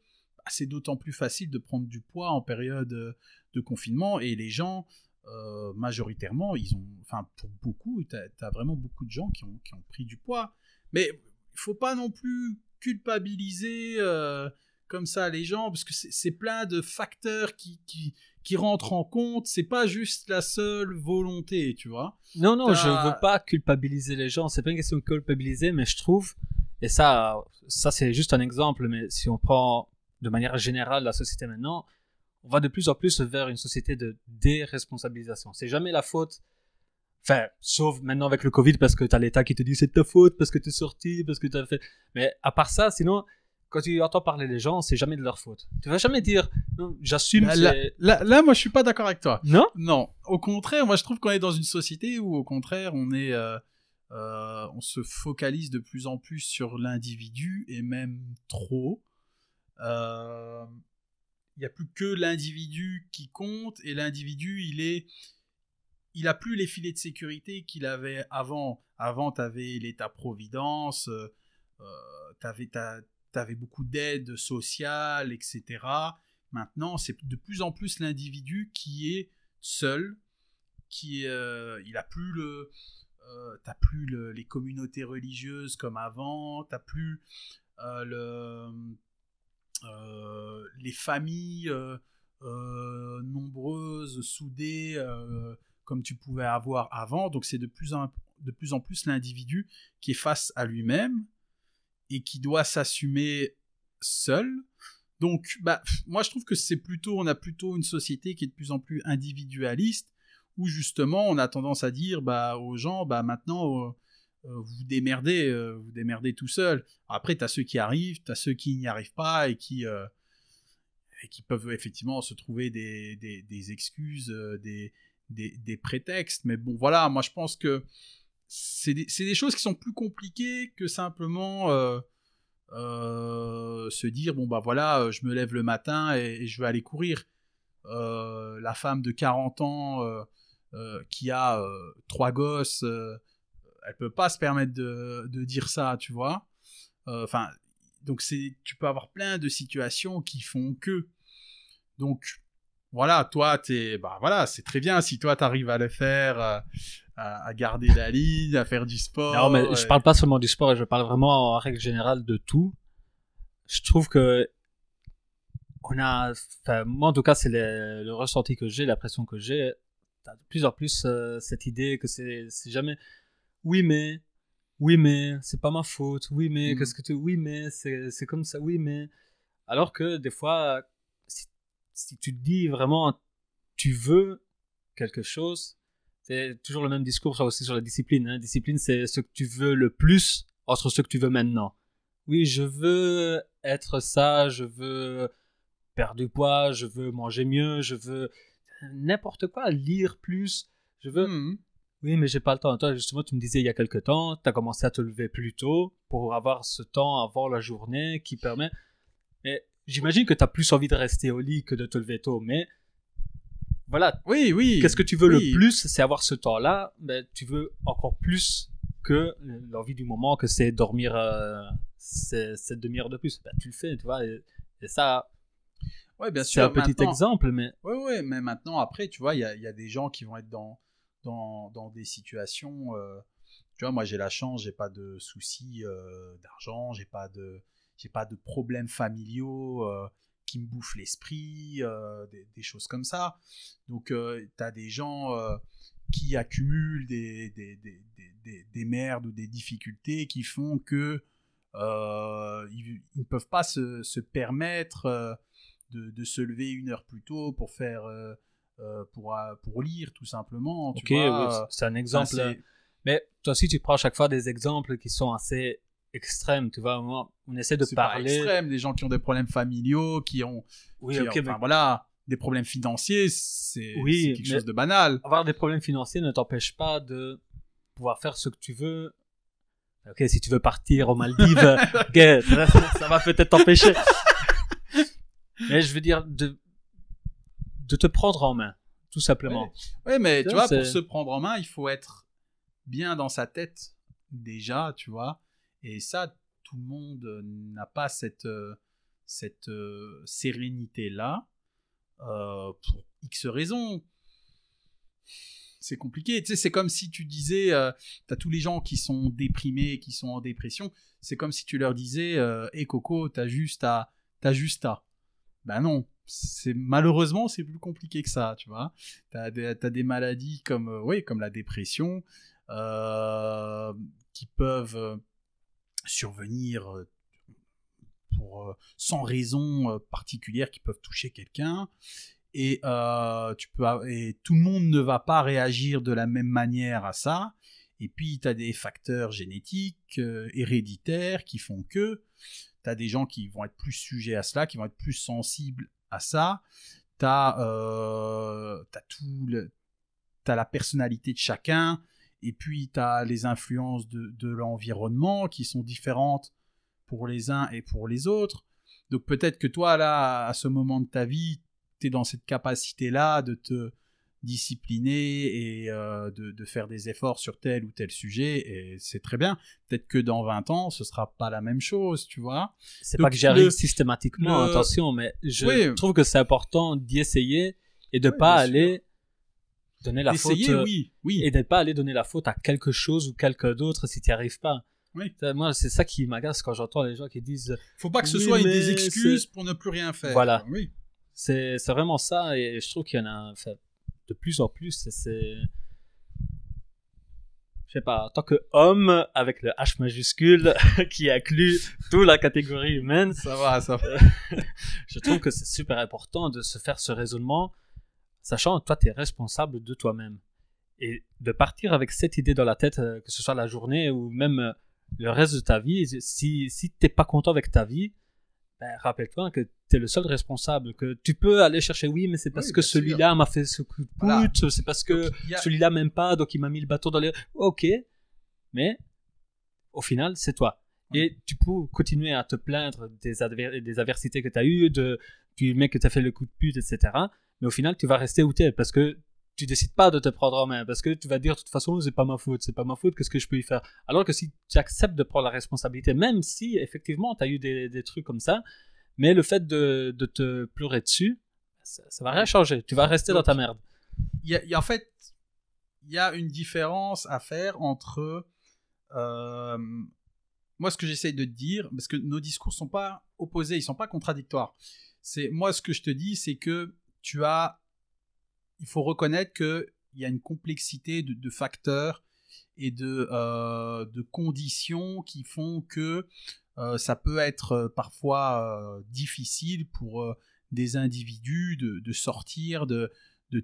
c'est d'autant plus facile de prendre du poids en période de confinement et les gens euh, majoritairement ils ont enfin pour beaucoup tu as, vraiment beaucoup de gens qui ont, qui ont pris du poids mais il faut pas non plus culpabiliser comme ça les gens parce que c'est plein de facteurs qui, qui, qui rentre en compte. C'est pas juste la seule volonté, tu vois. Non, non, je veux pas culpabiliser les gens. C'est pas une question de culpabiliser, mais je trouve, et ça, ça c'est juste un exemple, mais si on prend de manière générale la société maintenant, on va de plus en plus vers une société de déresponsabilisation. C'est jamais la faute. Enfin, sauf maintenant avec le Covid, parce que t'as l'État qui te dit c'est ta faute, parce que t'es sorti, parce que t'as fait. Mais à part ça, sinon, quand tu entends parler les gens, c'est jamais de leur faute. Tu vas jamais dire, j'assume. Là, là, là, moi, je suis pas d'accord avec toi. Non? Non. Au contraire, moi, je trouve qu'on est dans une société où, au contraire, on est, euh, euh, on se focalise de plus en plus sur l'individu et même trop. Euh, il n'y a plus que l'individu qui compte et l'individu, il est, il a plus les filets de sécurité qu'il avait avant. Avant, tu avais l'État-providence, tu avais ta tu avais beaucoup d'aide sociale, etc. Maintenant, c'est de plus en plus l'individu qui est seul, qui euh, il a plus le, euh, t'as plus les communautés religieuses comme avant, t'as plus euh, le, les familles nombreuses, soudées comme tu pouvais avoir avant. Donc c'est de plus en, de plus en plus l'individu qui est face à lui-même et qui doit s'assumer seul. Donc, bah, moi, je trouve que c'est plutôt, on a plutôt une société qui est de plus en plus individualiste, où justement, on a tendance à dire, bah, aux gens, bah, maintenant, euh, euh, vous démerdez, euh, vous démerdez tout seul. Après, tu as ceux qui arrivent, tu as ceux qui n'y arrivent pas et qui, et qui peuvent effectivement se trouver des, des, excuses, des, des, prétextes. Mais bon, voilà, moi, je pense que c'est des, choses qui sont plus compliquées que simplement euh, euh, se dire bon bah voilà euh, je me lève le matin et, je vais aller courir la femme de 40 ans qui a trois gosses elle peut pas se permettre de, de dire ça tu vois enfin donc c'est tu peux avoir plein de situations qui font que donc voilà, toi, t'es, bah voilà, c'est très bien si toi t'arrives à le faire, à, garder la ligne, à faire du sport. Non, mais je parle pas seulement du sport, je parle vraiment en règle générale de tout. Je trouve que on a, moi en tout cas, c'est le, ressenti que j'ai, l'impression que j'ai. T'as de plus en plus euh, cette idée que c'est, jamais, oui mais, oui mais, c'est pas ma faute, oui mais, mm. qu'est-ce que tu, oui mais, c'est, comme ça, oui mais. Alors que des fois, si, si tu te dis vraiment, tu veux quelque chose, c'est toujours le même discours aussi sur la discipline. Hein. Discipline, c'est ce que tu veux le plus entre ce que tu veux maintenant. Oui, je veux être ça, je veux perdre du poids, je veux manger mieux, je veux n'importe quoi, lire plus, je veux... Hmm. Oui, mais j'ai pas le temps. Toi, justement, tu me disais il y a quelque temps, tu as commencé à te lever plus tôt pour avoir ce temps avant la journée qui permet... Mais j'imagine que tu as plus envie de rester au lit que de te lever tôt, mais voilà. Oui, oui. Qu'est-ce que tu veux le plus C'est avoir ce temps-là. Ben, tu veux encore plus que l'envie du moment, que c'est dormir euh, cette demi-heure de plus. Ben, tu le fais, tu vois. Et, ça, ouais, bien sûr. C'est un petit exemple, mais. Oui, oui, mais maintenant, après, tu vois, il y a, des gens qui vont être dans, dans, des situations. Euh, tu vois, moi, j'ai la chance, j'ai pas de soucis euh, d'argent, j'ai pas de, j'ai pas de problèmes familiaux qui me bouffent l'esprit, euh, des, choses comme ça. Donc, euh, tu as des gens euh, qui accumulent des, des, des, merdes ou des difficultés qui font que ils ne peuvent pas se, se permettre de, se lever une heure plus tôt pour faire euh, pour, euh, pour lire tout simplement. Tu Ok, oui, euh, c'est un exemple. Mais toi aussi, tu prends à chaque fois des exemples qui sont assez extrêmes. Tu vois, on essaie de c'est pas parler. extrême, des gens qui ont des problèmes familiaux, qui ont, Oui, qui ok, ont- enfin, mais voilà, des problèmes financiers, c'est Oui, quelque chose de banal. avoir des problèmes financiers ne t'empêche pas de pouvoir faire ce que tu veux. Ok, si tu veux partir aux Maldives, *laughs* ça, ça va peut-être t'empêcher. *laughs* Mais je veux dire de de te prendre en main, tout simplement. Ouais, mais tu vois, pour se prendre en main, il faut être bien dans sa tête déjà, tu vois. Et ça, tout le monde euh, n'a pas cette, euh, cette euh, sérénité-là euh, pour X raisons. C'est compliqué. Tu sais, c'est comme si tu disais, euh, t'as tous les gens qui sont déprimés, qui sont en dépression. C'est comme si tu leur disais, hé Coco, t'as juste à, t'as juste à. Ben non. C'est malheureusement c'est plus compliqué que ça, tu vois. T'as des, t'as des maladies comme, euh, oui, comme la dépression euh, qui peuvent euh, survenir pour, sans raison particulière, qui peuvent toucher quelqu'un. Et, tu peux, et tout le monde ne va pas réagir de la même manière à ça. Et puis, tu as des facteurs génétiques, héréditaires, qui font que tu as des gens qui vont être plus sujets à cela, qui vont être plus sensibles à ça. Tu as, tout le, t'as la personnalité de chacun, et puis tu as les influences de, de l'environnement qui sont différentes pour les uns et pour les autres. Donc peut-être que toi, là, à ce moment de ta vie, tu es dans cette capacité-là de te discipliner et euh, de, de faire des efforts sur tel ou tel sujet, et c'est très bien. Peut-être que dans 20 ans, ce sera pas la même chose, tu vois. C'est pas que j'y arrive le- systématiquement, le- attention, mais je Oui. trouve que c'est important d'y essayer et de Oui, pas aller donner la faute oui, oui. et de pas aller donner la faute à quelque chose ou quelqu'un d'autre si tu n'y arrives pas. Oui. Moi, c'est ça qui m'agace quand j'entends les gens qui disent Faut pas que ce Oui, soit des excuses pour ne plus rien faire. Voilà. Oui. c'est c'est vraiment ça et je trouve qu'il y en a enfin, de plus en plus c'est- je sais pas en tant que homme avec le H majuscule *laughs* qui inclut toute la catégorie humaine Ça va, ça va. *laughs* je trouve que c'est super important de se faire ce raisonnement, sachant que toi, tu es responsable de toi-même. Et de partir avec cette idée dans la tête, euh, que ce soit la journée ou même euh, le reste de ta vie, si, si tu pas content avec ta vie, ben, rappelle-toi que tu es le seul responsable, que tu peux aller chercher, oui, mais c'est parce Oui, que celui-là m'a fait ce coup de Voilà. pute, c'est parce que a- celui-là m'aime pas, donc il m'a mis le bâton dans les... Ok, mais au final, c'est toi. Et tu peux continuer à te plaindre des, adver- des adversités que tu as eues, de, du mec que tu as fait le coup de pute, etc. Mais au final, tu vas rester où tu es parce que tu décides pas de te prendre en main, parce que tu vas dire de toute façon, c'est pas ma faute, c'est pas ma faute, qu'est-ce que je peux y faire? Alors que si tu acceptes de prendre la responsabilité, même si effectivement tu as eu des, des trucs comme ça, mais le fait de, de te pleurer dessus, ça, ça va rien changer. Tu vas rester dans ta merde. il y a- y a- en fait, il y a une différence à faire entre. euh, moi, ce que j'essaye de te dire, parce que nos discours sont pas opposés, ils sont pas contradictoires. C'est moi ce que je te dis, c'est que tu as, il faut reconnaître que il y a une complexité de, facteurs et de, euh, de conditions qui font que euh, ça peut être euh, parfois difficile pour des individus de, sortir de,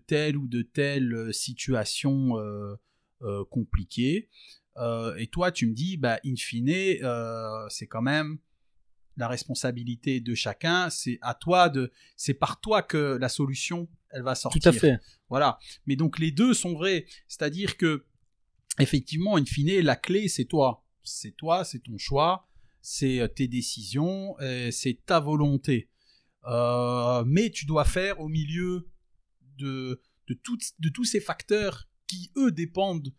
telle ou de telle situation compliquée. Et toi, tu me dis, bah, in fine, c'est quand même la responsabilité de chacun. C'est à toi de, c'est par toi que la solution, elle va sortir. Tout à fait. Voilà. Mais donc les deux sont vrais. C'est-à-dire que, effectivement, in fine, la clé, c'est toi. C'est toi, c'est ton choix, c'est euh, tes décisions, et c'est ta volonté. Euh, mais tu dois faire au milieu de, de, toutes- de tous ces facteurs qui, eux, dépendent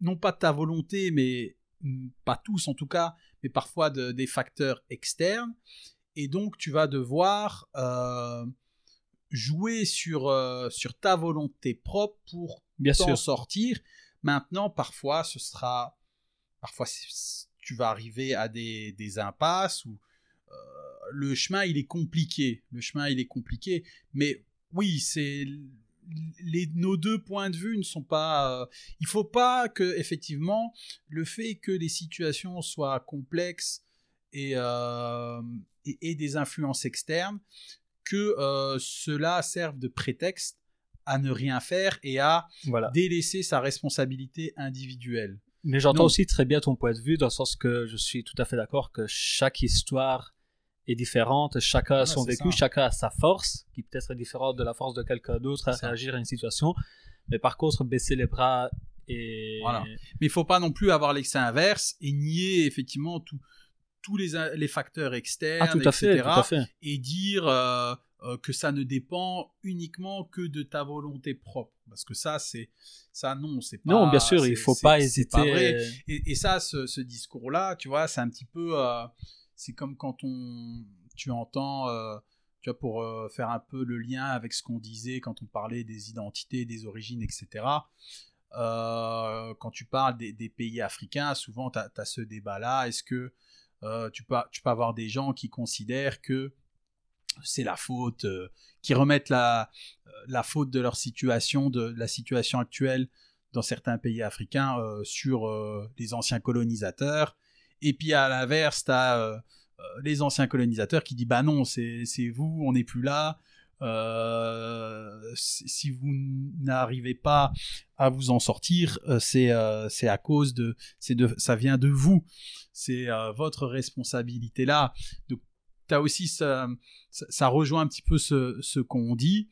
non pas de ta volonté, mais mm, pas tous en tout cas, mais parfois de- des facteurs externes. Et donc, tu vas devoir euh, jouer sur, euh, sur ta volonté propre pour Bien t'en sûr. sortir. Maintenant, parfois, ce sera. Parfois, tu vas arriver à des, des impasses où euh, le chemin, il est compliqué. Le chemin, il est compliqué. Mais oui, c'est. Les, nos deux points de vue ne sont pas. euh, il faut pas que, effectivement, le fait que les situations soient complexes et, euh, et, et des influences externes, que euh, cela serve de prétexte à ne rien faire et à Voilà. délaisser sa responsabilité individuelle. Mais j'entends aussi très bien ton point de vue, dans le sens que je suis tout à fait d'accord que chaque histoire est différente, chacun a son vécu, ça. chacun a sa force, qui peut être différente de la force de quelqu'un d'autre à ça. réagir à une situation. Mais par contre, baisser les bras et... Voilà. Mais il faut pas non plus avoir l'excès inverse et nier effectivement tout- tous les, les facteurs externes, Ah, tout à fait, etc. tout à fait. et dire euh, euh, que ça ne dépend uniquement que de ta volonté propre. Parce que ça, c'est ça, non, c'est pas. Non, bien sûr, il c'est- faut pas hésiter. pas vrai. Et, et ça, ce, ce discours-là, tu vois, c'est un petit peu. euh, c'est comme quand on, tu entends, euh, tu vois, pour euh, faire un peu le lien avec ce qu'on disait quand on parlait des identités, des origines, etc. Euh, quand tu parles des, pays africains, souvent tu as, ce débat-là. Est-ce que tu, peux, tu peux avoir des gens qui considèrent que c'est la faute, qui remettent la, faute de leur situation, de la situation actuelle dans certains pays africains sur les anciens colonisateurs. Et puis à l'inverse, tu as euh, les anciens colonisateurs qui disent bah non, c'est vous, on n'est plus là. Euh, si vous n'arrivez pas à vous en sortir, euh, c'est euh, à cause de, de, ça vient de vous, c'est euh, votre responsabilité là. Donc t'as aussi ça, ça, rejoint un petit peu ce, qu'on dit,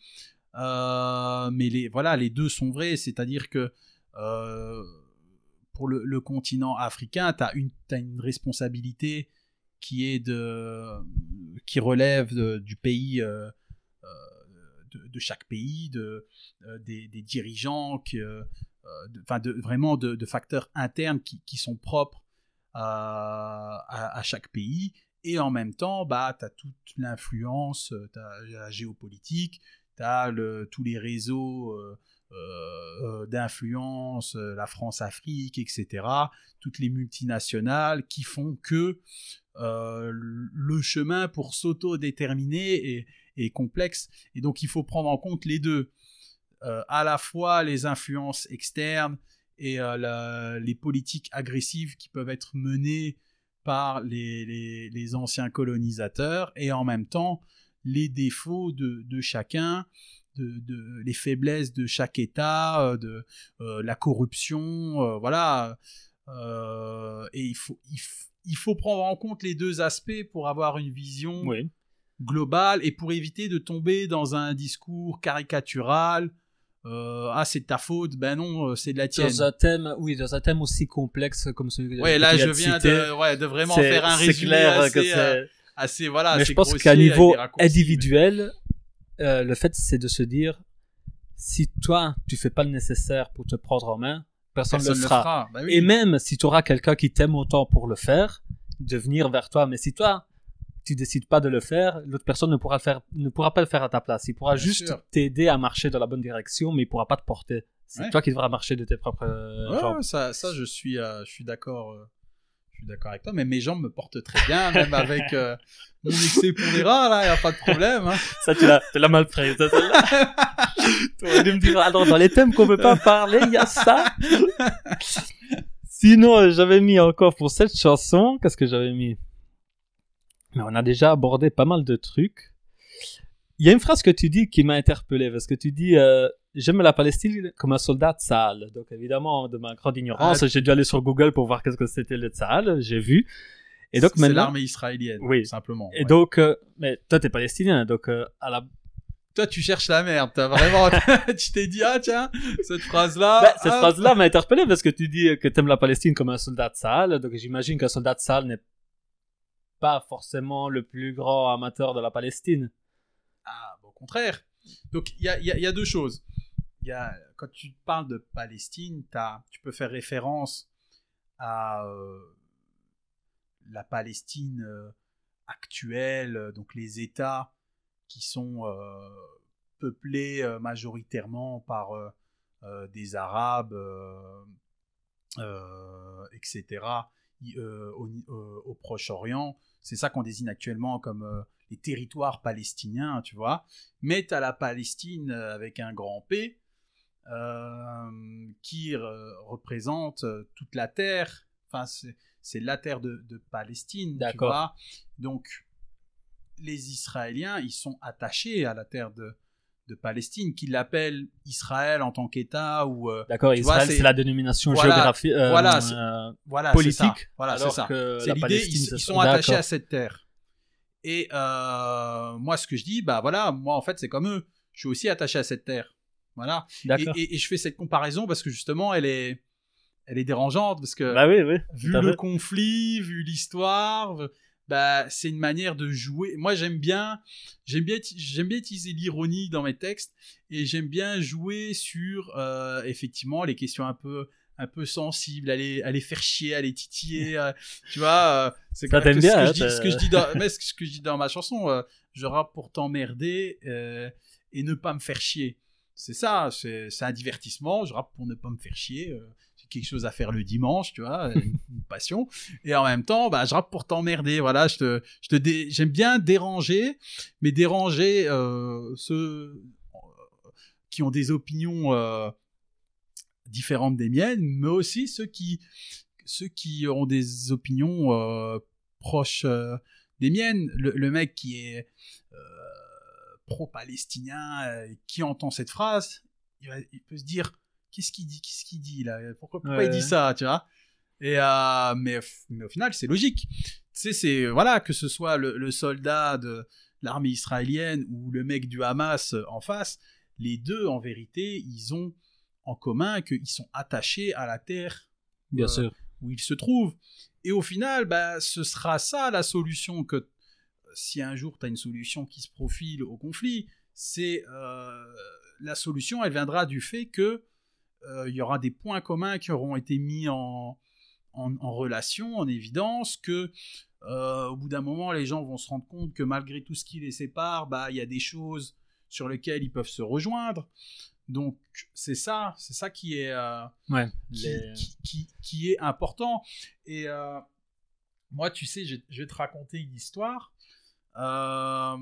euh, mais les voilà les deux sont vrais, c'est-à-dire que euh, pour le, continent africain, tu as une, une responsabilité qui est de qui relève du pays euh, euh, de, chaque pays de euh, des, dirigeants qui, euh, de, vraiment de, facteurs internes qui, qui sont propres à, à, chaque pays. Et en même temps bah tu as toute l'influence tu as la géopolitique tu as le, tous les réseaux d'influence, euh, la France-Afrique, etc., toutes les multinationales qui font que euh, le chemin pour s'auto-déterminer est, complexe. Et donc il faut prendre en compte les deux. Euh, à la fois les influences externes et euh, les politiques agressives qui peuvent être menées par les, anciens colonisateurs et en même temps les défauts de chacun, de, de- les faiblesses de chaque État, euh, de euh, la corruption, euh, voilà. Euh, et il faut, il, faut prendre en compte les deux aspects pour avoir une vision Oui. globale et pour éviter de tomber dans un discours caricatural. Ah, c'est de ta faute, ben non, c'est de la tienne. Dans un thème, oui, dans un thème aussi complexe comme celui que Ouais, là, viens je de viens citer, de, ouais, de vraiment c'est- faire un c'est résumé clair assez, que c'est- assez, voilà, mais je pense qu'à niveau individuel, euh, le fait c'est de se dire si toi tu fais pas le nécessaire pour te prendre en main, personne, ne le le fera. fera. Bah oui. Et même si tu auras quelqu'un qui t'aime autant pour le faire, de venir vers toi, mais si toi tu décides pas de le faire, l'autre personne ne pourra le faire, ne pourra pas le faire à ta place. Il pourra Bien juste t'aider à marcher dans la bonne direction, mais il pourra pas te porter. C'est Ouais. toi qui devras marcher de tes propres euh, Ouais, jambes. ça, je suis, euh, je suis d'accord. Suis d'accord avec toi, mais mes jambes me portent très bien, même avec euh, mon excès pondéral, là, y a pas de problème. hein. Ça, tu l'as, tu l'as mal pris. ça, celle-là. *laughs* tu aurais dû me dire, alors, dans les thèmes qu'on peut pas parler, il y a ça. Sinon, euh, j'avais mis encore pour cette chanson, qu'est-ce que j'avais mis? Mais on a déjà abordé pas mal de trucs. Il y a une phrase que tu dis qui m'a interpellé, parce que tu dis, euh, j'aime la Palestine comme un soldat Tsahal. Donc, évidemment, de ma grande ignorance, Ah. j'ai dû aller sur Google pour voir qu'est-ce que c'était le Tsahal. J'ai vu. Et donc, c'est l'armée israélienne, Oui. simplement. Et ouais. donc, euh, mais toi, t'es palestinien, donc, euh, à la Toi, tu cherches la merde. T'as vraiment, *laughs* *laughs* tu t'es dit, ah tiens, cette phrase-là. Bah, cette hop. phrase-là m'a interpellé parce que tu dis que t'aimes la Palestine comme un soldat salle, donc j'imagine qu'un soldat salle n'est pas forcément le plus grand amateur de la Palestine. Ah, au contraire. Donc, il y a, il y a- il y a deux choses. Quand tu parles de Palestine, tu peux faire référence à euh, la Palestine euh, actuelle, euh, donc les États qui sont peuplés majoritairement par des Arabes, etc., au, au Proche-Orient. C'est ça qu'on désigne actuellement comme les territoires palestiniens, tu vois. Mais tu as la Palestine avec un grand P, qui euh, représente euh, toute la terre. Enfin, c'est- la terre de, de Palestine, D'accord. Donc, les Israéliens, ils sont attachés à la terre de, de Palestine, qu'il l'appelle Israël en tant qu'État ou euh, D'accord, Israël, c'est- la dénomination Voilà, géographique. euh, voilà, c'est- euh, voilà, politique, ça. Voilà, c'est ça. C'est l'idée, ils, ils sont attachés à cette terre. Et euh, moi, ce que je dis, bah voilà, moi en fait, c'est comme eux. Je suis aussi attaché à cette terre. Voilà. Et, D'accord. et- et je fais cette comparaison parce que justement, elle est, elle est dérangeante parce que Bah oui, oui. vu le fait. conflit, vu l'histoire, bah c'est une manière de jouer. Moi, j'aime bien, j'aime bien, j'aime bien utiliser l'ironie dans mes textes et j'aime bien jouer sur euh, effectivement les questions un peu un peu sensibles, aller aller faire chier, aller titiller, euh, tu vois. euh, c'est Ça que- t'aime que bien, ce que, hein, je dis, ce que je dis dans, mais ce que- ce que je dis dans ma chanson, euh, je rappe pour t'emmerder euh, et ne pas me faire chier. C'est ça, c'est un divertissement. Je rappe pour ne pas me faire chier. euh, c'est quelque chose à faire le dimanche, tu vois, *laughs* une, une passion. Et en même temps, bah, je rappe pour t'emmerder. Voilà, je te, je te dé- j'aime bien déranger, mais déranger euh, ceux euh, qui ont des opinions euh, différentes des miennes, mais aussi ceux qui, ceux qui ont des opinions proches des miennes. Le, le mec qui est pro-palestinien, euh, qui entend cette phrase, il, va- il peut se dire qu'est-ce qu'il dit, qu'est-ce qu'il dit là, pourquoi, pourquoi Ouais, il dit ça, tu vois? Et euh, mais, mais au final, c'est logique. Tu sais, c'est voilà que ce soit le, le soldat de l'armée israélienne ou le mec du Hamas euh, en face, les deux en vérité, ils ont en commun qu'ils sont attachés à la terre Bien euh, sûr. où il se trouve. Et au final, bah, ce sera ça la solution que si un jour tu as une solution qui se profile au conflit, c'est euh, la solution, elle viendra du fait que euh, il y aura des points communs qui auront été mis en, en, en relation, en évidence, que euh, au bout d'un moment, les gens vont se rendre compte que malgré tout ce qui les sépare, bah il y a des choses sur lesquelles ils peuvent se rejoindre. Donc c'est ça, c'est ça qui est Ouais. qui, les- qui- qui- qui est important. Et moi, tu sais, je, je vais te raconter une histoire. Euh,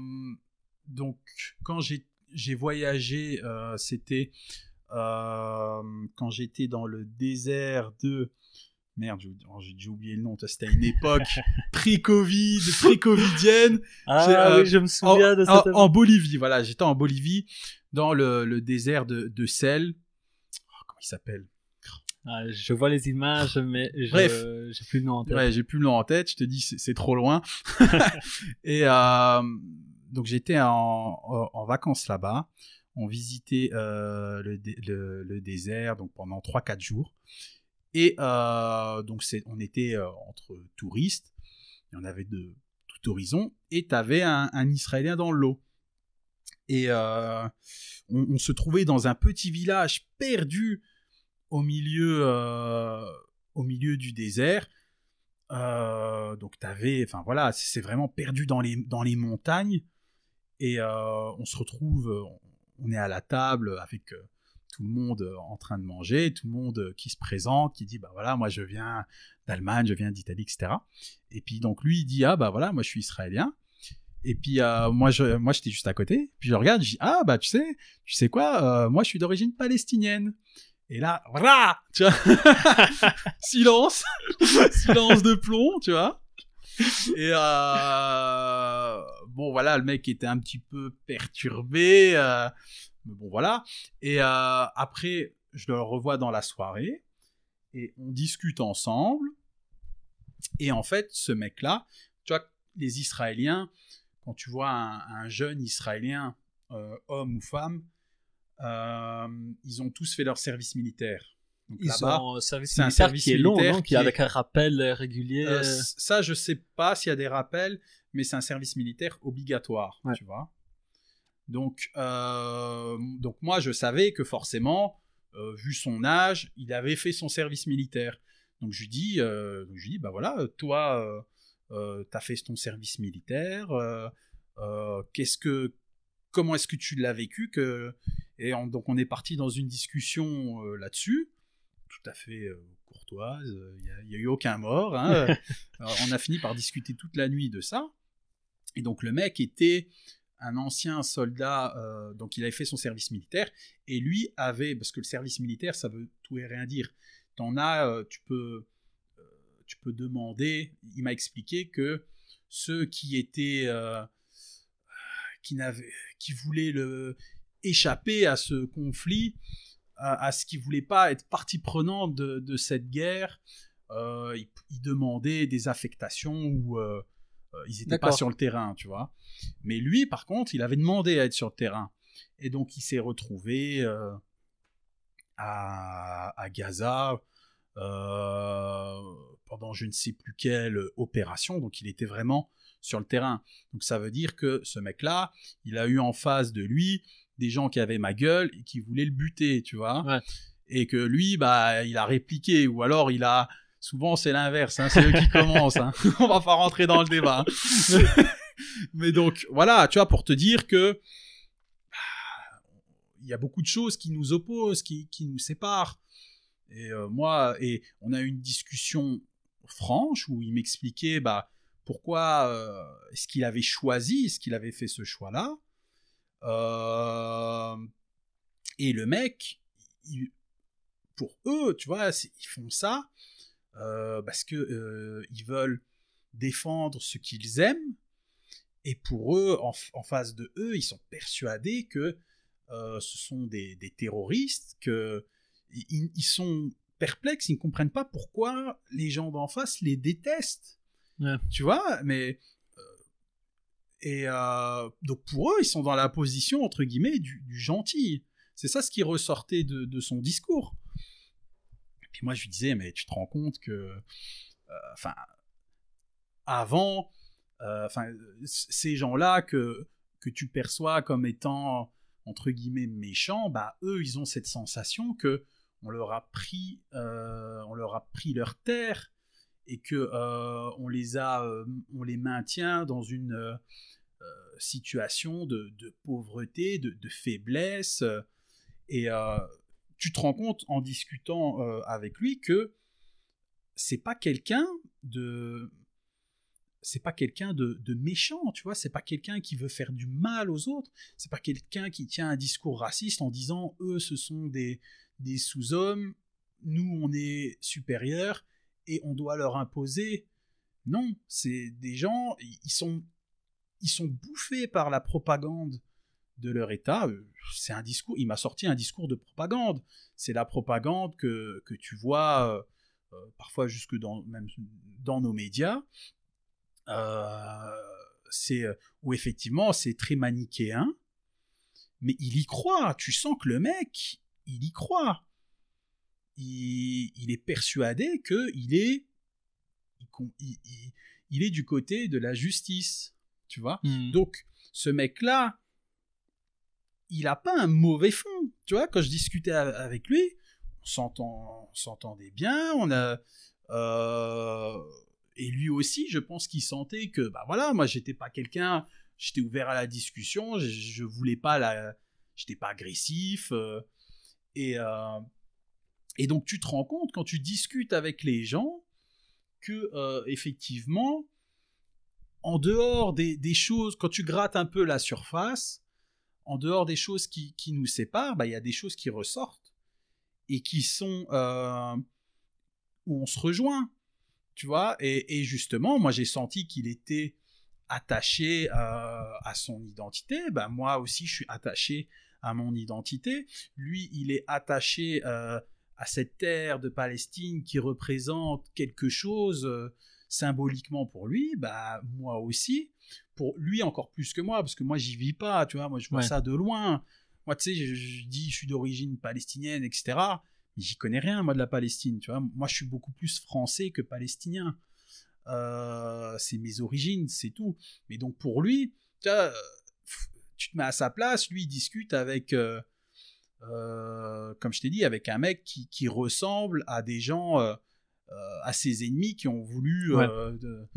donc, quand j'ai voyagé, euh, c'était euh, quand j'étais dans le désert de... Merde, j'ai oh, déjà oublié le nom. C'était à une époque *laughs* pré-Covid, pré-covidienne. Ah oui, je me souviens en, de en- cette. en Bolivie, voilà, j'étais en Bolivie, dans le, le désert de, de sel. Oh, comment il s'appelle? Ah, je vois les images, mais je... J'ai plus le nom en tête. Ouais, j'ai plus le nom en tête, je te dis, c'est c'est trop loin. *laughs* *laughs* et euh, donc j'étais en, vacances là-bas. On visitait euh, le, le, le désert donc pendant 3-4 jours. Et euh, donc c'est, on était entre touristes, il y en avait de tout horizon, et tu avais un, un Israélien dans l'eau. Et on, on se trouvait dans un petit village perdu au milieu, euh, au milieu du désert. Euh, donc t'avais, enfin voilà, c'est vraiment perdu dans les dans les montagnes et euh, on se retrouve, on est à la table avec euh, tout le monde en train de manger, tout le monde qui se présente, qui dit bah voilà, moi je viens d'Allemagne, je viens d'Italie, etc. Et puis donc lui il dit ah bah voilà, moi je suis israélien. Et puis moi je moi j'étais juste à côté. Puis je regarde, je dis ah bah tu sais, tu sais quoi, moi je suis d'origine palestinienne. Et là, voilà, tu vois, *laughs* silence, *laughs* silence de plomb, tu vois. Et euh, bon, voilà, le mec était un petit peu perturbé, euh, mais bon, voilà. Et euh, après, je le revois dans la soirée et on discute ensemble. Et en fait, ce mec-là, tu vois, les Israéliens, quand tu vois un, un jeune Israélien, homme ou femme, ils ont tous fait leur service militaire. Donc Ils ont un service c'est un militaire service qui est long, militaire non qui est avec un rappel euh, régulier. euh, ça, je sais pas s'il y a des rappels, mais c'est un service militaire obligatoire, Ouais. tu vois. Donc, euh, donc moi, je savais que forcément, euh, vu son âge, il avait fait son service militaire. Donc je lui dis, euh, je lui dis, bah voilà, toi, euh, euh, t'as fait ton service militaire. euh, euh, qu'est-ce que, comment est-ce que tu l'as vécu que Et on- donc on est parti dans une discussion euh, là-dessus, tout à fait euh, courtoise. Il n'y a, il y a eu aucun mort. hein. Alors, *laughs* on a fini par discuter toute la nuit de ça. Et donc le mec était un ancien soldat, euh, donc il avait fait son service militaire, et lui avait, parce que le service militaire, ça veut tout et rien dire. T'en as, euh, tu peux, euh, tu peux demander. Il m'a expliqué que ceux qui étaient, euh, qui qui voulaient le échapper à ce conflit, à, à ce qu'il voulait pas être partie prenante de, de cette guerre. Euh, il, il demandait des affectations où euh, euh, ils n'étaient pas sur le terrain, tu vois. Mais lui, par contre, il avait demandé à être sur le terrain. Et donc, il s'est retrouvé euh, à, à Gaza pendant je ne sais plus quelle opération. Donc, il était vraiment sur le terrain. Donc, ça veut dire que ce mec-là, il a eu en face de lui des gens qui avaient ma gueule et qui voulaient le buter, tu vois. Ouais. Et que lui, bah, il a répliqué, ou alors il a. Souvent, c'est l'inverse, hein, c'est eux qui *laughs* commencent. Hein. *laughs* On va pas rentrer dans le débat. hein. *laughs* Mais donc, voilà, tu vois, pour te dire que bah, il y a beaucoup de choses qui nous opposent, qui, qui nous séparent. Et euh, moi, et on a eu une discussion franche où il m'expliquait bah, pourquoi euh, est-ce qu'il avait choisi, est-ce qu'il avait fait ce choix-là. Euh, et le mec, pour eux, tu vois, ils font ça euh, parce que ils veulent défendre ce qu'ils aiment. Et pour eux, en, face de eux, ils sont persuadés que ce sont des, terroristes, que ils, ils sont perplexes, ils ne comprennent pas pourquoi les gens d'en face les détestent. Tu vois, mais euh, et euh, donc pour eux, ils sont dans la position entre guillemets du, gentil. C'est ça ce qui ressortait de, son discours. Et puis moi, je lui disais, mais tu te rends compte que, euh, enfin, avant, enfin, ces gens-là que que tu perçois comme étant entre guillemets méchants, bah eux, ils ont cette sensation que on leur a pris, on leur a pris leur terre et que euh, on les a, euh, on les maintient dans une euh, situation de, pauvreté, de, faiblesse, et tu te rends compte en discutant avec lui que c'est pas quelqu'un de c'est pas quelqu'un de, méchant, tu vois, c'est pas quelqu'un qui veut faire du mal aux autres, c'est pas quelqu'un qui tient un discours raciste en disant eux ce sont des sous-hommes, nous on est supérieurs et on doit leur imposer. Non, c'est des gens, ils sont, ils sont bouffés par la propagande de leur État. Euh, C'est un discours, il m'a sorti un discours de propagande. C'est la propagande que, que tu vois euh, euh, parfois jusque dans, même dans nos médias. Où effectivement c'est très manichéen, mais il y croit. Tu sens que le mec, il y croit. Il, il est persuadé que il est, il, il- il- est du côté de la justice, tu vois. Hmm. Donc, ce mec-là, il a pas un mauvais fond. Tu vois, quand je discutais avec lui, on s'entend- on s'entendait bien, on a. euh, et lui aussi, je pense qu'il sentait que, bah voilà, moi, j'étais pas quelqu'un. J'étais ouvert à la discussion, je, je voulais pas la. J'étais pas agressif. euh, et, euh, et donc, tu te rends compte quand tu discutes avec les gens que, euh, effectivement, en dehors des, choses, quand tu grattes un peu la surface, en dehors des choses qui, qui nous séparent, bah, il y a des choses qui ressortent et qui sont euh, où on se rejoint, tu vois? Et, et justement, moi j'ai senti qu'il était attaché euh, à son identité. Bah, moi aussi, je suis attaché à mon identité. Lui, il est attaché euh, à cette terre de Palestine qui représente quelque chose euh, symboliquement pour lui. Bah, moi aussi pour lui encore plus que moi, parce que moi j'y vis pas, tu vois, moi je vois Ouais. ça de loin. Moi, tu sais, je, je dis je suis d'origine palestinienne, etc. Mais j'y connais rien, moi, de la Palestine, tu vois. Moi, je suis beaucoup plus français que palestinien. Euh, c'est mes origines, c'est tout. Mais donc pour lui, tu, vois, euh, tu te mets à sa place, lui il discute avec, euh, euh, comme je t'ai dit, avec un mec qui, qui ressemble à des gens, euh, euh, à ses ennemis qui ont voulu, de-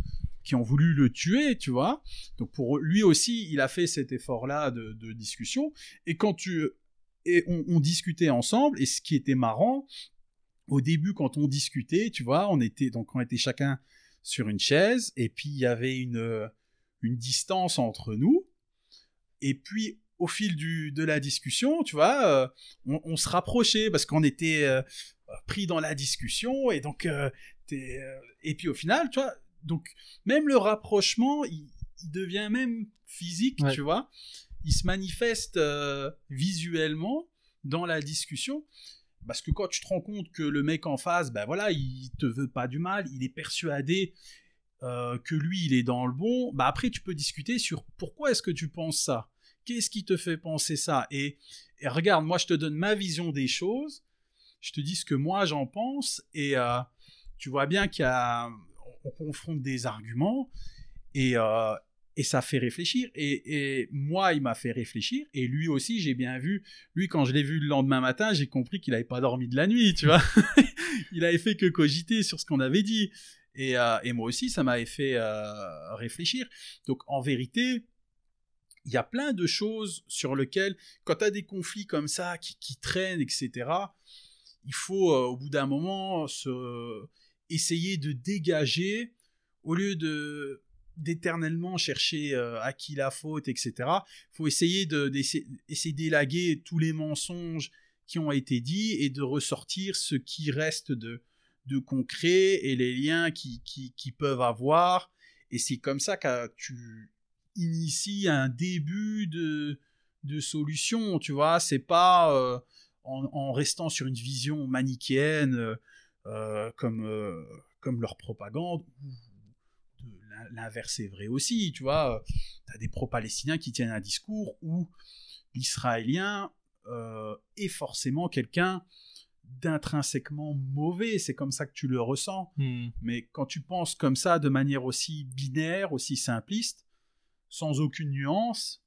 qui ont voulu le tuer, tu vois. Donc pour lui aussi, il a fait cet effort-là de, de discussion. Et quand tu et on, on discutait ensemble, et ce qui était marrant, au début quand on discutait, tu vois, on était donc on était chacun sur une chaise, et puis il y avait une une distance entre nous. Et puis au fil du, de la discussion, tu vois, euh, on, on se rapprochait parce qu'on était euh, pris dans la discussion et donc euh, t'es, et puis au final, tu vois, donc même le rapprochement, il, il devient même physique, Ouais. tu vois. il se manifeste visuellement dans la discussion. Parce que quand tu te rends compte que le mec en face, ben voilà, il te veut pas du mal, il est persuadé euh, que lui, il est dans le bon, bah après, tu peux discuter sur pourquoi est-ce que tu penses ça Qu'est-ce qui te fait penser ça et, regarde, moi, je te donne ma vision des choses, je te dis ce que moi, j'en pense, et euh, tu vois bien qu'il y a... On confronte des arguments, et, euh, ça fait réfléchir. Et, moi, il m'a fait réfléchir. Et lui aussi, j'ai bien vu. Lui, quand je l'ai vu le lendemain matin, j'ai compris qu'il n'avait pas dormi de la nuit, tu vois. *laughs* il avait fait que cogiter sur ce qu'on avait dit. Et, euh, moi aussi, ça m'avait fait réfléchir. Donc, en vérité, il y a plein de choses sur lesquelles, quand tu as des conflits comme ça qui, traînent, etc., il faut, euh, au bout d'un moment, se... essayer de dégager, au lieu de d'éternellement chercher euh, à qui la faute, etc. Il faut essayer de d'essayer d'élaguer tous les mensonges qui ont été dits et de ressortir ce qui reste de, de concret et les liens qui, qui, qui peuvent avoir. Et c'est comme ça que tu inities un début de, de solution, tu vois. C'est pas euh, en, en, restant sur une vision manichéenne euh, comme, euh, comme leur propagande, l'inverse est vrai aussi, tu vois. Tu as des pro-palestiniens qui tiennent un discours où l'israélien est forcément quelqu'un d'intrinsèquement mauvais, c'est comme ça que tu le ressens. Hmm. Mais quand tu penses comme ça de manière aussi binaire, aussi simpliste, sans aucune nuance,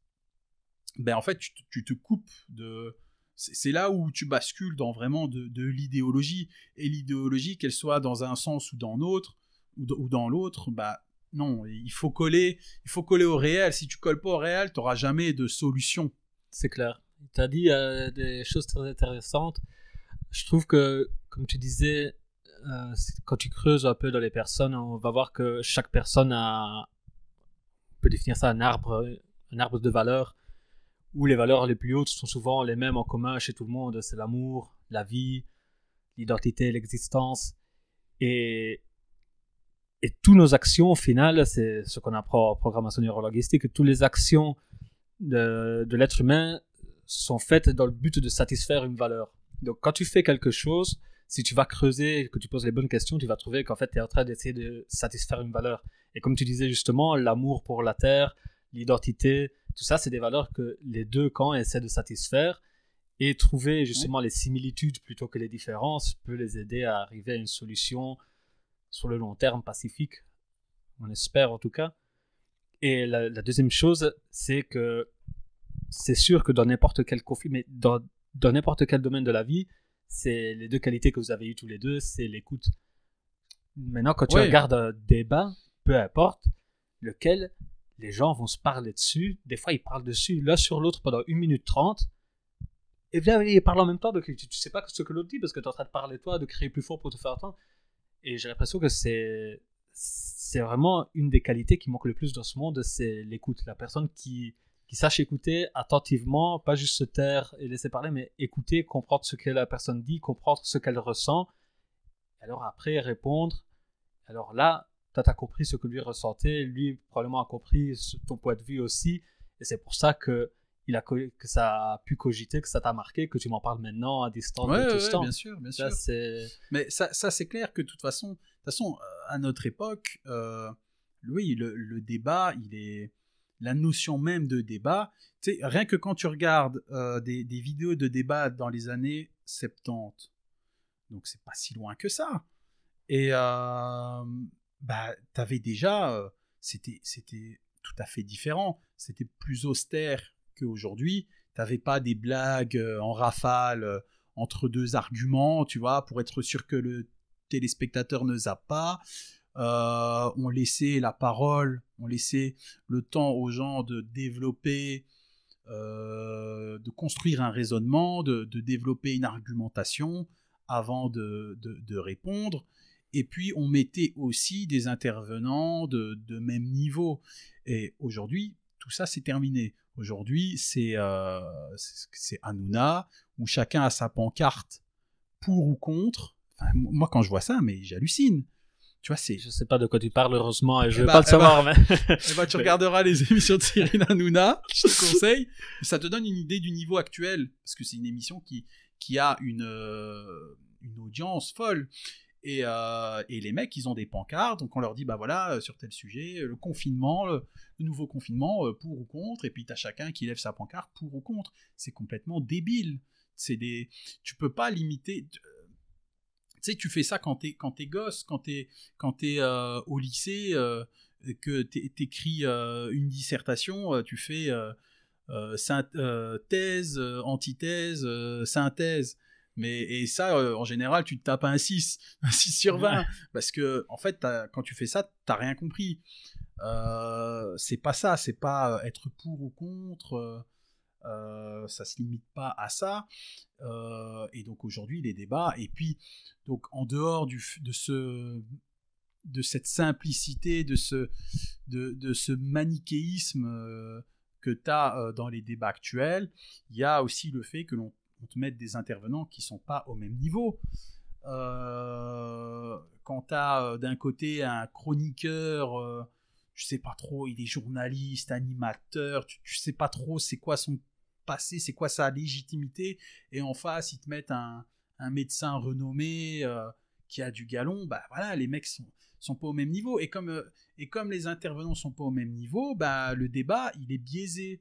ben en fait tu, tu te coupes de... C'est là où tu bascules dans vraiment de, l'idéologie. Et l'idéologie, qu'elle soit dans un sens ou dans l'autre, ou, dans l'autre, bah non, il faut coller, il faut coller au réel. Si tu colles pas au réel, tu n'auras jamais de solution. C'est clair. Tu as dit euh, des choses très intéressantes. Je trouve que, comme tu disais, euh, quand tu creuses un peu dans les personnes, on va voir que chaque personne a, peut définir ça un arbre, un arbre de valeurs, où les valeurs les plus hautes sont souvent les mêmes en commun chez tout le monde. C'est l'amour, la vie, l'identité, l'existence. Et, et toutes nos actions, au final, c'est ce qu'on apprend en programmation neurolinguistique, toutes les actions de, de l'être humain sont faites dans le but de satisfaire une valeur. Donc quand tu fais quelque chose, si tu vas creuser, que tu poses les bonnes questions, tu vas trouver qu'en fait tu es en train d'essayer de satisfaire une valeur. Et comme tu disais justement, l'amour pour la terre, l'identité, tout ça, c'est des valeurs que les deux camps essaient de satisfaire. Et trouver justement les similitudes plutôt que les différences peut les aider à arriver à une solution sur le long terme pacifique. On espère en tout cas. Et la, la deuxième chose, c'est que c'est sûr que dans n'importe quel conflit, mais dans, dans n'importe quel domaine de la vie, c'est les deux qualités que vous avez eues tous les deux, c'est l'écoute. Maintenant, quand tu regardes un débat, peu importe lequel, les gens vont se parler dessus. Des fois, ils parlent dessus l'un sur l'autre pendant une minute trente. Et bien, ils parlent en même temps, donc tu, tu sais pas ce que l'autre dit parce que tu es en train de parler toi, de crier plus fort pour te faire entendre. Et j'ai l'impression que c'est c'est vraiment une des qualités qui manque le plus dans ce monde, c'est l'écoute. La personne qui, qui sache écouter attentivement, pas juste se taire et laisser parler, mais écouter, comprendre ce que la personne dit, comprendre ce qu'elle ressent, alors après répondre. Alors là, toi, tu as compris ce que lui ressentait, lui probablement a compris ton point de vue aussi, et c'est pour ça que, il a, que ça a pu cogiter, que ça t'a marqué, que tu m'en parles maintenant à distance Ouais, de tout ouais, ce temps. bien sûr, bien sûr. Mais ça, ça c'est clair que de toute façon, de toute façon, euh, à notre époque, euh, oui, le, le débat, il est la notion même de débat. Tu sais, rien que quand tu regardes euh, des, des vidéos de débat dans les années 70, donc c'est pas si loin que ça. Et euh, bah, t'avais déjà, euh, c'était, c'était tout à fait différent. C'était plus austère qu'aujourd'hui. T'avais pas des blagues euh, en rafale. euh, entre deux arguments, tu vois, pour être sûr que le téléspectateur ne zappe pas. On laissait la parole, on laissait le temps aux gens de développer, de construire un raisonnement, de, de développer une argumentation avant de- de répondre. Et puis on mettait aussi des intervenants de, de même niveau. Et aujourd'hui, tout ça c'est terminé. Aujourd'hui, c'est euh, Hanouna, où chacun a sa pancarte pour ou contre. Enfin, moi, quand je vois ça, mais j'hallucine. Tu vois, c'est. Je sais pas de quoi tu parles, heureusement, et je Eh veux bah, pas le eh savoir, mais. Eh ben, tu *laughs* regarderas les émissions de Cyril Hanouna, je te *laughs* conseille. Ça te donne une idée du niveau actuel, parce que c'est une émission qui, qui a une, euh, une audience folle. Et, euh, et les mecs, ils ont des pancartes, donc on leur dit, bah voilà, euh, sur tel sujet, euh, le confinement, le, nouveau confinement, pour ou contre, et puis t'as chacun qui lève sa pancarte pour ou contre. C'est complètement débile. C'est des, tu peux pas limiter. Tu sais, tu fais ça quand t'es quand gosse, quand t'es quand au lycée, que t'é- t'écris une dissertation, tu fais thèse, antithèse, synthèse. Mais, et ça, euh, en général, tu te tapes un 6, *laughs* un 6 sur 20. Parce que, en fait, quand tu fais ça, t'as rien compris. Euh, c'est pas ça, c'est pas euh, être pour ou contre. euh, euh, ça se limite pas à ça. Et donc aujourd'hui, les débats. Et puis, donc en dehors du, de ce de cette simplicité, de ce, de, de ce manichéisme que tu as dans les débats actuels, il y a aussi le fait que l'on te mette des intervenants qui sont pas au même niveau. Euh, quand tu as d'un côté un chroniqueur, euh, je sais pas trop, il est journaliste, animateur, tu, tu sais pas trop c'est quoi son passé, c'est quoi sa légitimité, et en face ils te mettent un, un médecin renommé euh, qui a du galon, bah voilà, les mecs sont, sont pas au même niveau. Et comme, euh, et comme les intervenants sont pas au même niveau, bah le débat il est biaisé.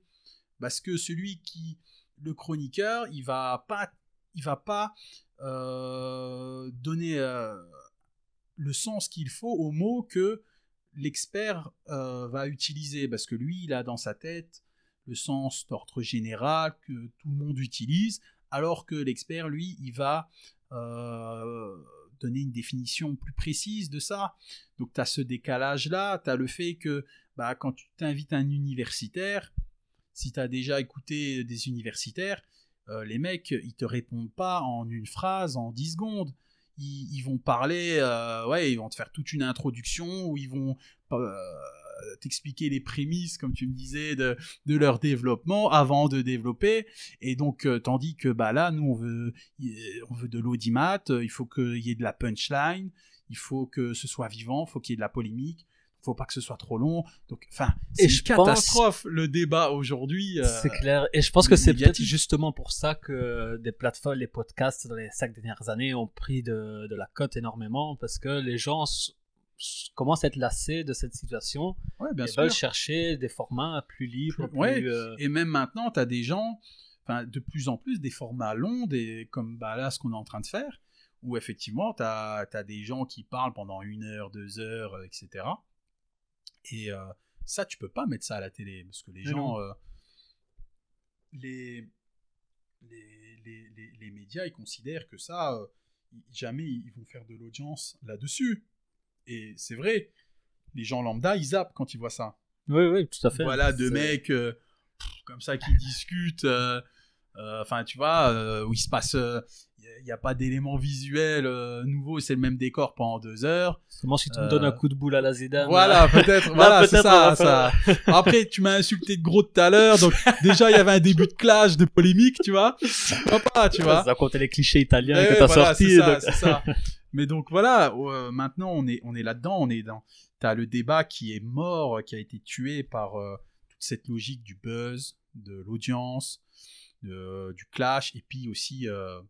Parce que celui qui, le chroniqueur, il va pas, il va pas euh, donner euh, le sens qu'il faut aux mots que l'expert euh, va utiliser. Parce que lui, il a dans sa tête le sens d'ordre général que tout le monde utilise, alors que l'expert, lui, il va donner une définition plus précise de ça. Donc tu as ce décalage-là, tu as le fait que bah, quand tu t'invites un universitaire, si tu as déjà écouté des universitaires, euh, les mecs, ils te répondent pas en une phrase, en 10 secondes. Ils, vont parler, euh, ouais, ils vont te faire toute une introduction où ils vont euh, t'expliquer les prémices, comme tu me disais, de, de leur développement avant de développer. Et donc, tandis que bah, là, nous, on veut, on veut de l'audimat, il faut qu'il y ait de la punchline, il faut que ce soit vivant, il faut qu'il y ait de la polémique faut pas que ce soit trop long. Donc, enfin, c'est une catastrophe le débat aujourd'hui. Euh, c'est clair. Et je pense que c'est peut-être justement pour ça que des plateformes, les podcasts dans les cinq dernières années ont pris de, de la cote énormément parce que les gens commencent à être lassés de cette situation ouais, bien et sûr. veulent chercher des formats plus libres. Plus, ouais. euh... Et même maintenant, tu as des gens, enfin, de plus en plus des formats longs, des, comme bah, là, ce qu'on est en train de faire, où effectivement, tu as, as, des gens qui parlent pendant une heure, deux heures, etc. Et euh, ça, tu peux pas mettre ça à la télé, parce que les gens, euh, les, les, les, les, les, médias, ils considèrent que ça, euh, jamais ils vont faire de l'audience là-dessus. Et c'est vrai, les gens lambda, ils zappent quand ils voient ça. Oui, oui, tout à fait. Voilà, deux mecs euh, comme ça qui discutent. Enfin, euh, tu vois, euh, où il se passe, il n'y a, pas d'éléments visuels euh, nouveaux, c'est le même décor pendant deux heures. Comment si tu me donnes un coup de boule à la Zidane Voilà, peut-être, *laughs* voilà, c'est ça, ça. *laughs* Après, tu m'as insulté de gros tout à l'heure, donc déjà il y avait un début de clash, de polémique, tu vois. Pas, tu vois. Ça comptait les clichés italiens ouais, que t'as voilà, sortis. C'est ça, donc... ça. Mais donc voilà, euh, maintenant on est, on est là-dedans, on est dans. T'as le débat qui est mort, qui a été tué par euh, toute cette logique du buzz, de l'audience, du clash, et puis aussi. Euh,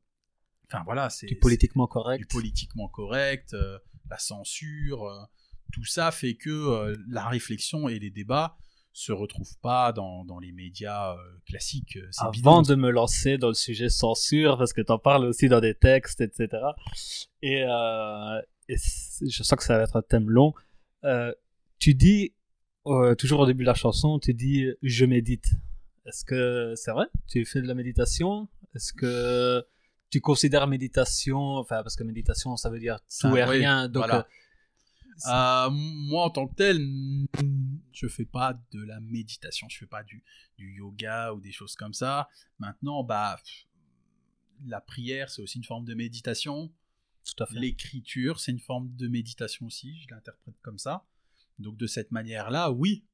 enfin voilà, c'est. Du politiquement correct. Du politiquement correct, euh, la censure, euh, tout ça fait que euh, la réflexion et les débats se retrouvent pas dans, dans les médias euh, classiques. Avant bidon. de me lancer dans le sujet censure, parce que tu en parles aussi dans des textes, etc. Et, euh, et je sens que ça va être un thème long. Euh, tu dis, toujours au début de la chanson, tu dis « je médite ». Est-ce que c'est vrai? Tu fais de la méditation? Est-ce que tu considères méditation, enfin parce que méditation ça veut dire tout et oui, rien, donc voilà. euh, moi en tant que tel, je fais pas de la méditation, je fais pas du, du yoga ou des choses comme ça. Maintenant, bah la prière c'est aussi une forme de méditation. Tout à fait. L'écriture c'est une forme de méditation aussi, je l'interprète comme ça. Donc de cette manière-là, oui.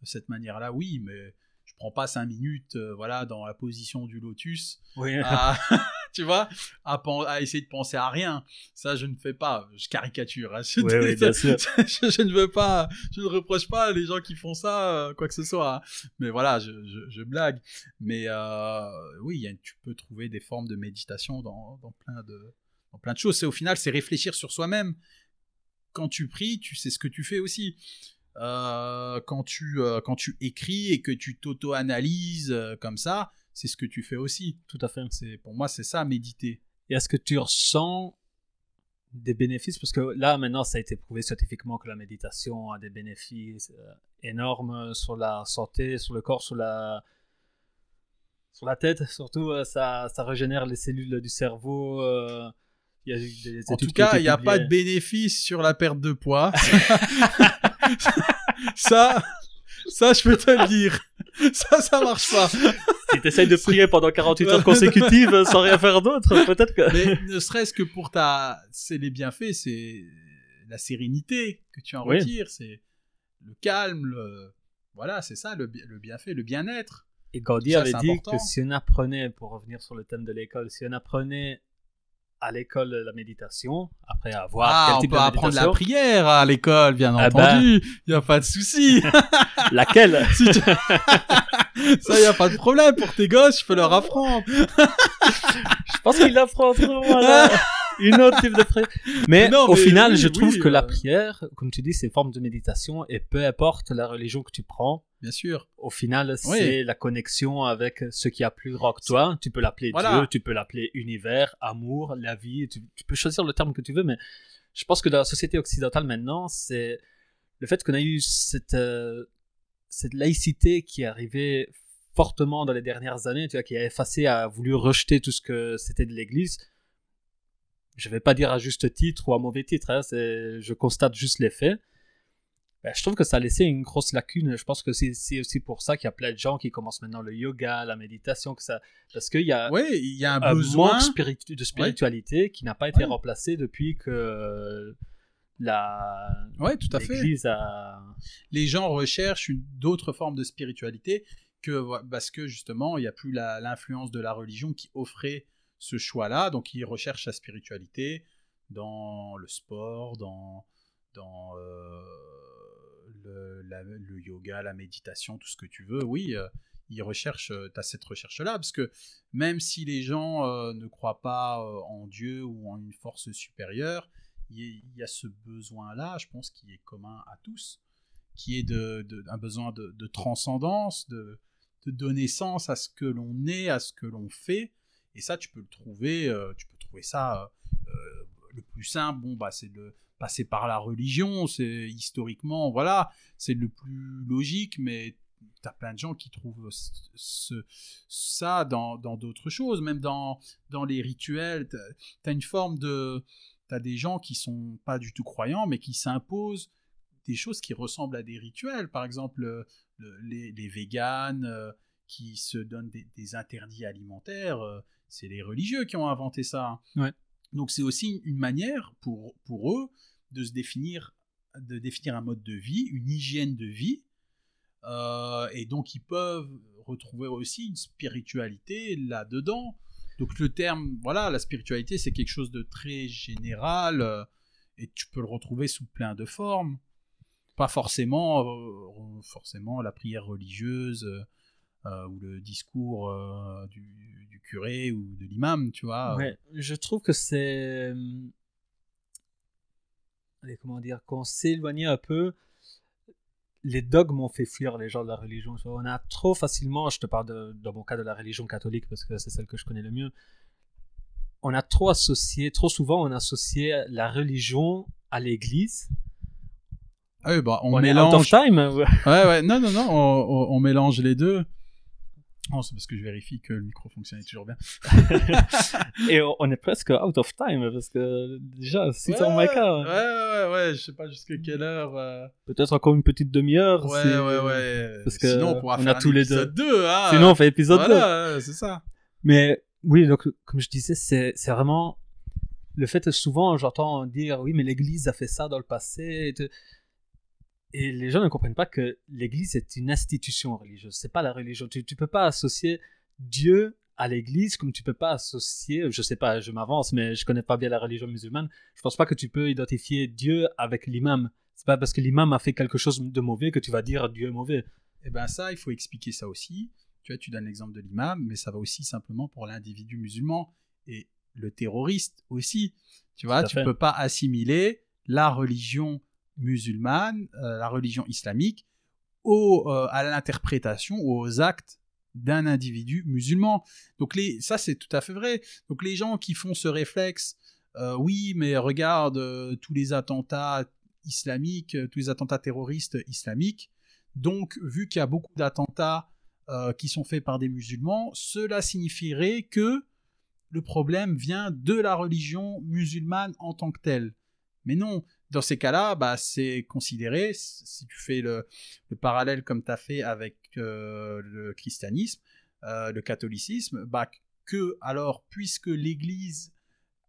De cette manière-là, oui, mais prends pas cinq minutes, euh, voilà, dans la position du lotus, oui. à, *laughs* tu vois, à, à essayer de penser à rien. Ça, je ne fais pas. Je caricature. hein. Je, Oui, oui, bien sûr. *laughs* je, je ne veux pas, je ne reproche pas les gens qui font ça, euh, quoi que ce soit. hein. Mais voilà, je, blague. Mais euh, oui, il y a- tu peux trouver des formes de méditation dans, dans plein de, dans plein de choses. C'est au final, c'est réfléchir sur soi-même. Quand tu pries, tu sais ce que tu fais aussi. Euh, quand tu euh, quand tu écris et que tu t'auto-analyses euh, comme ça, c'est ce que tu fais aussi. Tout à fait. C'est pour moi, c'est ça méditer. Et est-ce que tu ressens des bénéfices? Parce que là, maintenant, ça a été prouvé scientifiquement que la méditation a des bénéfices énormes sur la santé, sur le corps, sur la, sur la tête. Surtout, ça, ça régénère les cellules du cerveau. Il y a des En tout cas, il n'y a pas de bénéfice sur la perte de poids. *laughs* ça, ça, je peux te le dire. Ça, ça marche pas. Si tu essayes de prier pendant 48 heures consécutives sans rien faire d'autre, peut-être que... Mais ne serait-ce que pour ta, c'est les bienfaits, c'est la sérénité que tu en Oui. retires, c'est le calme, le, voilà, c'est ça le, bi- le bienfait, le bien-être. Et Gandhi Ça, avait dit important. que si on apprenait, pour revenir sur le thème de l'école, si on apprenait à l'école la méditation, après avoir Ah, quel on type peut de apprendre la prière à l'école, bien Ah entendu. Il y a pas de souci. *laughs* laquelle? *laughs* Si tu- *laughs* ça, il y a pas de problème pour tes gosses, je peux leur apprendre. Je pense qu'il apprendra voilà, une autre type de prière. Mais, Non, au mais final, oui, je trouve oui, que la euh. prière, comme tu dis, c'est une forme de méditation et peu importe la religion que tu prends, Bien sûr. au final, Oui. c'est la connexion avec ce qui a plus grand que toi. Tu peux l'appeler Voilà. Dieu, tu peux l'appeler univers, amour, la vie, tu, tu peux choisir le terme que tu veux, mais je pense que dans la société occidentale maintenant, c'est le fait qu'on a eu cette, euh, cette laïcité qui est arrivée fortement dans les dernières années, tu vois, qui a effacé, a voulu rejeter tout ce que c'était de l'Église. Je vais pas dire à juste titre ou à mauvais titre, hein, je constate juste les faits. Ben, je trouve que ça a laissé une grosse lacune. Je pense que c'est aussi pour ça qu'il y a plein de gens qui commencent maintenant le yoga, la méditation, que ça, parce qu'il y a Oui, il y a un, un besoin. manque spiritu- de spiritualité qui n'a pas été Ouais. remplacé depuis que la Ouais, tout à fait. l'Église a. les gens recherchent d'autres formes de spiritualité que parce que justement il n'y a plus l'influence de la religion qui offrait ce choix-là, donc ils recherchent la spiritualité dans le sport, dans dans euh, le, yoga, la méditation, tout ce que tu veux. Oui, euh, ils recherchent, tu as cette recherche-là, parce que même si les gens euh, ne croient pas euh, en Dieu ou en une force supérieure, il y, a- il ce besoin-là, je pense, qui est commun à tous qui est de, un besoin de, transcendance, de donner sens à ce que l'on est, à ce que l'on fait. Et ça, tu peux le trouver, euh, tu peux trouver ça euh, euh, le plus simple. Bon, bah, c'est de passer par la religion. C'est historiquement, voilà, c'est le plus logique, mais t'as plein de gens qui trouvent ça dans d'autres choses, même dans dans les rituels. T'as as une forme de, t'as des gens qui sont pas du tout croyants, mais qui s'imposent des choses qui ressemblent à des rituels. Par exemple, le- les, les véganes qui se donnent des, des interdits alimentaires, euh, c'est les religieux qui ont inventé ça. hein. Ouais. Donc c'est aussi une manière pour, pour eux de se définir, de définir un mode de vie, une hygiène de vie. Euh, et donc ils peuvent retrouver aussi une spiritualité là-dedans. Donc le terme, voilà, la spiritualité, c'est quelque chose de très général euh, et tu peux le retrouver sous plein de formes. Pas forcément, euh, forcément la prière religieuse euh, euh, ou le discours euh, du, du curé ou de l'imam, tu vois. Ouais, je trouve que c'est. Allez, comment dire Qu'on s'éloignait un peu. Les dogmes ont fait fuir les gens de la religion. On a trop facilement, je te parle de, dans mon cas de la religion catholique parce que c'est celle que je connais le mieux. On a trop associé, trop souvent, on a associé la religion à l'église. Ah oui, bah, on, On, est out of mélange. time. ouais. Ouais, ouais, non, non, non, on, on- on mélange les deux. Oh, c'est parce que je vérifie que le micro fonctionne toujours bien. *laughs* Et on est presque out of time parce que déjà, si c'est ouais, ouais, ouais, ouais, je sais pas jusqu'à quelle heure. euh, peut-être encore une petite demi-heure. Ouais, ouais, ouais. parce que Sinon, on pourra on faire a tous les épisode 2. hein. Sinon, on fait épisode 2. voilà, ouais, c'est ça. Mais oui, donc comme je disais, c'est c'est vraiment le fait que souvent j'entends dire oui, mais l'Église a fait ça dans le passé. Et, et les gens ne comprennent pas que l'Église est une institution religieuse. C'est pas la religion. Tu tu peux pas associer Dieu à l'église, comme tu peux pas associer, je sais pas, je m'avance, mais je connais pas bien la religion musulmane, je pense pas que tu peux identifier Dieu avec l'imam. C'est pas parce que l'imam a fait quelque chose de mauvais que tu vas dire Dieu est mauvais. Eh ben ça, il faut expliquer ça aussi. Tu vois, tu donnes l'exemple de l'imam, mais ça va aussi simplement pour l'individu musulman et le terroriste aussi. Tu vois, tu fait. peux pas assimiler la religion musulmane, euh, la religion islamique, au, euh, à l'interprétation aux actes d'un individu musulman. Donc les, ça c'est tout à fait vrai. Donc les gens qui font ce réflexe, euh, oui, mais regarde tous les attentats islamiques, tous les attentats terroristes islamiques. Donc vu qu'il y a beaucoup d'attentats qui sont faits par des musulmans, cela signifierait que le problème vient de la religion musulmane en tant que telle. Mais non, dans ces cas-là, bah, c'est considéré, si tu fais le, le parallèle comme tu as fait avec euh, le christianisme, euh, le catholicisme, bah, que alors, puisque l'Église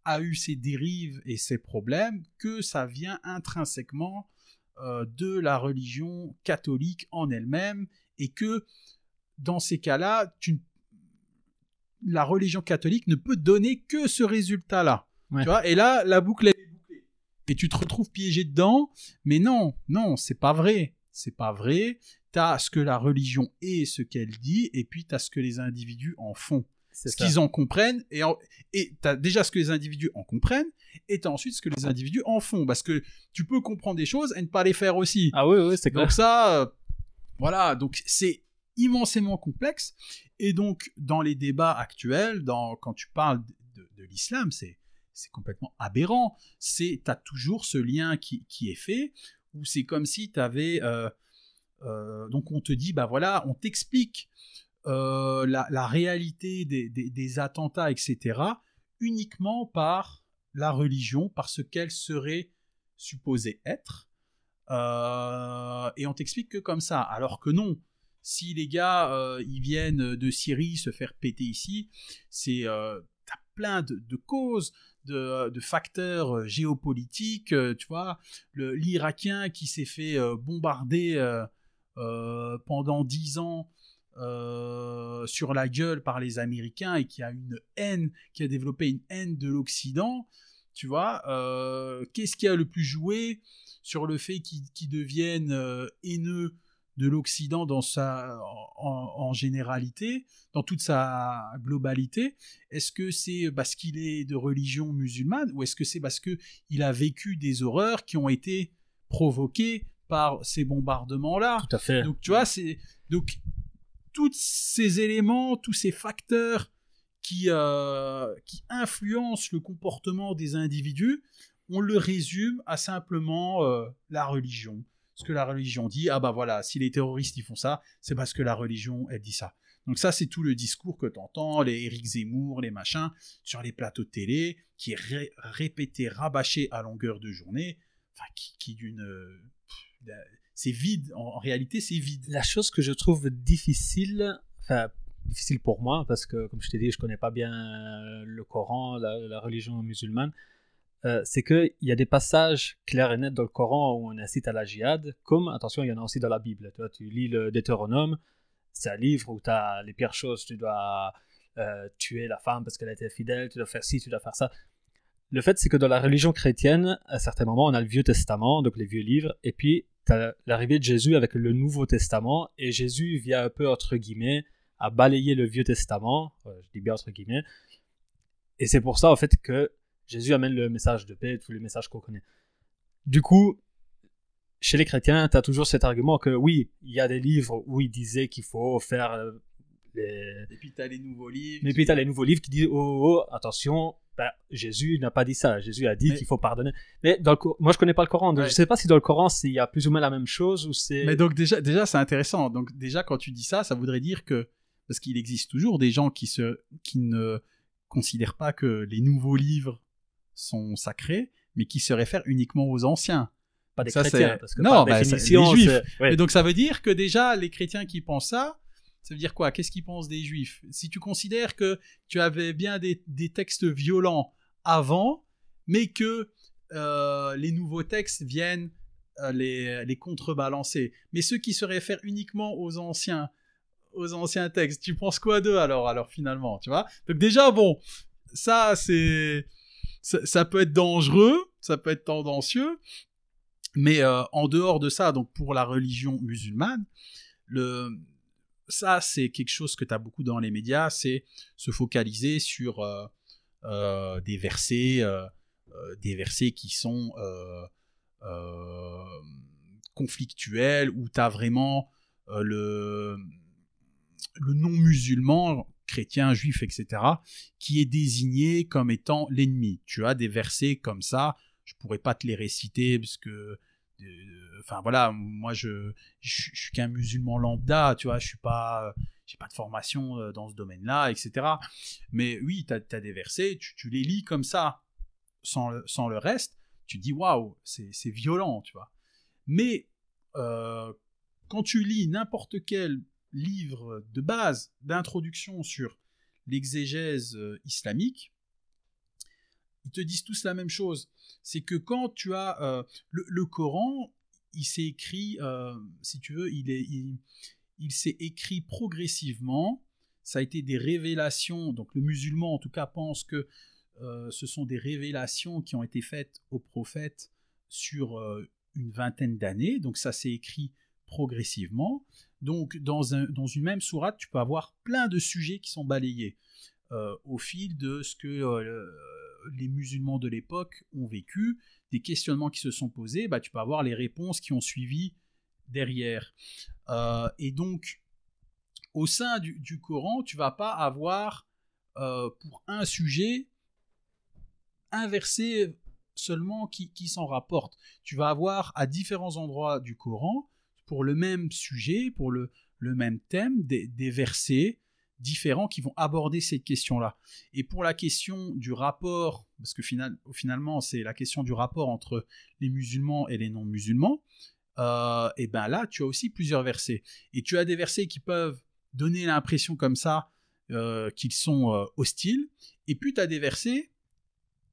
a eu ses dérives et ses problèmes, que ça vient intrinsèquement euh, de la religion catholique en elle-même, et que dans ces cas-là, la religion catholique ne peut donner que ce résultat-là. Ouais. Tu vois? Et là, la boucle est. Et tu te retrouves piégé dedans. Mais non, non, c'est pas vrai. C'est pas vrai. T'as ce que la religion est, ce qu'elle dit, et puis t'as ce que les individus en font. Ce qu'ils en comprennent, et, en- et t'as déjà ce que les individus en comprennent, et t'as ensuite ce que les individus en font. Parce que tu peux comprendre des choses et ne pas les faire aussi. Ah oui, oui, c'est clair. Donc ça, euh, voilà, donc c'est immensément complexe. Et donc, dans les débats actuels, dans, quand tu parles de, de l'islam, c'est c'est complètement aberrant. C'est t'as toujours ce lien qui, qui est fait, où c'est comme si tu avais... donc on te dit, bah voilà, on t'explique euh, la, la réalité des, des- attentats, etc., uniquement par la religion, par ce qu'elle serait supposée être. Euh, et on t'explique que comme ça. Alors que non. Si les gars, euh, ils viennent de Syrie se faire péter ici, c'est euh, t'as plein de, de causes, de, de facteurs euh, géopolitiques. euh, tu vois, l'Irakien qui s'est fait euh, bombarder euh, euh, pendant dix ans euh, sur la gueule par les Américains et qui a une haine, qui a développé une haine de l'Occident. Tu vois, euh, qu'est-ce qui a le plus joué sur le fait qu'ils qu'ils deviennent euh, haineux de l'Occident dans sa en, en généralité, dans toute sa globalité Est-ce que c'est parce qu'il est de religion musulmane ou est-ce que c'est parce que il a vécu des horreurs qui ont été provoquées par ces bombardements-là? Tout à fait. donc tu vois, c'est donc tous ces éléments, tous ces facteurs qui euh, qui influencent le comportement des individus, on le résume à simplement euh, la religion. Ce que la religion dit, ah bah voilà, si les terroristes ils font ça, c'est parce que la religion elle dit ça. Donc ça c'est tout le discours que tu entends, les Éric Zemmour, les machins sur les plateaux de télé qui est ré- répété, rabâché à longueur de journée, enfin qui, d'une euh, c'est vide. En, réalité, c'est vide. La chose que je trouve difficile, enfin difficile pour moi, parce que comme je t'ai dit, je connais pas bien euh, le Coran, la religion musulmane, euh, c'est qu'il y a des passages clairs et nets dans le Coran où on incite à la jihad, comme, attention, il y en a aussi dans la Bible. Tu, vois, tu lis le Deutéronome, c'est un livre où tu as les pires choses, tu dois euh, tuer la femme parce qu'elle a été fidèle, tu dois faire ci, tu dois faire ça. Le fait, c'est que dans la religion chrétienne, à certains moments, on a le Vieux Testament, donc les vieux livres, et puis tu as l'arrivée de Jésus avec le Nouveau Testament, et Jésus vient un peu, entre guillemets, à balayer le Vieux Testament, euh, je dis bien entre guillemets, et c'est pour ça, en fait, que Jésus amène le message de paix, tous les messages qu'on connaît. Du coup, chez les chrétiens, tu as toujours cet argument que oui, il y a des livres où il disait qu'il faut faire euh, les... Et puis, tu as les nouveaux livres. Mais puis tu as les nouveaux livres qui disent oh, oh, oh, attention, ben, Jésus n'a pas dit ça. Jésus a dit Mais- qu'il faut pardonner. Mais dans le Cor- moi, je connais pas le Coran, donc Ouais. je sais pas si dans le Coran, il y a plus ou moins la même chose ou c'est. Mais donc, déjà, déjà c'est intéressant. Donc, déjà, quand tu dis ça, ça voudrait dire que. Parce qu'il existe toujours des gens qui, se, qui ne considèrent pas que les nouveaux livres sont sacrés, mais qui se réfèrent uniquement aux anciens. pas des ça, chrétiens, parce que Non, par bah, les Juifs. ouais. Et donc ça veut dire que déjà les chrétiens qui pensent ça, ça veut dire quoi? Qu'est-ce qu'ils pensent des juifs? Si tu considères que tu avais bien des, des textes violents avant, mais que euh, les nouveaux textes viennent euh, les, les contrebalancer, mais ceux qui se réfèrent uniquement aux anciens, aux anciens textes. Tu penses quoi d'eux alors, alors finalement, tu vois? Donc déjà, bon, ça, c'est, ça, peut être dangereux, ça peut être tendancieux, mais euh, en dehors de ça, donc pour la religion musulmane, le, ça, c'est quelque chose que tu as beaucoup dans les médias, c'est se focaliser sur euh, euh, des versets, des versets qui sont conflictuels, où tu as vraiment le, le non-musulman, chrétien, juif, etc., qui est désigné comme étant l'ennemi. Tu as des versets comme ça, je pourrais pas te les réciter parce que euh, enfin voilà moi je je, suis qu'un musulman lambda tu vois je suis pas j'ai pas de formation euh, dans ce domaine là etc mais oui tu as, des versets tu, les lis comme ça sans le, sans le reste tu dis waouh c'est violent tu vois mais euh, quand tu lis n'importe quel livre de base d'introduction sur l'exégèse euh, islamique ils te disent tous la même chose. C'est que quand tu as euh, le, Coran, il s'est écrit, euh, si tu veux, il est, il, s'est écrit progressivement. Ça a été des révélations. Donc le musulman, en tout cas, pense que ce sont des révélations qui ont été faites au prophète sur une vingtaine d'années. Donc ça s'est écrit progressivement. Donc dans, un, dans une même sourate, tu peux avoir plein de sujets qui sont balayés euh, au fil de ce que euh, les musulmans de l'époque ont vécu, des questionnements qui se sont posés, bah, tu peux avoir les réponses qui ont suivi derrière. Euh, et donc, au sein du, du, Coran, tu vas pas avoir pour un sujet un verset seulement qui, qui s'en rapporte. Tu vas avoir à différents endroits du Coran, pour le même sujet, pour le, le même thème, des, des versets différents qui vont aborder cette question-là. Et pour la question du rapport, parce que final, finalement c'est la question du rapport entre les musulmans et les non-musulmans, euh, et ben là tu as aussi plusieurs versets. Et tu as des versets qui peuvent donner l'impression comme ça euh, qu'ils sont euh, hostiles, et puis tu as des versets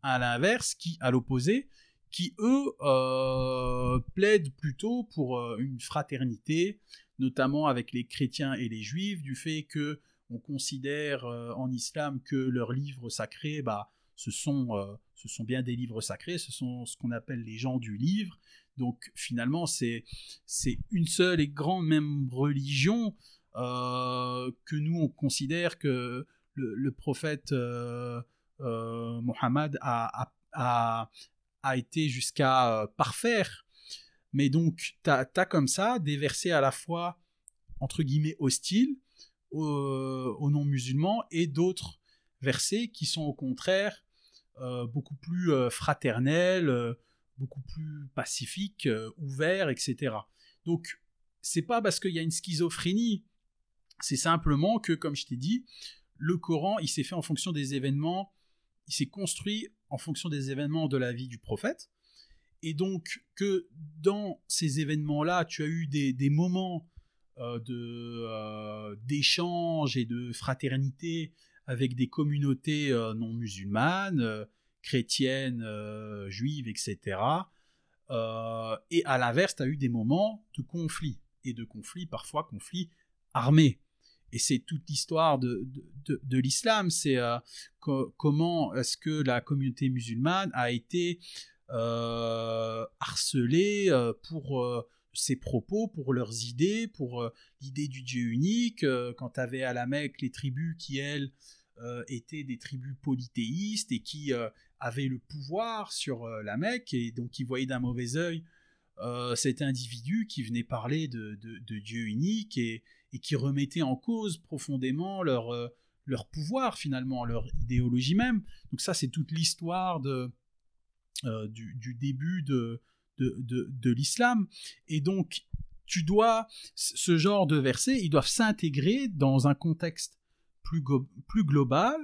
à l'inverse, qui, à l'opposé, qui eux euh, plaident plutôt pour euh, une fraternité, notamment avec les chrétiens et les juifs, du fait que on considère euh, en islam que leurs livres sacrés, bah, ce sont, ce sont bien des livres sacrés, ce sont ce qu'on appelle les gens du livre. Donc finalement, c'est c'est une seule et grande même religion que nous on considère que le, prophète Mohammed a, a été jusqu'à parfaire. Mais donc, tu as, comme ça des versets à la fois, entre guillemets, hostiles, aux, aux non-musulmans et d'autres versets qui sont au contraire euh, beaucoup plus euh, fraternels, euh, beaucoup plus pacifiques, ouverts, etc. Donc, c'est pas parce qu'il y a une schizophrénie, c'est simplement que, comme je t'ai dit, le Coran, il s'est fait en fonction des événements, il s'est construit en fonction des événements de la vie du prophète, et donc que dans ces événements-là, tu as eu des, moments euh, de euh, d'échange et de fraternité avec des communautés euh, non musulmanes, chrétiennes, juives, etc. et à l'inverse, tu as eu des moments de conflit, et de conflit, parfois conflit armé. Et c'est toute l'histoire de, l'islam, c'est euh, co comment est-ce que la communauté musulmane a été euh, harcelée pour ses propos, pour leurs idées, pour euh, l'idée du Dieu unique. Euh, quand tu avais à la Mecque les tribus qui, elles, euh, étaient des tribus polythéistes et qui avaient le pouvoir sur la Mecque et donc qui voyaient d'un mauvais œil cet individu qui venait parler de Dieu unique et, et, qui remettait en cause profondément leur, leur pouvoir finalement, leur idéologie même. Donc ça, c'est toute l'histoire de, du, du, début de, de, de, de l'islam. Et donc, tu dois, ce genre de versets, ils doivent s'intégrer dans un contexte plus, plus global,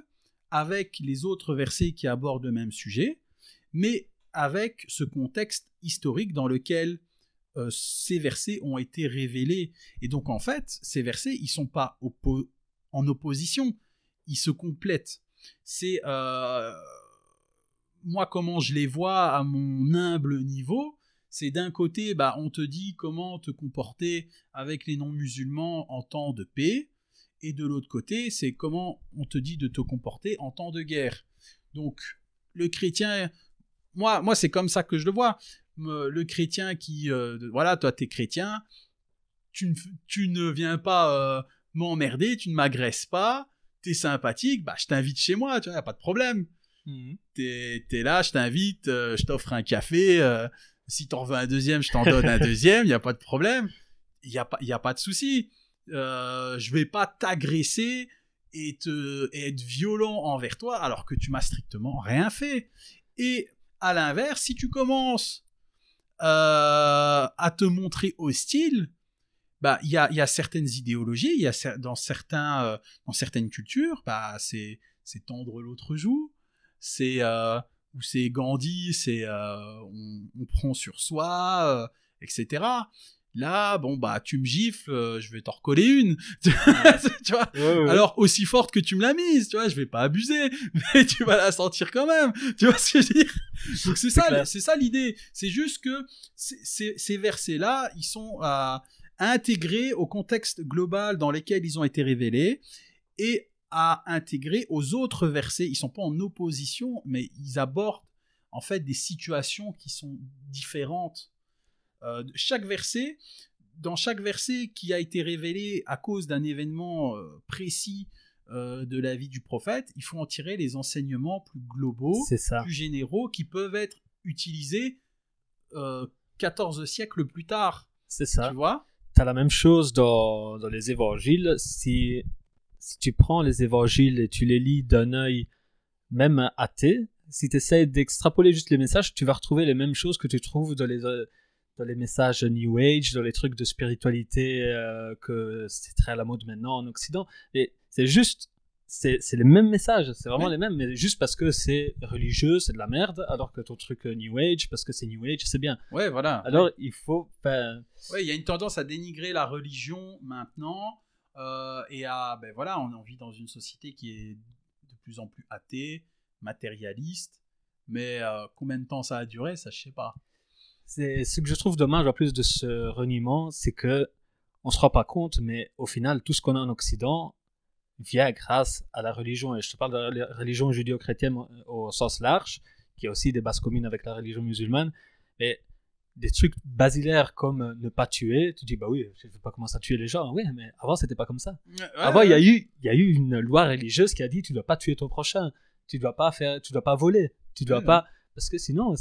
avec les autres versets qui abordent le même sujet, mais avec ce contexte historique dans lequel euh, ces versets ont été révélés. Et donc, en fait, ces versets, ils sont pas en opposition, ils se complètent. C'est euh, moi comment je les vois à mon humble niveau, c'est d'un côté, bah, on te dit comment te comporter avec les non-musulmans en temps de paix, et de l'autre côté, c'est comment on te dit de te comporter en temps de guerre. Donc, le chrétien, moi, moi c'est comme ça que je le vois. Le chrétien qui, euh, voilà, toi, t'es chrétien, tu ne, tu ne viens pas euh, m'emmerder, tu ne m'agresses pas, t'es sympathique, bah, je t'invite chez moi, tu vois, y a pas de problème. Mhm. T'es es là, je t'invite, euh, je t'offre un café, si t'en veux un deuxième, je t'en donne un *laughs* deuxième, il y a pas de problème. Il y a pas, y a pas de souci. Je vais pas t'agresser et te et être violent envers toi alors que tu m'as strictement rien fait. Et à l'inverse, si tu commences euh, à te montrer hostile, bah il y a, y a certaines idéologies, il y a dans certains euh, dans certaines cultures, bah c'est c'est tendre l'autre joue, c'est euh, ou c'est Gandhi, c'est on, prend sur soi, etc. Là, bon bah tu me gifles, euh, je vais t'en recoller une, *laughs* tu vois. Ouais, ouais. Alors aussi forte que tu me l'as mise, tu vois, je vais pas abuser, *laughs* mais tu vas la sentir quand même, *laughs* tu vois ce que je veux dire? Donc c'est ça, c'est ça l'idée. C'est juste que ces- versets-là, ils sont à intégrer au contexte global dans lequel ils ont été révélés et à intégrer aux autres versets. Ils sont pas en opposition, mais ils abordent en fait des situations qui sont différentes. Euh, chaque verset, dans chaque verset qui a été révélé à cause d'un événement euh, précis euh, de la vie du prophète, il faut en tirer les enseignements plus globaux, ça. plus généraux, qui peuvent être utilisés euh, 14 siècles plus tard. C'est ça. Tu vois? T'as la même chose dans, dans les évangiles. Si, si tu prends les évangiles et tu les lis d'un œil même athée, si tu essaies d'extrapoler juste les messages, tu vas retrouver les mêmes choses que tu trouves dans les, dans les messages New Age, dans les trucs de spiritualité euh, que c'est très à la mode maintenant en Occident. Et c'est juste, c'est les mêmes messages, c'est vraiment Ouais. les mêmes, mais juste parce que c'est religieux, c'est de la merde, alors que ton truc euh, New Age, parce que c'est New Age, c'est bien. Ouais, voilà. Alors il faut, ben, Ouais, il y a une tendance à dénigrer la religion maintenant euh, et à ben voilà, on, on vit dans une société qui est de plus en plus athée, matérialiste, mais euh, combien de temps ça a duré, ça je sais pas. C'est ce que je trouve dommage en plus de ce reniement, c'est que on se rend pas compte, mais au final, tout ce qu'on a en Occident vient grâce à la religion. Et je te parle de la religion judéo-chrétienne au- sens large, qui a aussi des bases communes avec la religion musulmane. Mais des trucs basilaires comme ne pas tuer, tu dis bah oui, je ne veux pas commencer à tuer les gens. Oui, mais avant c'était pas comme ça. Avant, il y a eu, il y a eu une loi religieuse qui a dit tu dois pas tuer ton prochain, tu dois pas faire, tu dois pas voler, tu dois Ouais. pas, parce que sinon,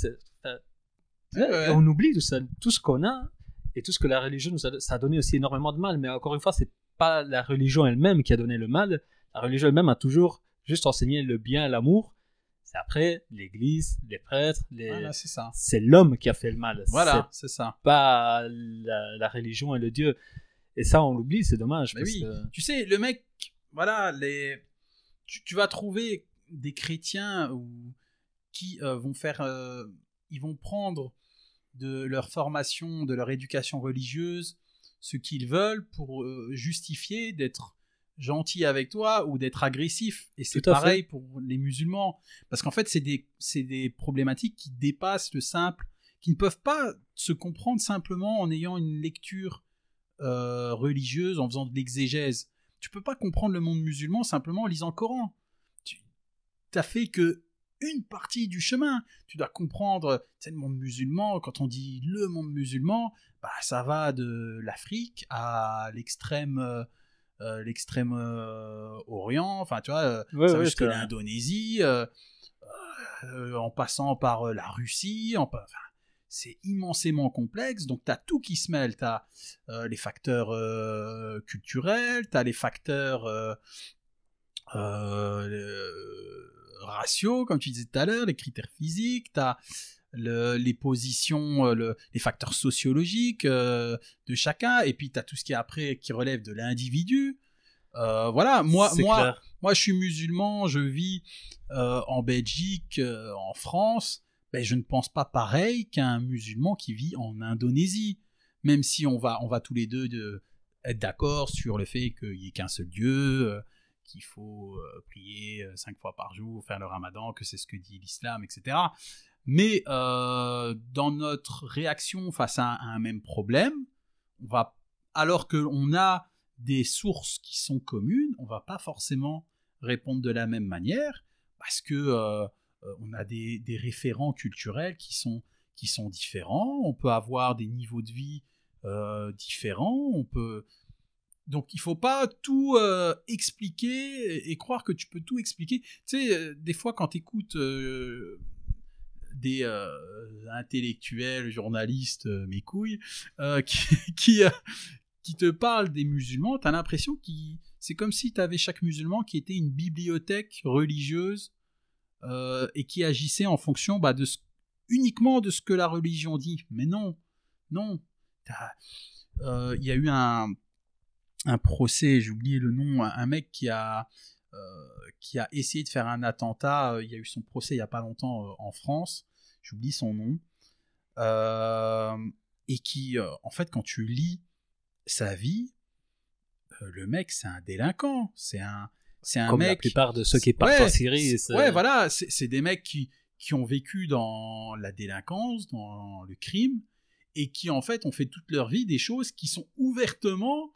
on oublie tout ça, tout ce qu'on a et tout ce que la religion nous a, ça a donné aussi énormément de mal. Mais encore une fois, c'est pas la religion elle-même qui a donné le mal. La religion elle-même a toujours juste enseigné le bien, l'amour. C'est après l'Église, les prêtres, les... Voilà, c'est ça. c'est l'homme qui a fait le mal. Voilà, c'est ça. Pas la, la religion et le Dieu. Et ça, on l'oublie, c'est dommage. Mais parce oui. que- Tu sais, le mec, voilà, les... tu, tu vas trouver des chrétiens ou... qui euh, vont faire, euh, ils vont prendre de leur formation, de leur éducation religieuse, ce qu'ils veulent pour euh, justifier d'être gentil avec toi ou d'être agressif. Et c'est fait. pareil pour les musulmans. Parce qu'en fait, c'est des, des problématiques qui dépassent le simple, qui ne peuvent pas se comprendre simplement en ayant une lecture euh, religieuse, en faisant de l'exégèse. Tu peux pas comprendre le monde musulman simplement en lisant le Coran. Tu as fait que une partie du chemin. Tu dois comprendre, c'est le monde musulman. Quand on dit le monde musulman, bah ça va de l'Afrique à l'extrême, euh, euh, l'extrême euh, Orient. Enfin, tu vois, Ouais, ça ouais, jusqu'à l'Indonésie, en passant par la Russie. En, enfin, c'est immensément complexe. Donc, tu as tout qui se mêle. Tu as les facteurs euh, culturels, tu as les facteurs euh, raciaux, comme tu disais tout à l'heure, les critères physiques, tu as les positions, euh, le- les facteurs sociologiques euh, de chacun, et puis tu as tout ce qui est après qui relève de l'individu. Euh, voilà, moi, moi, clair. moi, je suis musulman, je vis euh, en Belgique, en France. Ben, je ne pense pas pareil qu'un musulman qui vit en Indonésie. Même si on va, on va tous les deux de, être d'accord sur le fait qu'il n'y ait qu'un seul Dieu, qu'il faut euh, prier euh, cinq fois par jour, faire le ramadan, que c'est ce que dit l'islam, etc. Mais euh, dans notre réaction face à un, même problème, on va, alors qu'on a des sources qui sont communes, on va pas forcément répondre de la même manière parce que on a des, référents culturels qui sont qui sont différents. On peut avoir des niveaux de vie différents. On peut donc il faut pas tout euh, expliquer et croire que tu peux tout expliquer. Tu sais, euh, des fois quand tu écoutes euh, des intellectuels, journalistes, mes couilles, *laughs* qui, qui, te parlent des musulmans, tu as l'impression que c'est comme si tu avais chaque musulman qui était une bibliothèque religieuse et qui agissait en fonction bah, de uniquement de ce que la religion dit. Mais non, non. Il y a eu un, un procès, j'ai oublié le nom, un, mec qui a, euh, qui a essayé de faire un attentat. euh, Il y a eu son procès il n'y a pas longtemps euh, en France. J'oublie son nom. Euh, et qui, en fait, quand tu lis sa vie, le mec, c'est un délinquant. C'est un, c'est un Comme la mec. plupart de ceux qui partent Ouais, en Syrie. Ouais, voilà, c'est c'est des mecs qui, qui ont vécu dans la délinquance, dans le crime, et qui en fait ont fait toute leur vie des choses qui sont ouvertement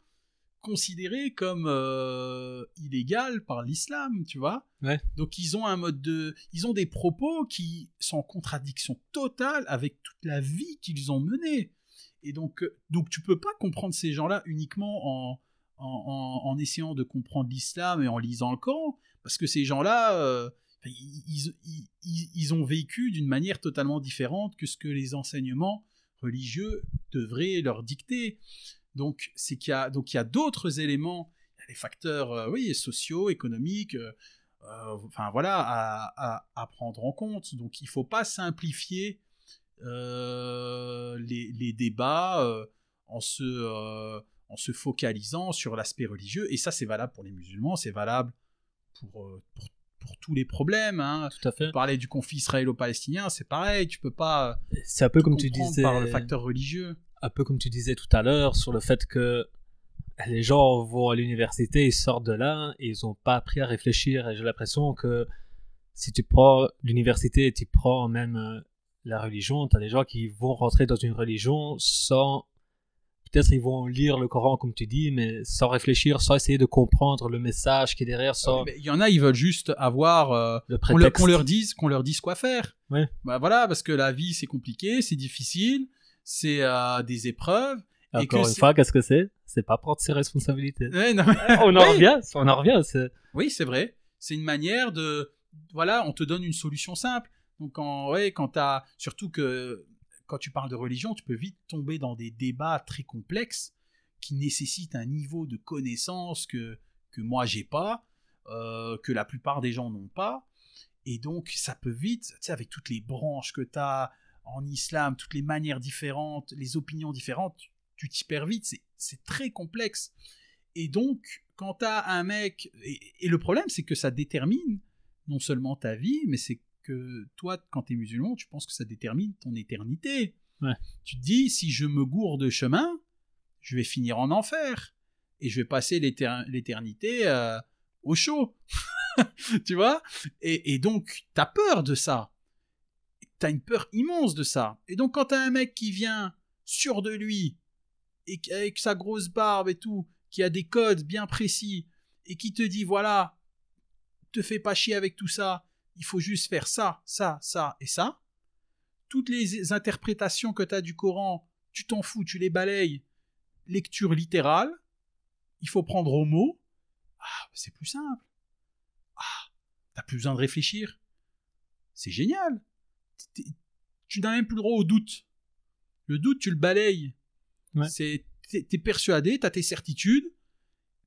considérées comme euh, illégales par l'islam, tu vois. Ouais. Donc ils ont un mode de, ils ont des propos qui sont en contradiction totale avec toute la vie qu'ils ont menée. Et donc, euh, donc tu peux pas comprendre ces gens-là uniquement en, en, en- en essayant de comprendre l'islam et en lisant le Coran, parce que ces gens-là, euh, ils- ils- ils ont vécu d'une manière totalement différente que ce que les enseignements religieux devraient leur dicter. Donc, c'est qu'il y a, donc il y a d'autres éléments, il y a les facteurs, euh, oui, sociaux, économiques, euh, euh, enfin voilà, à, à- à prendre en compte. Donc, il faut pas simplifier les, les débats en se en se focalisant sur l'aspect religieux. Et ça, c'est valable pour les musulmans, c'est valable pour, pour, pour tous les problèmes. Hein. Tout à fait. Parler du conflit israélo-palestinien, c'est pareil, tu peux pas C'est un peu comme tu disais. par le facteur religieux. Un peu comme tu disais tout à l'heure sur le fait que les gens vont à l'université, ils sortent de là et ils n'ont pas appris à réfléchir. Et j'ai l'impression que si tu prends l'université et tu prends même euh, la religion, tu as des gens qui vont rentrer dans une religion sans. Peut-être ils vont lire le Coran comme tu dis, mais sans réfléchir, sans essayer de comprendre le message qui est derrière, sans Mais Il y en a, ils veulent juste avoir euh, le qu'on leur, qu'on leur dise qu'on leur dise quoi faire. Ouais. Bah voilà, parce que la vie c'est compliqué, c'est difficile, c'est euh, des épreuves. et Encore que une fois, qu'est-ce que c'est? C'est pas prendre ses responsabilités. *laughs* Ouais, non, mais- *laughs* on en Oui. revient, on en revient. c'est- Oui, c'est vrai. C'est une manière de. Voilà, on te donne une solution simple. Donc, en, ouais, quand t'as. Surtout que quand tu parles de religion, tu peux vite tomber dans des débats très complexes qui nécessitent un niveau de connaissance que, que moi j'ai pas, euh, que la plupart des gens n'ont pas. Et donc, ça peut vite, tu sais, avec toutes les branches que tu as en islam, toutes les manières différentes, les opinions différentes, tu- t'y perds vite. C'est- très complexe. Et donc, quand tu as un mec. Et, et le problème, c'est que ça détermine non seulement ta vie, mais c'est que toi, quand tu es musulman, tu penses que ça détermine ton éternité. Ouais. Tu te dis, si je me gourde de chemin, je vais finir en enfer. Et je vais passer l'éter- l'éternité euh, au chaud. *laughs* tu vois? Et, et donc, tu as peur de ça. Tu as une peur immense de ça. Et donc, quand tu as un mec qui vient sûr de lui, et avec sa grosse barbe et tout, qui a des codes bien précis, et qui te dit, voilà, te fais pas chier avec tout ça, il faut juste faire ça, ça, ça et ça. Toutes les interprétations que tu as du Coran, tu t'en fous, tu les balayes. Lecture littérale, il faut prendre au mot. Ah, c'est plus simple. Ah, t'as plus besoin de réfléchir. C'est génial. Tu n'as même plus le droit au doute. Le doute, tu le balayes. Ouais. C'est, t'es, t'es persuadé, t'as tes certitudes,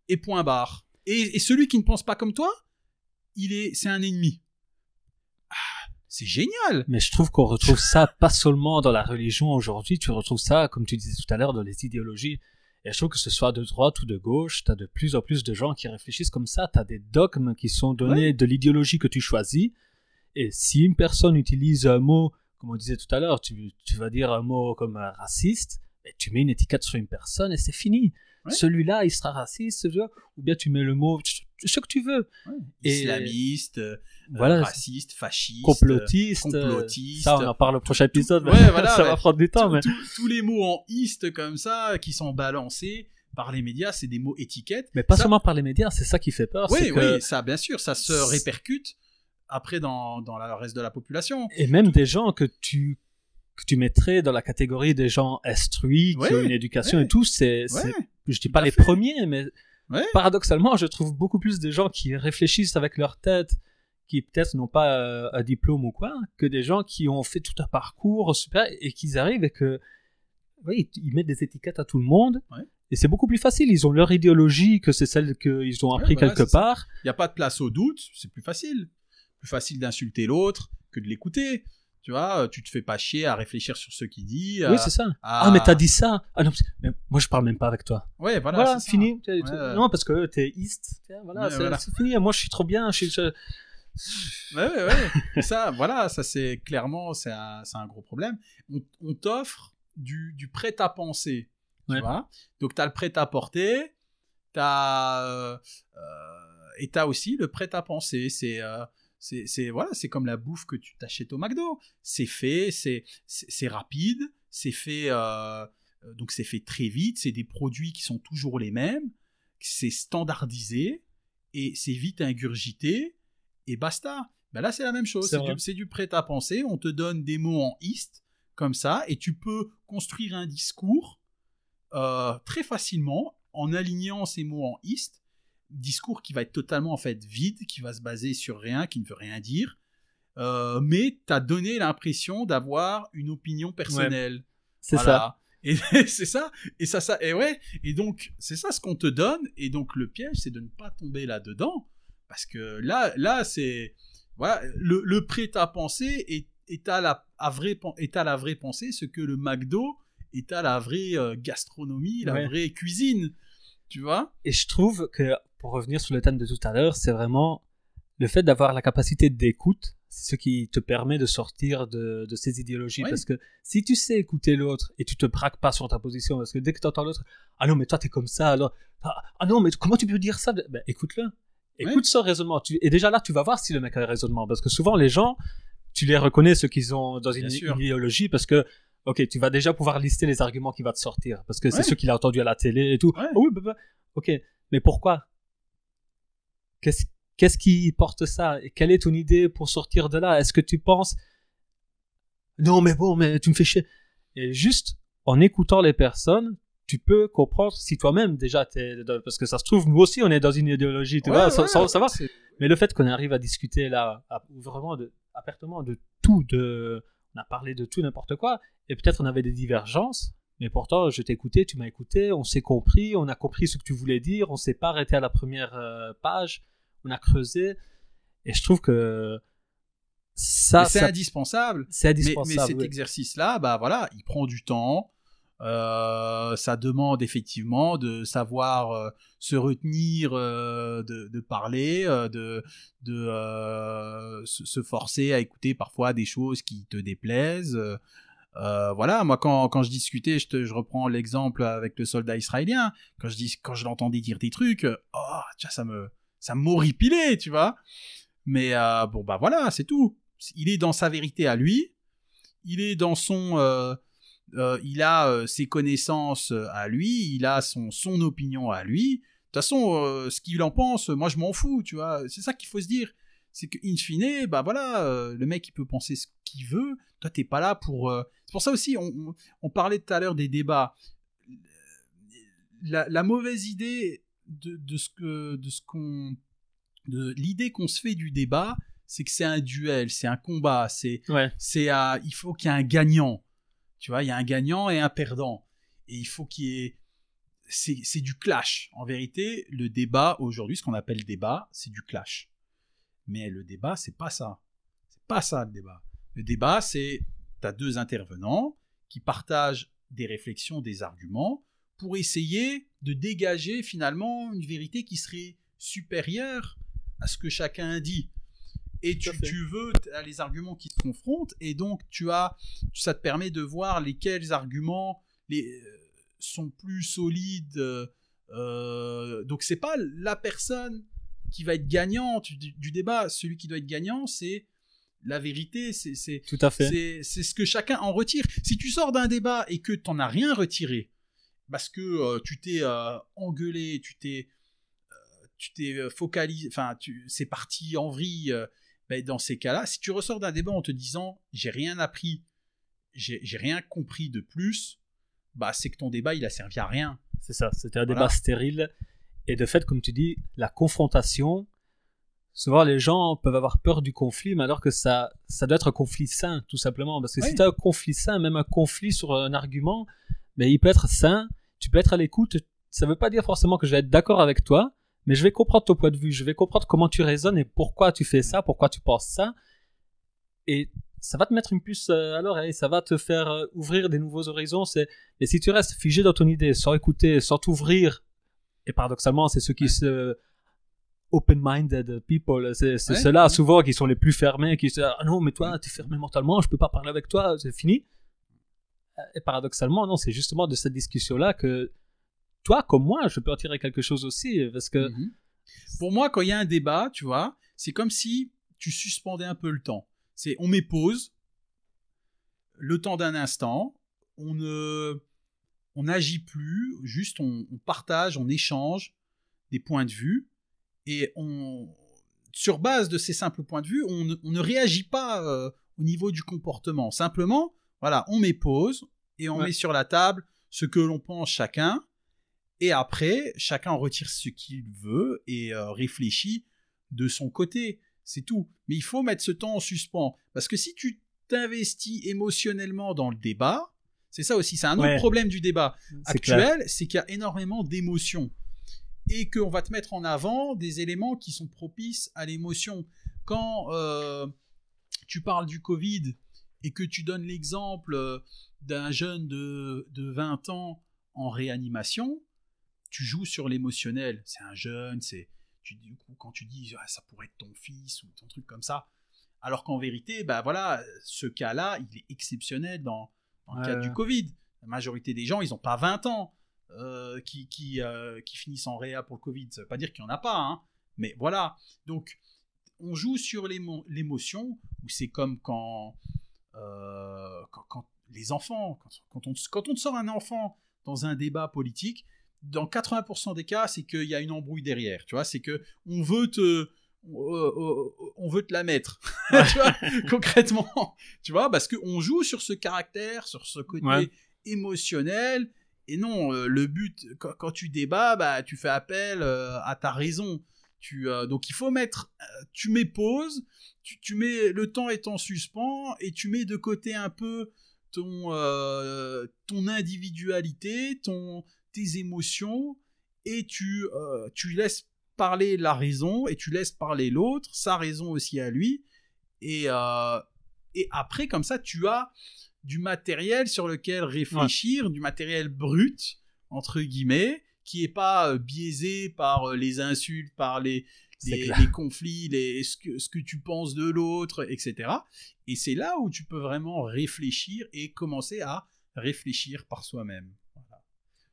et point barre. Et, et celui qui ne pense pas comme toi, il est, c'est un ennemi. Ah, c'est génial. Mais je trouve qu'on retrouve ça pas seulement dans la religion aujourd'hui, tu retrouves ça, comme tu disais tout à l'heure, dans les idéologies. Et je trouve que ce soit de droite ou de gauche, t'as de plus en plus de gens qui réfléchissent comme ça, t'as des dogmes qui sont donnés de l'idéologie que tu choisis. Et si une personne utilise un mot, comme on disait tout à l'heure, tu, tu vas dire un mot comme euh, raciste, et tu mets une étiquette sur une personne et c'est fini. Ouais. Celui-là, il sera raciste, ou bien tu mets le mot, ce que tu veux. Islamiste, euh, Voilà, raciste, fasciste, complotiste, euh, complotiste. ça on en parle au prochain épisode, Ouais, *laughs* voilà, ça va prendre du temps, tous, mais tous- tous les mots en iste comme ça qui sont balancés par les médias, c'est des mots étiquettes. Mais pas Ça- seulement par les médias, c'est ça qui fait peur. Oui, que- oui, ça, bien sûr, ça se répercute après dans, dans le reste de la population. Et même des gens que tu, que tu mettrais dans la catégorie des gens instruits, qui Ouais, ont une éducation ouais. et tout, c'est, Ouais, je dis pas les fait. premiers, mais paradoxalement, je trouve beaucoup plus de gens qui réfléchissent avec leur tête, qui peut-être n'ont pas euh, un diplôme ou quoi, que des gens qui ont fait tout un parcours super et qu'ils arrivent et que, oui, ils mettent des étiquettes à tout le monde. Et c'est beaucoup plus facile. Ils ont leur idéologie que c'est celle qu'ils ont appris voilà, quelque part. Il n'y a pas de place au doute, c'est plus facile. Plus facile d'insulter l'autre que de l'écouter. Tu vois, tu te fais pas chier à réfléchir sur ce qu'il dit. Oui, c'est ça. à- Ah, mais t'as dit ça. Ah non, mais moi je parle même pas avec toi. Ouais, voilà. Voilà, c'est fini. Ouais, ouais. Non, parce que t'es East. Voilà, c'est voilà. fini. Moi, je suis trop bien. Je suis, Ouais, ouais, ça, voilà, ça c'est clairement, c'est un, un gros problème. On, on t'offre du, du prêt-à-penser. Tu Ouais. vois Donc, tu as le prêt-à-porter, t'as, euh, euh, et tu as aussi le prêt-à-penser. C'est. euh, c'est, voilà, c'est comme la bouffe que tu t'achètes au McDo. C'est fait, c'est, rapide, c'est fait, euh, euh, donc c'est fait très vite. C'est des produits qui sont toujours les mêmes. C'est standardisé et c'est vite ingurgité et basta. Ben là, c'est la même chose. C'est du, du prêt à penser. On te donne des mots en ist comme ça et tu peux construire un discours euh, très facilement en alignant ces mots en ist. Discours qui va être totalement en fait vide, qui va se baser sur rien, qui ne veut rien dire. Euh, mais tu as donné l'impression d'avoir une opinion personnelle. c'est Voilà. ça. Et *laughs* c'est ça. Et ça, ça. Et ouais. Et donc, c'est ça ce qu'on te donne. Et donc, le piège, c'est de ne pas tomber là-dedans. Parce que là, là, c'est. Voilà. Le, le prêt à penser est, est, à la, à vrai, pen- est à la vraie pensée ce que le McDo est à la vraie euh, gastronomie, la Ouais. vraie cuisine. Tu vois? Et je trouve que, pour revenir sur le thème de tout à l'heure, c'est vraiment le fait d'avoir la capacité d'écoute, c'est ce qui te permet de sortir de, de ces idéologies. Parce que si tu sais écouter l'autre et tu te braques pas sur ta position, parce que dès que tu entends l'autre, ah non, mais toi, t'es comme ça, alors, ah, ah non, mais comment tu peux dire ça ben, écoute-le. Écoute son raisonnement. Tu- et déjà là, tu vas voir si le mec a un raisonnement. Parce que souvent, les gens, tu les reconnais, ceux qui sont dans une idéologie, parce que, ok, tu vas déjà pouvoir lister les arguments qu'il va te sortir. Parce que c'est Ouais. ceux qu'il a entendu à la télé et tout. Ouais. Ah oui, bah, bah, ok, mais pourquoi? Qu'est-ce qu'est-ce qui porte ça Et quelle est ton idée pour sortir de là? Est-ce que tu penses non, mais bon, mais tu me fais chier. Et juste en écoutant les personnes, tu peux comprendre si toi-même déjà t'es parce que ça se trouve nous aussi on est dans une idéologie, tu Ouais, vois, sans, ouais, savoir. c'est- Mais le fait qu'on arrive à discuter là, à- vraiment de, apertement de tout, de, on a parlé de tout n'importe quoi, et peut-être on avait des divergences, mais pourtant je t'ai écouté, tu m'as écouté, on s'est compris, on a compris ce que tu voulais dire, on s'est pas arrêté à la première euh, page, on a creusé, et je trouve que ça, c'est indispensable. c'est Mais, indispensable. mais cet exercice-là, bah voilà, il prend du temps. Euh, ça demande effectivement de savoir euh, se retenir, euh, de, de parler, de, de se, forcer à écouter parfois des choses qui te déplaisent. Voilà, moi quand, quand je discutais, je, te, je reprends l'exemple avec le soldat israélien, quand je, dis, quand je l'entendais dire des trucs, oh, vois, ça me, ça m'horripilait, tu vois. Mais euh, bon, bah voilà, c'est tout. Il est dans sa vérité à lui, il est dans son... euh, euh, il a ses connaissances à lui, il a son, son opinion à lui. De toute façon, ce qu'il en pense, moi je m'en fous, tu vois. C'est ça qu'il faut se dire. C'est que in fine, bah voilà, le mec il peut penser ce qu'il veut. Toi t'es pas là pour. C'est pour ça aussi, on, parlait tout à l'heure des débats. La mauvaise idée de, de ce que de ce qu'on de l'idée qu'on se fait du débat, c'est que c'est un duel, c'est un combat, c'est Ouais. c'est à- il faut qu'il y ait un gagnant. Tu vois, il y a un gagnant et un perdant. Et il faut qu'il y ait. C'est c'est du clash. En vérité, le débat aujourd'hui, ce qu'on appelle débat, c'est du clash. Mais le débat, c'est pas ça. C'est pas ça le débat. Le débat, c'est. Tu as deux intervenants qui partagent des réflexions, des arguments pour essayer de dégager finalement une vérité qui serait supérieure à ce que chacun dit. Et tu, tu veux, as les arguments qui se confrontent, et donc tu as, ça te permet de voir lesquels arguments les, euh, sont plus solides. euh, euh, donc c'est pas la personne qui va être gagnante du, du débat. Celui qui doit être gagnant, c'est la vérité, c'est c'est- Tout à fait. c'est c'est ce que chacun en retire. Si tu sors d'un débat et que tu n'en as rien retiré, parce que euh, tu t'es euh, engueulé, tu t'es euh, tu t'es focalisé, enfin, c'est parti en vrille. ben, dans ces cas-là, si tu ressors d'un débat en te disant j'ai rien appris, j'ai rien compris de plus, bah c'est que ton débat il a servi à rien. C'est ça, c'était un Voilà. débat stérile. Et de fait, comme tu dis, la confrontation, souvent les gens peuvent avoir peur du conflit, mais alors que ça, ça doit être un conflit sain, tout simplement. Parce que si Oui. tu as un conflit sain, même un conflit sur un argument, mais il peut être sain, tu peux être à l'écoute. Ça veut pas dire forcément que je vais être d'accord avec toi, mais je vais comprendre ton point de vue, je vais comprendre comment tu raisonnes et pourquoi tu fais ça, pourquoi tu penses ça. Et ça va te mettre une puce euh, à l'oreille, ça va te faire euh, ouvrir des nouveaux horizons. C'est et si tu restes figé dans ton idée, sans écouter, sans t'ouvrir, et paradoxalement, c'est ceux qui se open-minded people, c'est c'est Ouais. ceux-là souvent qui sont les plus fermés, qui se disent ah non mais toi t'es fermé mentalement, je peux pas parler avec toi, c'est fini. Et paradoxalement non, c'est justement de cette discussion-là que toi comme moi, je peux en tirer quelque chose aussi parce que Mhm. Pour moi, quand il y a un débat, tu vois, c'est comme si tu suspendais un peu le temps. C'est on met pause, le temps d'un instant, on ne on n'agit plus, juste on, partage, on échange des points de vue et on sur base de ces simples points de vue, on ne, on ne réagit pas euh, au niveau du comportement. Simplement, voilà, on met pause et on Ouais. met sur la table ce que l'on pense chacun. Et après, chacun en retire ce qu'il veut et euh, réfléchit de son côté. C'est tout. Mais il faut mettre ce temps en suspens. Parce que si tu t'investis émotionnellement dans le débat, c'est ça aussi, c'est un autre Ouais. problème du débat actuel, c'est qu'il y a énormément d'émotions. Et qu'on va te mettre en avant des éléments qui sont propices à l'émotion. Quand euh, tu parles du Covid et que tu donnes l'exemple euh, d'un jeune de, de 20 ans en réanimation, tu joues sur l'émotionnel. C'est un jeune, c'est tu, du coup, quand tu dis Ah, ça pourrait être ton fils ou ton truc comme ça, alors qu'en vérité, bah voilà, ce cas-là, il est exceptionnel dans, dans le cadre du Covid. La majorité des gens, ils n'ont pas 20 ans euh, qui, qui, euh, qui finissent en réa pour le Covid. Ça veut pas dire qu'il n'y en a pas, hein. mais voilà. Donc, on joue sur l'émo- l'émotion, ou c'est comme quand, quand, quand les enfants, quand, quand on, quand on te sort un enfant dans un débat politique, dans 80% des cas, c'est qu'il y a une embrouille derrière. Tu vois, c'est que on veut te, on, euh, on veut te la mettre. *laughs* tu vois, concrètement. Tu vois, parce qu'on joue sur ce caractère, sur ce côté Ouais. émotionnel. Et non, euh, le but, quand, tu débats, bah, tu fais appel euh, à ta raison. Tu, euh, donc il faut mettre, euh, tu mets pause, tu, tu mets le temps est en suspens et tu mets de côté un peu ton, euh, ton individualité, ton, tes émotions et tu, tu laisses parler la raison et tu laisses parler l'autre, sa raison aussi à lui. Et, et après, comme ça, tu as du matériel sur lequel réfléchir, du matériel brut, entre guillemets, qui est pas euh, biaisé par euh, les insultes, par les, conflits, les, ce, que, ce que tu penses de l'autre, etc. Et c'est là où tu peux vraiment réfléchir et commencer à réfléchir par soi-même. Voilà.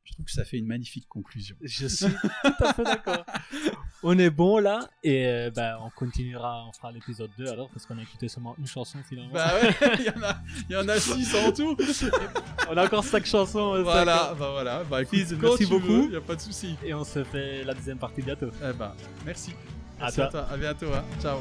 Je trouve que ça fait une magnifique conclusion. Je suis tout à fait d'accord. *laughs* On est bon là et euh, ben, on continuera, on fera l'épisode 2 alors parce qu'on a écouté seulement une chanson finalement. Bah ouais, *laughs* il y en a, il y en a six en tout. *laughs* on a encore 5 chansons. euh, Voilà, bah voilà. Bah écoute, Fils, merci beaucoup. Il y a pas de souci. Et on se fait la deuxième partie bientôt. Eh ben, merci. À Merci toi. à toi. À bientôt. hein. Ciao.